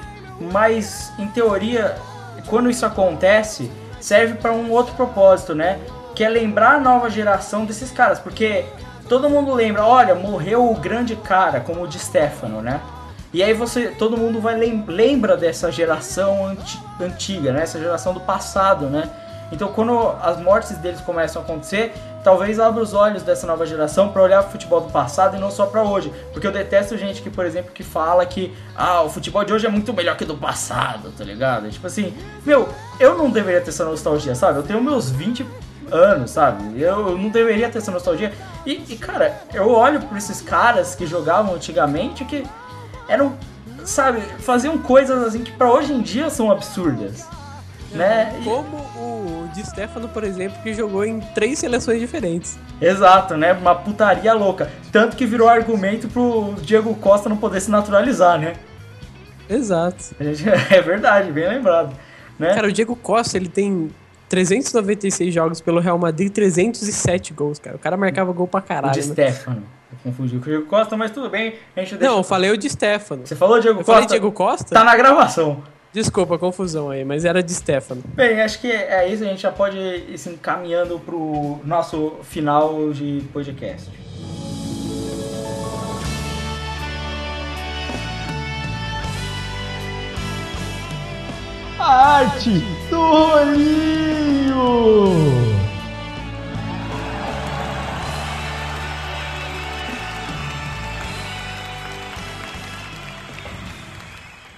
mas em teoria, quando isso acontece, serve para um outro propósito, né? Que é lembrar a nova geração desses caras, porque todo mundo lembra, olha, morreu o grande cara, como o de Stefano, né? E aí você, todo mundo vai lem- lembra dessa geração anti- antiga, né? Essa geração do passado, né? Então quando as mortes deles começam a acontecer, talvez abra os olhos dessa nova geração para olhar o futebol do passado e não só para hoje. Porque eu detesto gente que, por exemplo, que fala que ah, o futebol de hoje é muito melhor que do passado, tá ligado? Tipo assim, meu, eu não deveria ter essa nostalgia, sabe? Eu tenho meus 20 anos, sabe? Eu, eu não deveria ter essa nostalgia. E, e, cara, eu olho pra esses caras que jogavam antigamente que eram, sabe, faziam coisas assim que pra hoje em dia são absurdas. Né? Como Di Stefano, por exemplo, que jogou em três seleções diferentes. Exato, né? Uma putaria louca. Tanto que virou argumento pro Diego Costa não poder se naturalizar, né? Exato. É verdade, bem lembrado. Né? Cara, o Diego Costa, ele tem 396 jogos pelo Real Madrid e 307 gols, cara. O cara marcava gol pra caralho. de né? Stefano. Confundi com o Diego Costa, mas tudo bem. A gente deixa... Não, eu falei o de Stefano. Você falou Diego Eu Costa? falei Diego Costa? Tá na gravação. Desculpa a confusão aí, mas era de Stefano. Bem, acho que é isso. A gente já pode ir se encaminhando pro nosso final de podcast. A arte do rolinho!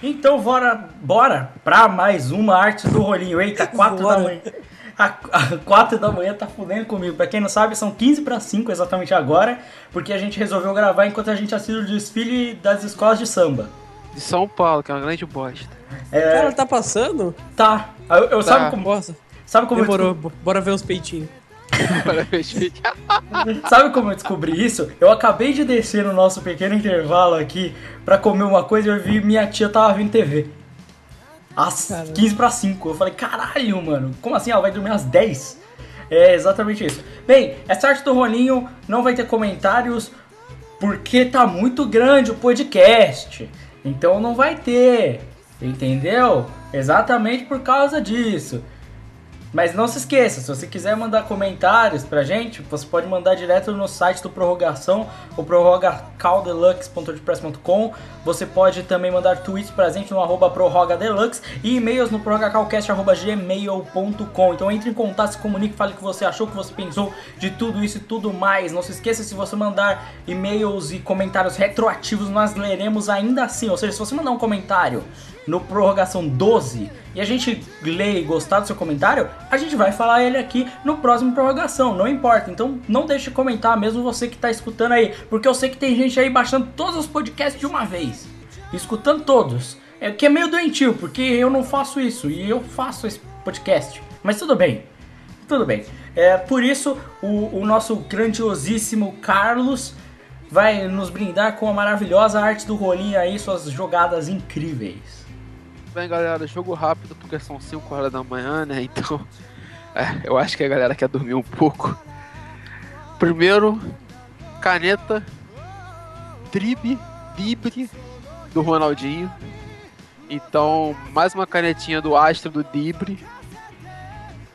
Então, bora, bora pra mais uma arte do rolinho. Eita, 4 da manhã. A, a 4 da manhã tá fudendo comigo. Pra quem não sabe, são 15 para 5 exatamente agora, porque a gente resolveu gravar enquanto a gente assiste o desfile das escolas de samba. De São Paulo, que é uma grande bosta. É, Cara, tá passando? tá. Eu, eu- sabe Tá. como, Nossa, sabe como eu demorou. Bora ver os peitinhos. Parabéns. Sabe como eu descobri isso? Eu acabei de descer no nosso pequeno intervalo aqui pra comer uma coisa e eu vi minha tia tava vendo TV. Às Caramba. 15 para 5. Eu falei, caralho, mano, como assim? Ela vai dormir às 10? É exatamente isso. Bem, essa arte do rolinho não vai ter comentários porque tá muito grande o podcast. Então não vai ter. Entendeu? Exatamente por causa disso. Mas não se esqueça, se você quiser mandar comentários pra gente, você pode mandar direto no site do Prorrogação, o prorrogacaldeluxe.wordpress.com. Você pode também mandar tweets pra gente no arroba prorrogadeluxe e e-mails no prorrogacalcast.gmail.com. Então entre em contato, se comunique, fale o que você achou, o que você pensou de tudo isso e tudo mais. Não se esqueça, se você mandar e-mails e comentários retroativos, nós leremos ainda assim. Ou seja, se você mandar um comentário no Prorrogação 12 e a gente lê e gostar do seu comentário, a gente vai falar ele aqui no próximo Prorrogação, não importa. Então não deixe de comentar, mesmo você que tá escutando aí, porque eu sei que tem gente aí baixando todos os podcasts de uma vez, escutando todos. É que é meio doentio, porque eu não faço isso e eu faço esse podcast. Mas tudo bem, tudo bem. É, por isso, o, o nosso grandiosíssimo Carlos vai nos brindar com a maravilhosa arte do rolinho aí, suas jogadas incríveis. Bem, galera, jogo rápido porque são 5 horas da manhã, né? Então, é, eu acho que a galera quer dormir um pouco. Primeiro, caneta Tribe Libre do Ronaldinho. Então, mais uma canetinha do Astro do Dibre.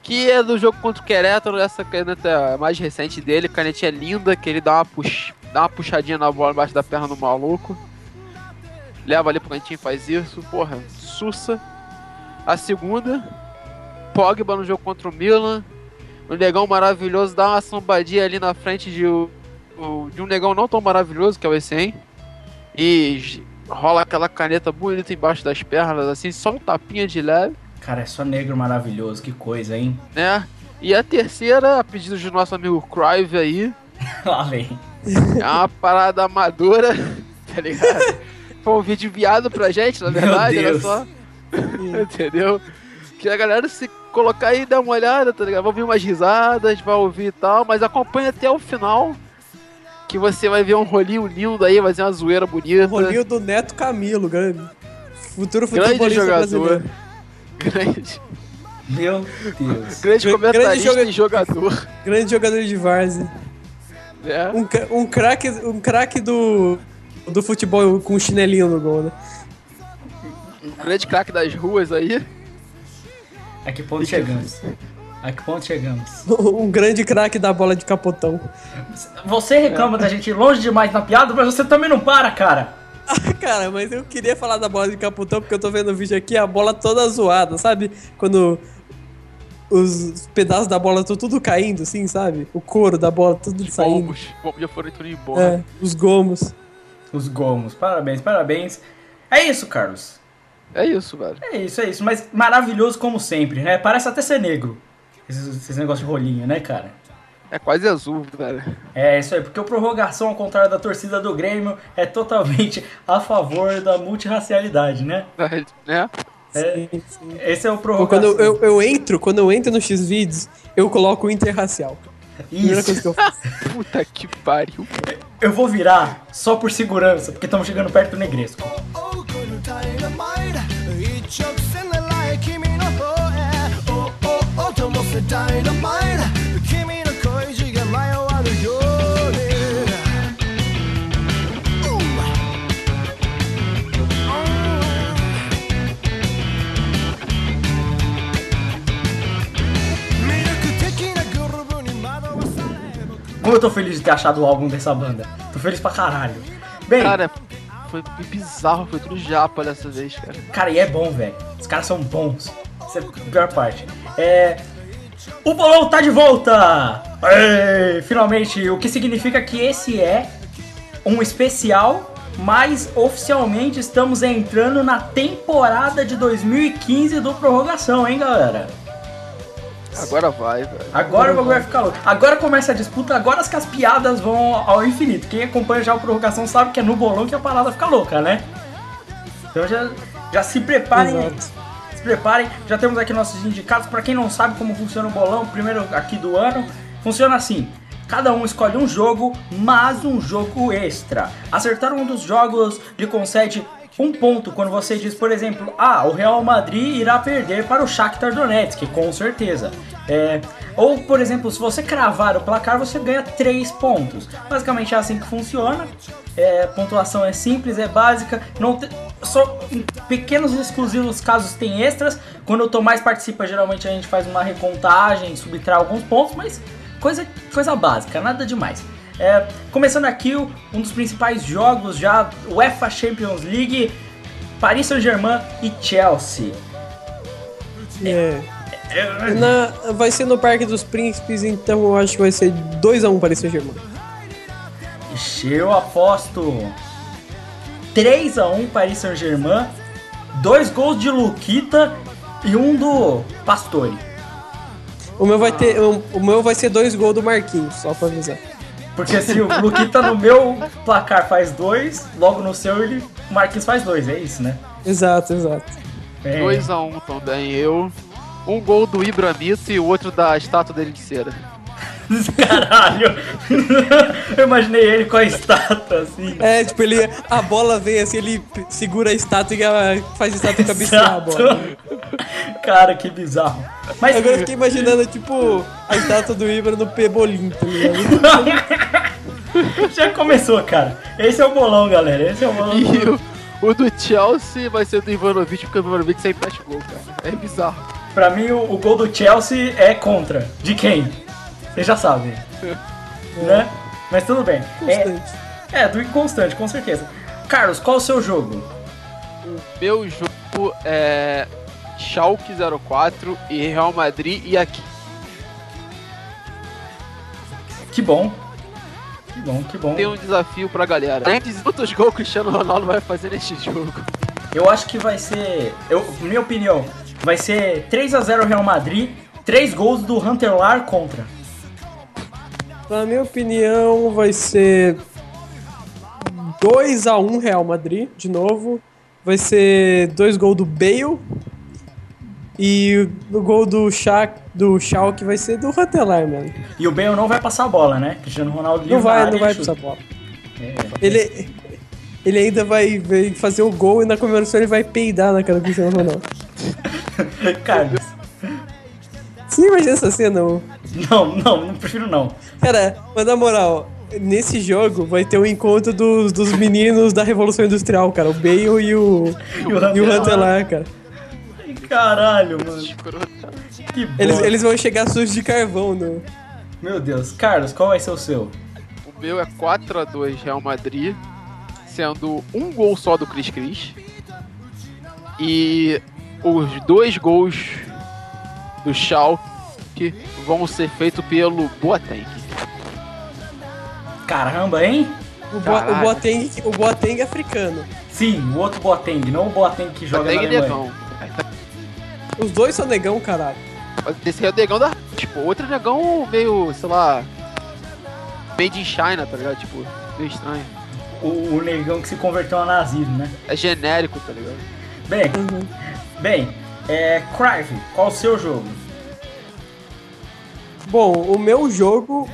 Que é do jogo contra o Querétaro. Essa caneta mais recente dele. Canetinha linda, que ele dá uma, pux... dá uma puxadinha na bola embaixo da perna do maluco. Leva ali pro cantinho e faz isso. Porra, sussa. A segunda, Pogba no jogo contra o Milan. Um negão maravilhoso, dá uma sambadinha ali na frente de, o- o- de um negão não tão maravilhoso, que é o Essem. E rola aquela caneta bonita embaixo das pernas, assim, só um tapinha de leve, Cara, é só negro maravilhoso, que coisa, hein? né? E a terceira, a pedido do nosso amigo Crive aí, Lá vem. é uma parada amadora, tá ligado? Foi um vídeo enviado pra gente, na verdade, olha Deus. só. Entendeu? Que a galera se colocar aí e dar uma olhada, tá ligado? Vai ouvir umas risadas, vai ouvir e tal, mas acompanha até o final. Que você vai ver um rolinho lindo aí, vai ser uma zoeira bonita. O rolinho do Neto Camilo, grande. Futuro Grande futebolista jogador. brasileiro. Grande, Meu Deus. grande Grande comentarista joga- e jogador. Grande jogador de várzea. Né? Um, um craque um craque do, do futebol com chinelinho no gol, né? Grande craque das ruas aí. A que ponto chegamos? A que ponto chegamos? Um grande craque da bola de capotão. Você reclama da gente ir longe demais na piada, mas você também não para, cara. Cara, mas eu queria falar da bola de capotão porque eu tô vendo o vídeo aqui, a bola toda zoada, sabe? Quando os pedaços da bola estão tudo caindo, assim, sabe? O couro da bola tudo saindo. Gomos. Gomos já foram tudo embora. É, os gomos. Os gomos. Parabéns, parabéns. É isso, Carlos. É isso, velho. É isso, é isso. Mas maravilhoso como sempre, né? Parece até ser negro. Esses, esses negócios de rolinho, né, cara? É quase azul, velho. É isso aí, porque o prorrogação, ao contrário da torcida do Grêmio, é totalmente a favor da multirracialidade, né? Né? É, Sim, sim. esse é o prorrogação. Quando eu, eu, entro, quando eu entro no X-Vídeos, eu coloco o interracial. Primeira coisa Isso. que eu faço. Puta que pariu. Eu vou virar só por segurança, porque estamos chegando perto do negresco. 多 Como eu tô feliz de ter achado o álbum dessa banda. Tô feliz pra caralho. Bem, cara, Cara, foi bizarro, foi tudo japa dessa vez, cara. e é bom, velho. Os caras são bons. Essa é a pior parte. É. O bolão tá de volta! Ê, finalmente, o que significa que esse é um especial, mas oficialmente estamos entrando na temporada de 2015 do Prorrogação, hein, galera? Agora vai, velho. Agora o bagulho vai ficar louco. Agora começa a disputa, agora as piadas vão ao infinito. Quem acompanha já o Prorrogação sabe que é no bolão que a parada fica louca, né? Então já, já se preparem. Exato. Se preparem, já temos aqui nossos indicados. Pra quem não sabe como funciona o bolão, primeiro aqui do ano, funciona assim. Cada um escolhe um jogo, mas um jogo extra. Acertar um dos jogos lhe concede um ponto quando você diz, por exemplo, ah, o Real Madrid irá perder para o Shakhtar Donetsk, com certeza. É, ou, por exemplo, se você cravar o placar, você ganha 3 pontos. Basicamente é assim que funciona. É, pontuação é simples, é básica. Não te- só em pequenos exclusivos casos tem extras. Quando o Tomás participa, geralmente a gente faz uma recontagem, subtrai alguns pontos, mas coisa, coisa básica, nada demais. É, começando aqui, um dos principais jogos já, UEFA Champions League, Paris Saint-Germain e Chelsea. É. Na, vai ser no Parque dos Príncipes, então eu acho que vai ser 2x1 para esse Germão. Ixi, Eu aposto 3x1 Paris Saint-Germain, dois gols de Luquita e um do Pastore. O meu vai ter. O, o meu vai ser dois gols do Marquinhos, só pra avisar. Porque se o Luquita no meu placar faz dois, logo no seu ele, o Marquinhos faz dois, é isso, né? Exato, exato. É. 2x1 também eu. Um gol do Ibramito e o outro da estátua dele de cera. Caralho! Eu imaginei ele com a estátua assim. É, tipo, ele. A bola vem assim, ele segura a estátua e faz a estátua cabecear a bola. Cara, que bizarro. Mas Agora eu fiquei imaginando, tipo, a estátua do Ibra no Pebolim, tá ligado? já começou, cara. Esse é o bolão, galera. Esse é o bolão. E do- o, o do Chelsea vai ser do Ivanovic, porque o Ivanovic sempre mete gol, cara. É bizarro. Pra mim, o, o gol do Chelsea é contra. De quem? Vocês já sabem. Né? Mas tudo bem. É, Constante. é, do inconstante, com certeza. Carlos, qual o seu jogo? Meu jogo é Schalke 04 e Real Madrid e aqui. Que bom. Que bom, que bom. Tem um desafio pra galera. Antes, quantos gols o Cristiano Ronaldo vai fazer neste jogo? Eu acho que vai ser. Eu, minha opinião, vai ser 3x0 Real Madrid Três gols do Hunter Lar contra. Na minha opinião, vai ser 2x1 Real Madrid, de novo. Vai ser dois gols do Bale. E o gol do Shaq, do Schalke vai ser do Rantelar, mano. E o Bale não vai passar a bola, né? Cristiano Ronaldo Não vai, não vai passar chuta. bola. É. Ele, ele ainda vai, vai fazer o gol e na comemoração ele vai peidar na cara do Cristiano Ronaldo. Carlos. Você imagina essa cena? ô? Não, não, não prefiro não. Cara, mas na moral, nesse jogo vai ter um encontro dos, dos meninos da Revolução Industrial, cara. O Bale e o, E o e o cara. Ai, Caralho, mano. Escroto. Que bom. Eles, eles vão chegar sujos de carvão no. Meu Deus. Carlos, qual vai ser o seu? O meu é 4x2 Real Madrid, sendo um gol só do Cris Cris. E os dois gols do Schalke vão ser feitos pelo Boateng. Caramba, hein? O, Bo, o. Boateng, o Boateng africano. Sim, o outro Boateng, não o Boateng que joga Boateng na Alemanha. Negão. Os dois são negão, caralho. Esse aí é o negão da. Tipo, outro negão meio, sei lá. Made in China, tá ligado? Tipo, meio estranho. O, o negão que se converteu ao nazismo, né? É genérico, tá ligado? Bem, Uhum. bem, é. Crive, qual o seu jogo? Bom, o meu jogo,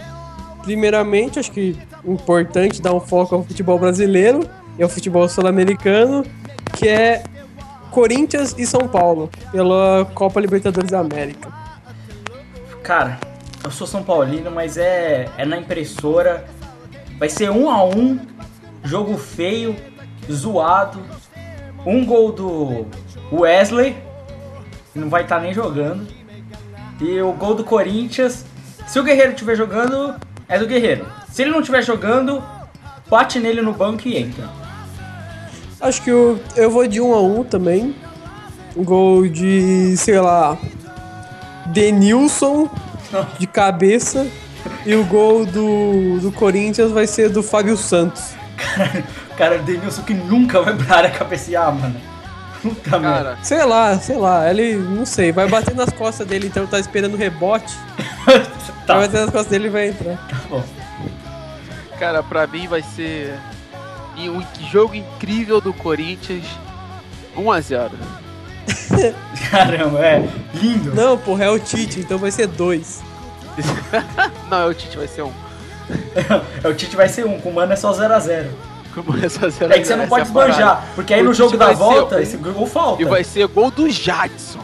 primeiramente, acho que importante dar um foco ao futebol brasileiro e ao futebol sul-americano, que é Corinthians e São Paulo, pela Copa Libertadores da América. Cara, eu sou São Paulino, mas é, é na impressora. Vai ser um a um, jogo feio, zoado. Um gol do Wesley, que não vai estar nem jogando. E o gol do Corinthians. Se o Guerreiro estiver jogando, é do Guerreiro. Se ele não estiver jogando, bate nele no banco e entra. Acho que eu, eu vou de 1 a 1 também. Um gol de, sei lá, Denilson de cabeça. E o gol do, do Corinthians vai ser do Fábio Santos. Cara, o Denilson que nunca vai pra área cabecear, mano. Puta merda. Cara, Sei lá, sei lá, ele, não sei, vai bater nas costas dele, então tá esperando rebote. Tá, Vai bater nas costas dele e vai entrar. tá bom. cara, pra mim vai ser um jogo incrível do Corinthians 1x0. Caramba, é lindo. Não, porra, é o Tite, então vai ser dois. Não, é o Tite, vai ser um. É, o Tite vai ser um, com o Mano é só 0x0. Como é só 0 É que você não pode esbanjar, porque aí O no jogo da vai ser volta, um- esse gol falta. E vai ser gol do Jadson.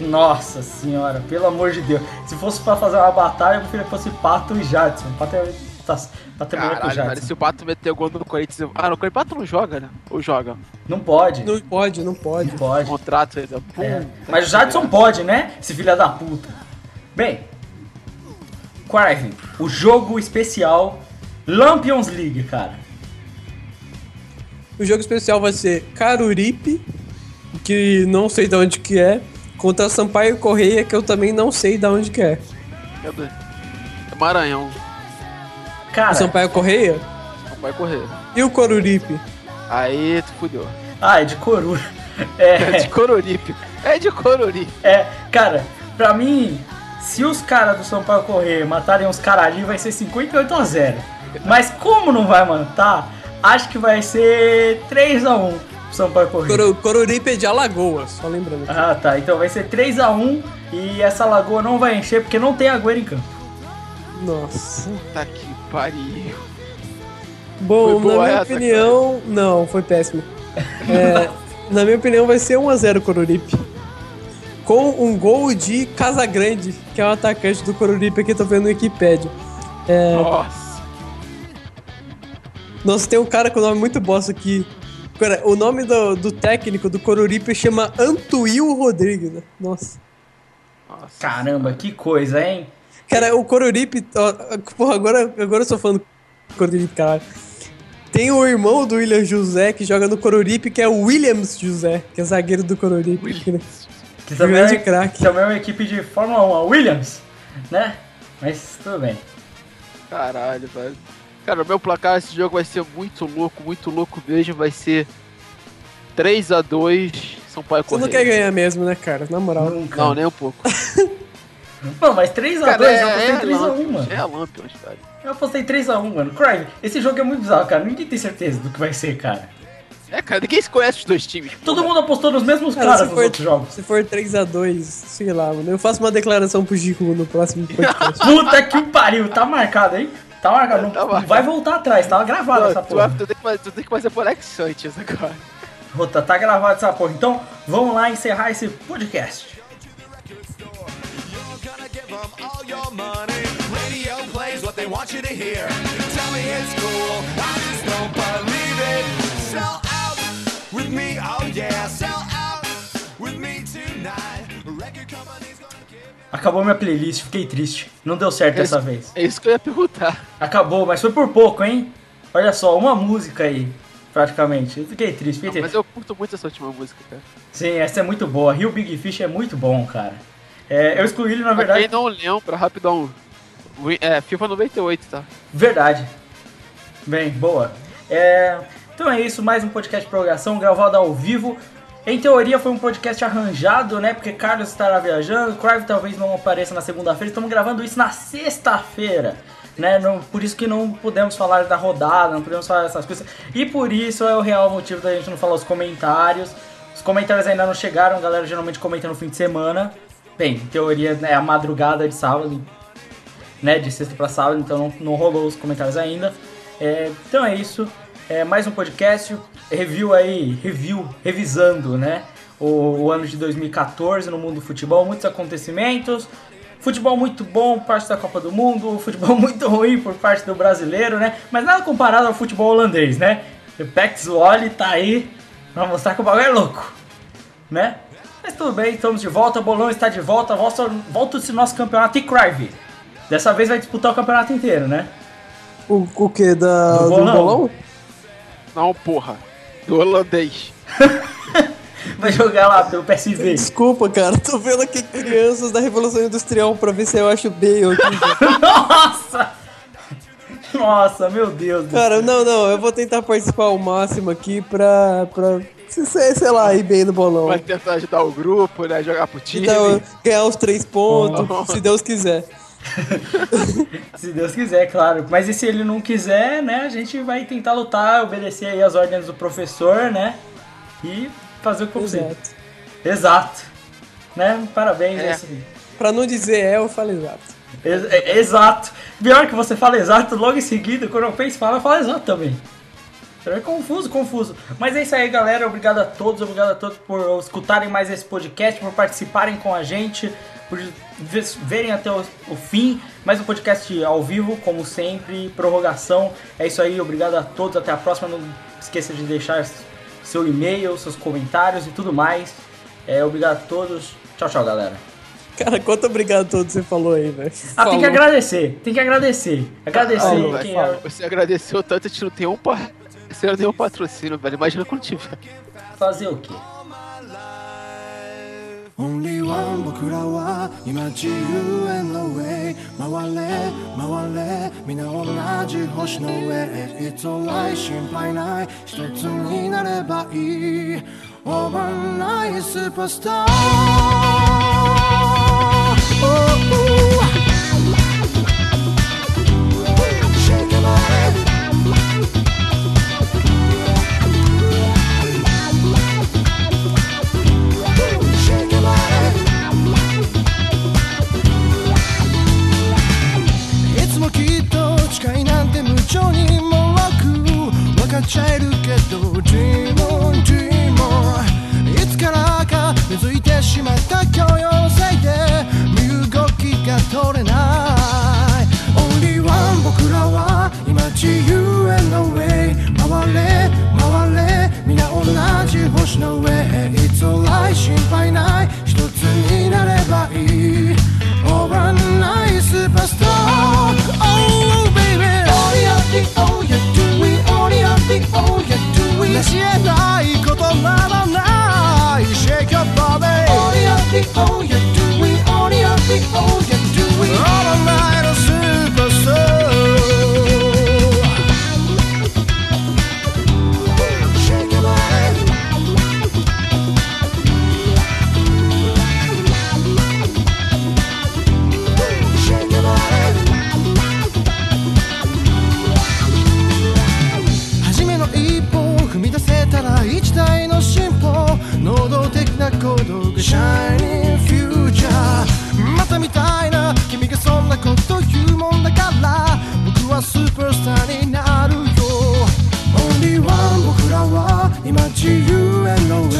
Nossa senhora, pelo amor de Deus. Se fosse pra fazer uma batalha, eu preferia que fosse Pato e Jadson. Pato é, tá, tá terminando com o Caralho, Jadson. velho, se o Pato meter gol no Corinthians... Ah, no Corinthians Pato não joga, né? Ou joga? Não pode. Não Não pode, não pode. pode. Contrato ainda. Pum. É. Mas o Jadson pode, né? Esse filho da puta. Bem, Crive, o jogo especial Lampions League, cara. O jogo especial vai ser Caruripe, que não sei de onde que é, contra Sampaio Correia, que eu também não sei de onde que é. Cadê? É Maranhão. O Cara, Sampaio Correia Não vai correr. e o Coruripe. Aí tu fudeu. ah, é de Corura. É É, de Cororipe. É de Cororipe. é, cara, pra mim, se os caras do São Paulo correr matarem os caras ali, vai ser 58 a 0. Mas como não vai matar, acho que vai ser 3 a 1 Paulo correr. Coru- Coruripe é de Alagoas, só lembrando. aqui. Ah, tá. Então vai ser 3 a 1 e essa lagoa não vai encher porque não tem agüero em campo. Nossa. Tá que pariu. Bom, Foi boa na minha essa, opinião, não, foi péssimo. É, na minha opinião, vai ser 1x0 Coruripe. Com um gol de Casagrande, que é o atacante do Coruripe aqui, tô vendo no Wikipedia. É, Nossa. Nossa, tem um cara com nome muito bosta aqui. Cara, o nome do, do técnico do Coruripe chama Antuil Rodrigues. né? Nossa. Nossa. Caramba, que coisa, hein? Cara, o Coruripe. ó, Porra, agora, agora eu sou fã do Coruripe, caralho. Tem o irmão do William José que joga no Coruripe, que é o Williams José, que é zagueiro do Coruripe. Que também, Grande é, craque. também é uma equipe de Fórmula 1, a Williams, né? Mas tudo bem. Caralho, velho. Cara, o meu placar esse jogo vai ser muito louco, muito louco mesmo. Vai ser 3x2 São Paulo Você não Correia. quer ganhar mesmo, né, cara? Na moral. Nunca. Não, nem um pouco. Não, mas 3x2, Cara, eu apostei é 3x1, Lampions, mano. é Lampions, velho. Eu apostei 3x1, mano. Crime, esse jogo é muito bizarro, cara. Ninguém tem certeza do que vai ser, cara. É, cara, ninguém se conhece os dois times. Todo porra. mundo apostou nos mesmos Cara, caras nos for, outros jogos. se for 3x2, sei lá, mano. Eu faço uma declaração pro Gico no próximo podcast. Puta que pariu, tá marcado, hein? Tá marcado, não, Tá marcado. vai voltar atrás, tava gravado essa Tu, tu, porra. tu tem que fazer, tu tem que fazer por antes agora. Puta, tá gravado essa porra. Então, vamos lá encerrar esse podcast. Sell out with me, oh yeah, sell Acabou minha playlist, fiquei triste. Não deu certo dessa vez. É isso que eu ia perguntar. Acabou, mas foi por pouco, hein? Olha só, uma música aí, praticamente. Eu fiquei triste, fiquei Mas triste. eu curto muito essa última música, cara. Sim, essa é muito boa. Rio Big Fish é muito bom, cara. É, eu escolhi ele, na Pra verdade. quem não lembra, rapidão. É, FIFA 98, tá? Verdade. Bem, boa. É, então é isso, mais um podcast de prorrogação gravado ao vivo. Em teoria foi um podcast arranjado, né? Porque Carlos estará viajando, Crive talvez não apareça na segunda-feira. Estamos gravando isso na sexta-feira, né? Não, por isso que não podemos falar da rodada, não podemos falar dessas coisas. E por isso é o real motivo da gente não falar os comentários. Os comentários ainda não chegaram, a galera geralmente comenta no fim de semana. Bem, em teoria né, é a madrugada de sábado, né, de sexta pra sábado, então não, não rolou os comentários ainda. É, então é isso. É, mais um podcast, review aí, review, revisando, né? O, o ano de 2014 no mundo do futebol, muitos acontecimentos. Futebol muito bom por parte da Copa do Mundo, futebol muito ruim por parte do brasileiro, né? Mas nada comparado ao futebol holandês, né? O Pex Wally tá aí pra mostrar que o bagulho é louco, né? Mas tudo bem, estamos de volta, o Bolão está de volta, volta- volta-se nosso campeonato e Crive. Dessa vez vai disputar o campeonato inteiro, né? O, o que? Da, Do do, bolão? Não, porra. Do holandês. Vai jogar lá pelo PSV. Desculpa, cara. Tô vendo aqui crianças da Revolução Industrial pra ver se eu acho Bale aqui. Nossa! Nossa, meu Deus. Cara, não, não. Eu vou tentar participar ao máximo aqui pra... pra sei, sei lá, ir bem no bolão. Vai tentar ajudar o grupo, né? Jogar pro time. Então, ganhar os três pontos, se Deus quiser. Se Deus quiser, claro. Mas e se ele não quiser, né? A gente vai tentar lutar, obedecer aí as ordens do professor, né? E fazer o que possível. Exato. Exato. Né? Parabéns. É. Isso aí. Pra não dizer é, eu falo exato. Ex- é- exato. Pior que você fala exato, logo em seguida, quando eu penso fala, eu falo exato também. É confuso, confuso. Mas é isso aí, galera. Obrigado a todos, obrigado a todos por escutarem mais esse podcast, por participarem com a gente, por verem até o, o fim. Mais um podcast ao vivo, como sempre, prorrogação. É isso aí, obrigado a todos. Até a próxima. Não esqueça de deixar seu e-mail, seus comentários e tudo mais. É, obrigado a todos. Tchau, tchau, galera. Cara, quanto obrigado a todos você falou aí, velho. Ah, tem que Falou. agradecer, tem que agradecer. Agradecer Falou, quem fala. é- Você agradeceu tanto, a gente não tem um. Você não tem um patrocínio, velho. Imagina quando tiver. fazer o quê? Only one 僕らは今自由への way 回れ回れ皆同じ星の上 It's alright 心配ない一つになればいい Overnight Superstar oh, Oh, 情にも湧く分かっちゃえるけど Dream on dream on いつからか根付いてしまった許容性で身動きが取れない。Only one 僕らは今自由への way 回れ回れ皆同じ星の上。It's alright 心配ない。一つになればいい。です言えないことならない Shake your body Only the old you're doing the old you're All of my 一体の進歩能動的な行動がシャイニーフューチャーまたみたいな君がそんなこと言うもんだから。僕はスーパースターになるよ。Only one 僕らは今自由への上。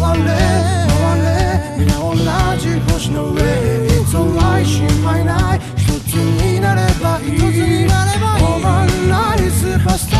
回れ回れ。皆同じ星の上。It's alright 心配ない。一つになればいい。Over スーパースター。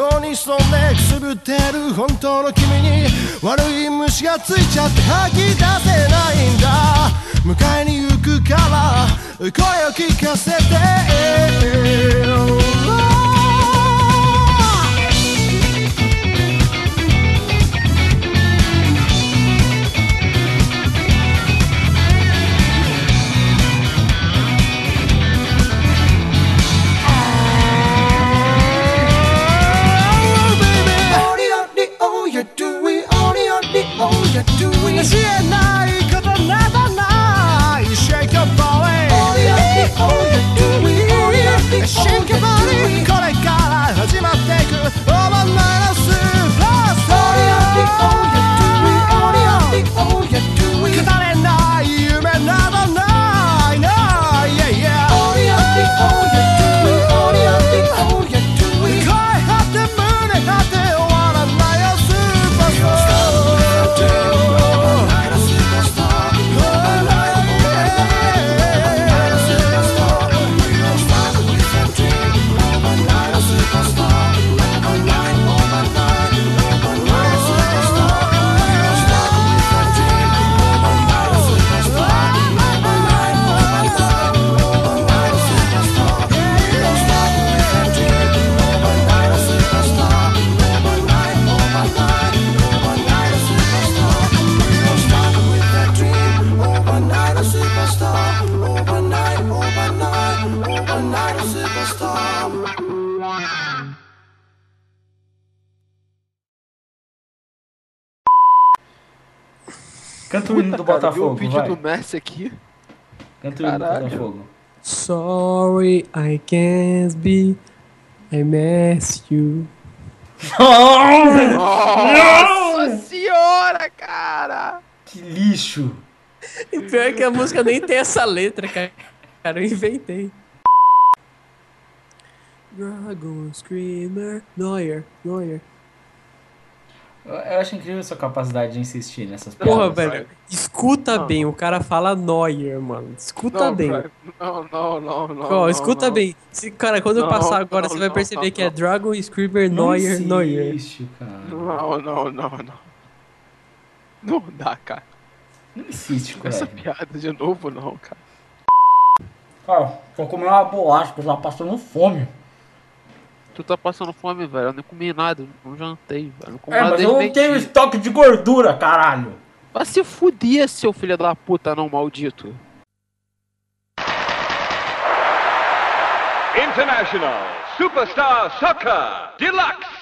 こに潜んでくすぶってる本当の君に悪い虫がついちゃって吐き出せないんだ。迎えに行くから声を聞かせて「you're Shake your body. are it. Canta o hino do Cara, viu o Botafogo, vídeo vai. do Messi aqui. Canta o. Botafogo. Sorry, I can't be. I miss you. Nossa senhora, cara! Que lixo! E pior é que a música nem tem essa letra, cara. Cara, eu inventei. Dragon Screamer. Neuer, Neuer. Eu, acho incrível a sua capacidade de insistir nessas Porra, piadas. velho. Escuta Não. bem, o cara fala Neuer, mano. Escuta Não, bem. Não, não, não, não. Ó, não, escuta não. bem. Se, cara, quando eu passar agora, não, você vai perceber não, que é. Dragon Screamer Não Neuer, Neuer. insiste, cara. Não, não, não, não. Não dá, cara. Não insiste com Essa essa. piada de novo, não, cara. Cara, vou comer uma bolacha, porque eu tava passando fome. Tu tá passando fome, velho. Eu não comi nada, não jantei, velho. Não comi É, nada mas eu não tenho estoque de gordura, caralho. Vai se fuder, seu filho da puta, não maldito. International Superstar Soccer Deluxe.